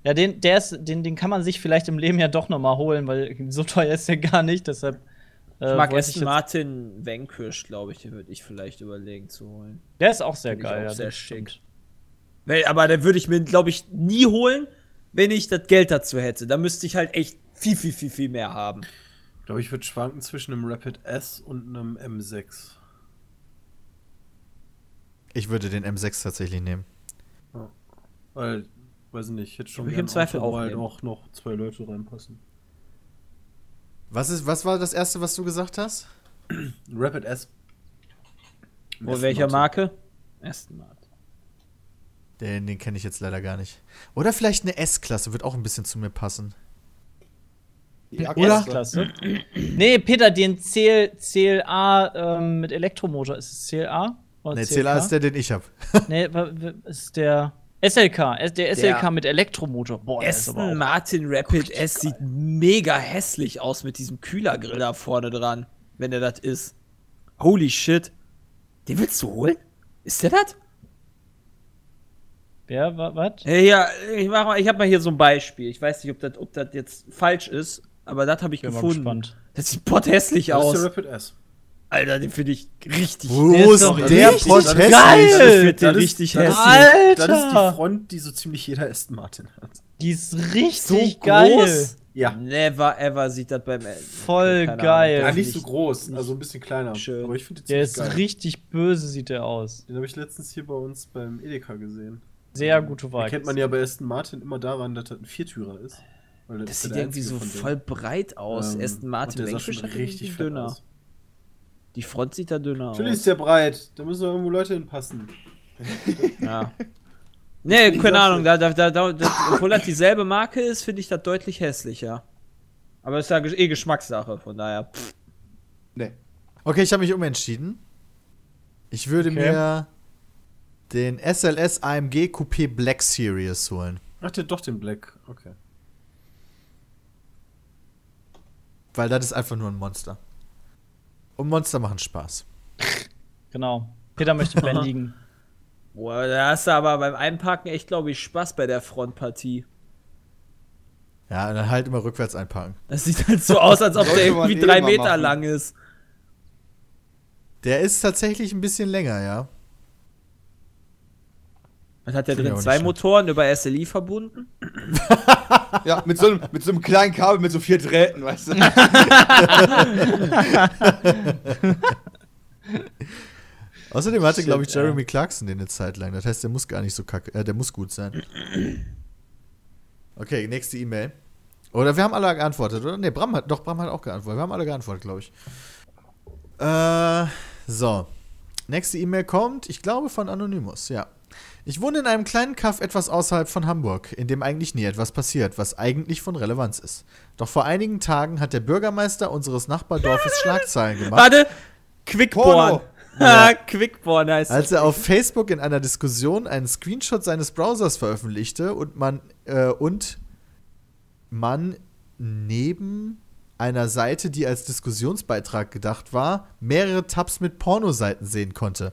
Ja, den, der ist, den, den kann man sich vielleicht im Leben ja doch noch mal holen, weil so teuer ist der gar nicht, deshalb. Äh, Ich mag jetzt- Martin Vanquish, glaube ich, den würde ich vielleicht überlegen zu holen. Der ist auch sehr Find ich geil. auch ja, sehr schick. stimmt. Weil, aber den würde ich mir, glaube ich, nie holen, wenn ich das Geld dazu hätte. Da müsste ich halt echt viel, viel, viel, viel mehr haben. Ich glaube, ich würde schwanken zwischen einem Rapid S und einem M6. Ich würde den M6 tatsächlich nehmen. Weil, weiß ich nicht, ich hätte schon ich im Zweifel auch halt auch noch zwei Leute reinpassen. Was, ist, was war das erste, was du gesagt hast? (clears throat) Rapid S. Wo, welcher. Marke? Aston Martin. Den, den kenne ich jetzt leider gar nicht. Oder vielleicht eine S-Klasse, wird auch ein bisschen zu mir passen. Ja, Oder? S-Klasse. (clears throat) nee, Peter, den CL, CLA ähm, mit Elektromotor. Ist es CLA? Oder Ne, CLK? CLA ist der, den ich habe. Nee, ist der SLK, der SLK Der mit Elektromotor. Boah, Aston Martin Rapid S sieht mega hässlich aus mit diesem Kühlergrill da vorne dran, wenn der das ist. Holy shit. Den willst du holen? Ist der das? Wer, wa- was? Hey, ja, ich mach mal, ich habe mal hier so ein Beispiel. Ich weiß nicht, ob das ob jetzt falsch ist, aber das habe ich Bin mal gefunden. gespannt. Das sieht potthässlich Das ist aus. der Rapid S. Alter, den finde ich richtig Wo Der ist der richtig Protest? geil. Ich finde den Das ist- richtig das hässlich. die- Das ist Alter! die Front, die so ziemlich jeder Aston Martin hat. Die ist richtig So geil. groß? Ja. Never ever sieht das beim Voll keine geil. Ja, nicht so groß, also ein bisschen kleiner. schön. Aber ich finde den Der ist geil. richtig böse, sieht der aus. Den habe ich letztens hier bei uns beim Edeka gesehen. Sehr gute Wahl. Erkennt man ja bei Aston Martin immer daran, dass das ein Viertürer ist. Weil Das ist sieht der irgendwie so voll breit aus. Ähm, Aston Martin der sah Vanquish schon hat richtig dünner. aus. Die Front sieht da dünner aus. Natürlich ist der breit. Da müssen irgendwo Leute hinpassen. (laughs) Ja. Nee, keine Ahnung, da, da, da, da, obwohl das dieselbe Marke ist, finde ich das deutlich hässlicher. Aber ist ja eh Geschmackssache, von daher. Pff. Nee. Okay, ich habe mich umentschieden. Ich würde Okay. mir den SLS AMG Coupé Black Series holen. Ach, der hat doch den Black. Okay. Weil das ist einfach nur ein Monster. Und Monster machen Spaß. Genau. Peter möchte bändigen. (laughs) Boah, da hast du aber beim Einparken echt, glaube ich, Spaß bei der Frontpartie. Ja, und dann halt immer rückwärts einparken. Das sieht halt so aus, als ob der irgendwie drei Meter machen. lang ist. Der ist tatsächlich ein bisschen länger, ja. Was hat ich drin? Zwei. Motoren über SLI verbunden? (laughs) Ja, mit so, einem, mit so einem kleinen Kabel mit so vier Drähten, weißt du? (laughs) Außerdem hatte, glaube ich. Jeremy Clarkson den eine Zeit lang. Das heißt, der muss gar nicht so kacke. Äh, der muss gut sein. Okay, nächste E-Mail. Oder wir haben alle geantwortet, oder? Ne, Bram hat, doch, Bram hat auch geantwortet. Wir haben alle geantwortet, glaube ich. Äh, so. Nächste E-Mail kommt, ich glaube, von Anonymous, ja. Ich wohne in einem kleinen Kaff etwas außerhalb von Hamburg, in dem eigentlich nie etwas passiert, was eigentlich von Relevanz ist. Doch vor einigen Tagen hat der Bürgermeister unseres Nachbardorfes (laughs) Schlagzeilen gemacht. Warte! Quickborn! Ha, (laughs) Quickborn heißt Als er auf Facebook in einer Diskussion einen Screenshot seines Browsers veröffentlichte und man äh, und man neben einer Seite, die als Diskussionsbeitrag gedacht war, mehrere Tabs mit Pornoseiten sehen konnte.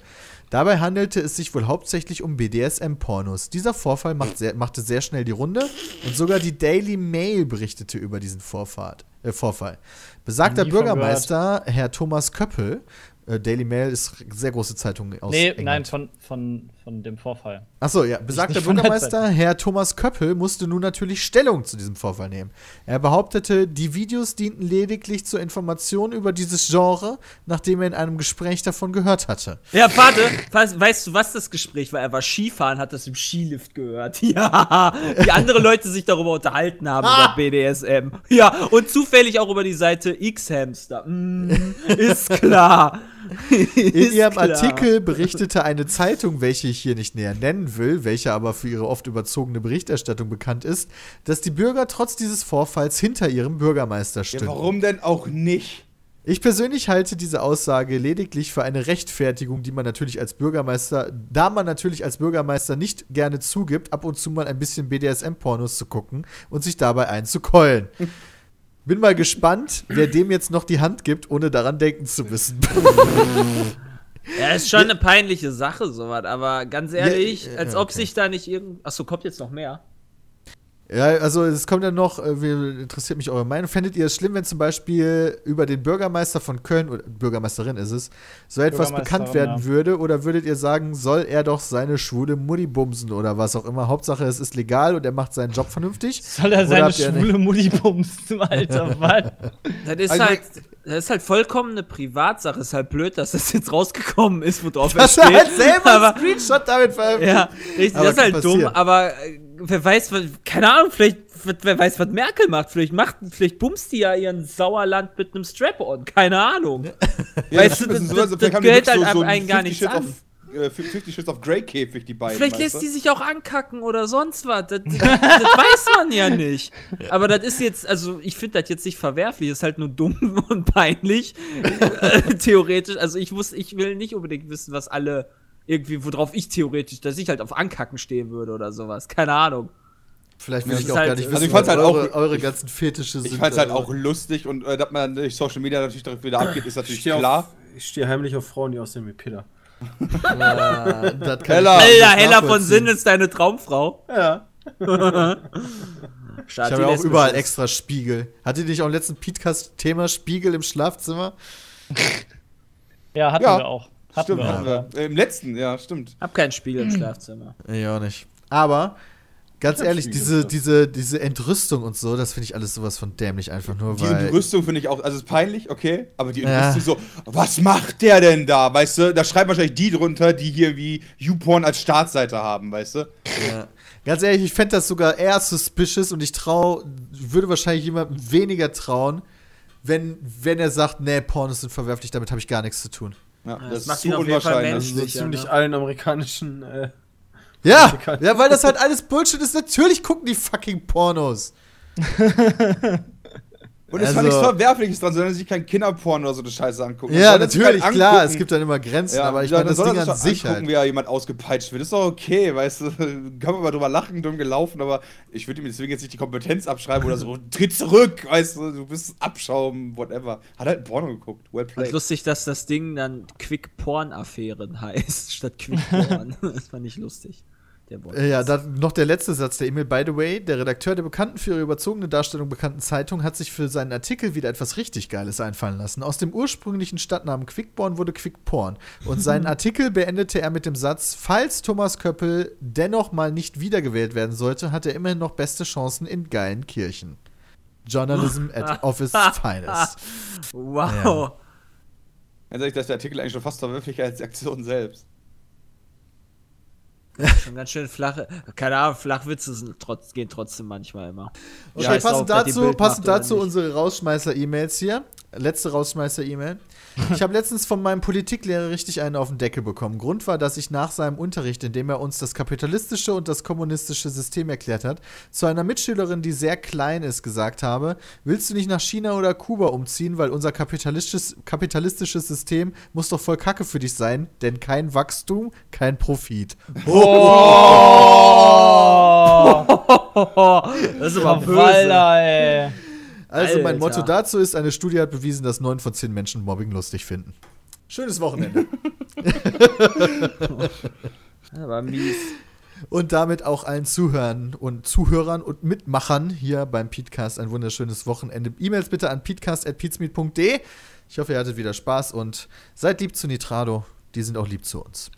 Dabei handelte es sich wohl hauptsächlich um BDSM-Pornos. Dieser Vorfall macht sehr, machte sehr schnell die Runde und sogar die Daily Mail berichtete über diesen Vorfahrt, äh, Vorfall. Besagter Bürgermeister, Herr Thomas Köppel, äh, Daily Mail ist sehr große Zeitung aus nee, England. nein, von, von, von dem Vorfall. Achso, ja. Besagter Bürgermeister, Herr Thomas Köppel, musste nun natürlich Stellung zu diesem Vorfall nehmen. Er behauptete, die Videos dienten lediglich zur Information über dieses Genre, nachdem er in einem Gespräch davon gehört hatte. Ja, warte, weißt, du, was das Gespräch war? Er war Skifahren, hat das im Skilift gehört. (laughs) Ja, wie andere Leute sich darüber unterhalten haben, über BDSM. Ja, und zufällig auch über die Seite X-Hamster. Mm, ist klar. (laughs) In ihrem klar. Artikel berichtete eine Zeitung, welche ich hier nicht näher nennen will, welche aber für ihre oft überzogene Berichterstattung bekannt ist, dass die Bürger trotz dieses Vorfalls hinter ihrem Bürgermeister Ja, stünden. warum denn auch nicht? Ich persönlich halte diese Aussage lediglich für eine Rechtfertigung, die man natürlich als Bürgermeister, da man natürlich als Bürgermeister nicht gerne zugibt, ab und zu mal ein bisschen BDSM-Pornos zu gucken und sich dabei einzukeulen. (laughs) Bin mal gespannt, wer dem jetzt noch die Hand gibt, ohne daran denken zu müssen. Ja, ist schon eine peinliche Sache, sowas, aber ganz ehrlich, Ja, äh, als ob okay. sich da nicht irgend. Achso, kommt jetzt noch mehr? Ja, also es kommt ja noch, äh, wir- interessiert mich eure Meinung. Fändet ihr es schlimm, wenn zum Beispiel über den Bürgermeister von Köln, oder Bürgermeisterin ist es, so etwas bekannt werden ja. würde? Oder würdet ihr sagen, soll er doch seine schwule Mutti bumsen oder was auch immer? Hauptsache, es ist legal und er macht seinen Job vernünftig? Soll er seine schwule Mutti bumsen, Alter, (laughs) Mann? Das ist Also- halt. Das ist halt vollkommen eine Privatsache. Ist halt blöd, dass das jetzt rausgekommen ist, worauf (laughs) er Dass steht. er halt selber aber, einen Screenshot damit veröffentlicht. Ja, richtig, Aber das ist halt kann dumm, passieren. aber äh, wer weiß, was, keine Ahnung, vielleicht, wer weiß, was Merkel macht. Vielleicht macht, vielleicht bumst die ja ihren Sauerland mit einem Strap-on, keine Ahnung. Weißt du, das- sind das- vielleicht das gehört halt einem gar nichts 50 an. Shades Of, äh, 50 Shades of Grey Käfig, die beiden. Vielleicht lässt du? die sich auch ankacken oder sonst was. Das, das, das weiß man ja nicht. Aber das ist jetzt, also ich finde das jetzt nicht verwerflich, das ist halt nur dumm (laughs) und peinlich. äh, theoretisch. Also ich muss, ich will nicht unbedingt wissen, was alle irgendwie, worauf ich theoretisch, dass ich halt auf Ankacken stehen würde oder sowas. Keine Ahnung. Vielleicht will ich auch halt- gar nicht also wissen, ich fand's halt auch- eure, eure ganzen Fetische sind. Ich fand's halt also. auch lustig und äh, dass man durch Social Media natürlich direkt wieder (coughs) abgeht, ist Ich natürlich stehe klar. auf, ich stehe heimlich auf Frauen, die aussehen wie Peter. Ah, Heller. ich nicht Hella von. Sinn ist deine Traumfrau. Ja. (laughs) Ich habe ja auch überall extra Spiegel. Hattet ihr nicht auch im letzten Podcast-Thema Spiegel im Schlafzimmer? (laughs) Ja, hatten Ja, wir auch. Hatten Stimmt, hatten wir. Äh, Im letzten, ja, stimmt. Hab keinen Spiegel im Schlafzimmer. (clears throat) Ich auch nicht. Aber, ganz ehrlich, Spiegel, diese, ja. diese, diese Entrüstung und so, das finde ich alles sowas von dämlich einfach nur, Die weil. Entrüstung finde ich auch, also ist peinlich, okay, aber die Ja. Entrüstung so, was macht der denn da, weißt du? Da schreiben wahrscheinlich die drunter, die hier wie YouPorn als Startseite haben, weißt du? Ja. Ganz ehrlich, ich fände das sogar eher suspicious und ich trau, würde wahrscheinlich jemandem weniger trauen, wenn, wenn er sagt, nee, Pornos sind verwerflich, damit habe ich gar nichts zu tun. Ja, das das, macht ist ihn so auf jeden Fall unwahrscheinlich. Also so ziemlich ne? allen amerikanischen. Äh, Ja, ja, weil das halt alles Bullshit ist. Natürlich gucken die fucking Pornos. (laughs) Und es Also- war nichts Verwerfliches dran, sondern sich kein Kinderporn oder so eine Scheiße angucken. Ja, natürlich, halt klar, es gibt dann immer Grenzen, ja, aber ich ja, meine, das soll Ding sich an sich angucken, halt. wie ja jemand ausgepeitscht wird. Ist doch okay, weißt du. (laughs) Kann man mal drüber lachen, dumm gelaufen, aber ich würde ihm deswegen jetzt nicht die Kompetenz abschreiben oder so. (laughs) Tritt zurück, weißt du, du bist Abschaum, whatever. Hat halt ein Porno geguckt. Well Und played. lustig, dass das Ding dann Quick-Porn-Affären heißt, (laughs) statt Quick-Porn. das fand ich lustig. Der Wortwitz. Äh, Ja, dann noch der letzte Satz der E-Mail. By the way, der Redakteur der bekannten für ihre überzogene Darstellung bekannten Zeitung hat sich für seinen Artikel wieder etwas richtig Geiles einfallen lassen. Aus dem ursprünglichen Stadtnamen Quickborn wurde Quickporn. Und seinen (laughs) Artikel beendete er mit dem Satz: Falls Thomas Köppel dennoch mal nicht wiedergewählt werden sollte, hat er immerhin noch beste Chancen in geilen Kirchen. Journalism at (laughs) office finest. Wow. Ganz ehrlich, dass der Artikel eigentlich schon fast verwirklicher als die Aktion selbst. Schon ganz schön flache. Keine Ahnung, Flachwitze sind trotz, gehen trotzdem manchmal immer. Okay, Scheiß passend dazu, passend dazu unsere Rausschmeißer-E-Mails hier. Letzte Rausschmeißer-E-Mail. (laughs) Ich habe letztens von meinem Politiklehrer richtig einen auf den Deckel bekommen. Grund war, dass ich nach seinem Unterricht, in dem er uns das kapitalistische und das kommunistische System erklärt hat, zu einer Mitschülerin, die sehr klein ist, gesagt habe, willst du nicht nach China oder Kuba umziehen, weil unser kapitalistisches, kapitalistisches System muss doch voll Kacke für dich sein, denn kein Wachstum, kein Profit. Oh, (laughs) das ist aber böse. Walder, ey. Also mein Alter. Motto dazu ist, eine Studie hat bewiesen, dass neun von zehn Menschen Mobbing lustig finden. Schönes Wochenende. (laughs) Aber mies. und damit auch allen Zuhörern und Zuhörern und Mitmachern hier beim Petecast ein wunderschönes Wochenende. E-Mails bitte an peatcast.peatsmeet.de. Ich hoffe, ihr hattet wieder Spaß und seid lieb zu Nitrado. Die sind auch lieb zu uns.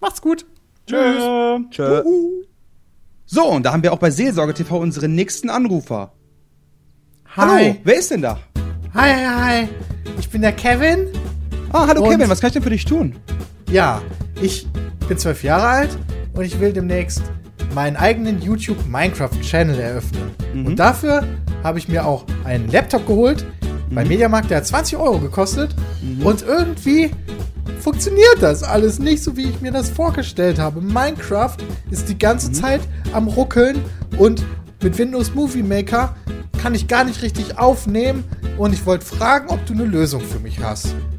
Macht's gut. Tschüss. Tschö. So, und da haben wir auch bei Seelsorge TV unseren nächsten Anrufer. Hallo, wer ist denn da? Hi, hi, hi. Ich bin der Kevin. Ah, hallo Und- Kevin, was kann ich denn für dich tun? Ja, ich bin zwölf Jahre alt und ich will demnächst meinen eigenen YouTube Minecraft Channel eröffnen. Und dafür habe ich mir auch einen Laptop geholt bei Mediamarkt, der hat 20 Euro gekostet. Und irgendwie funktioniert das alles nicht so, wie ich mir das vorgestellt habe. Minecraft ist die ganze Zeit am Ruckeln und mit Windows Movie Maker kann ich gar nicht richtig aufnehmen. Und ich wollte fragen, ob du eine Lösung für mich hast.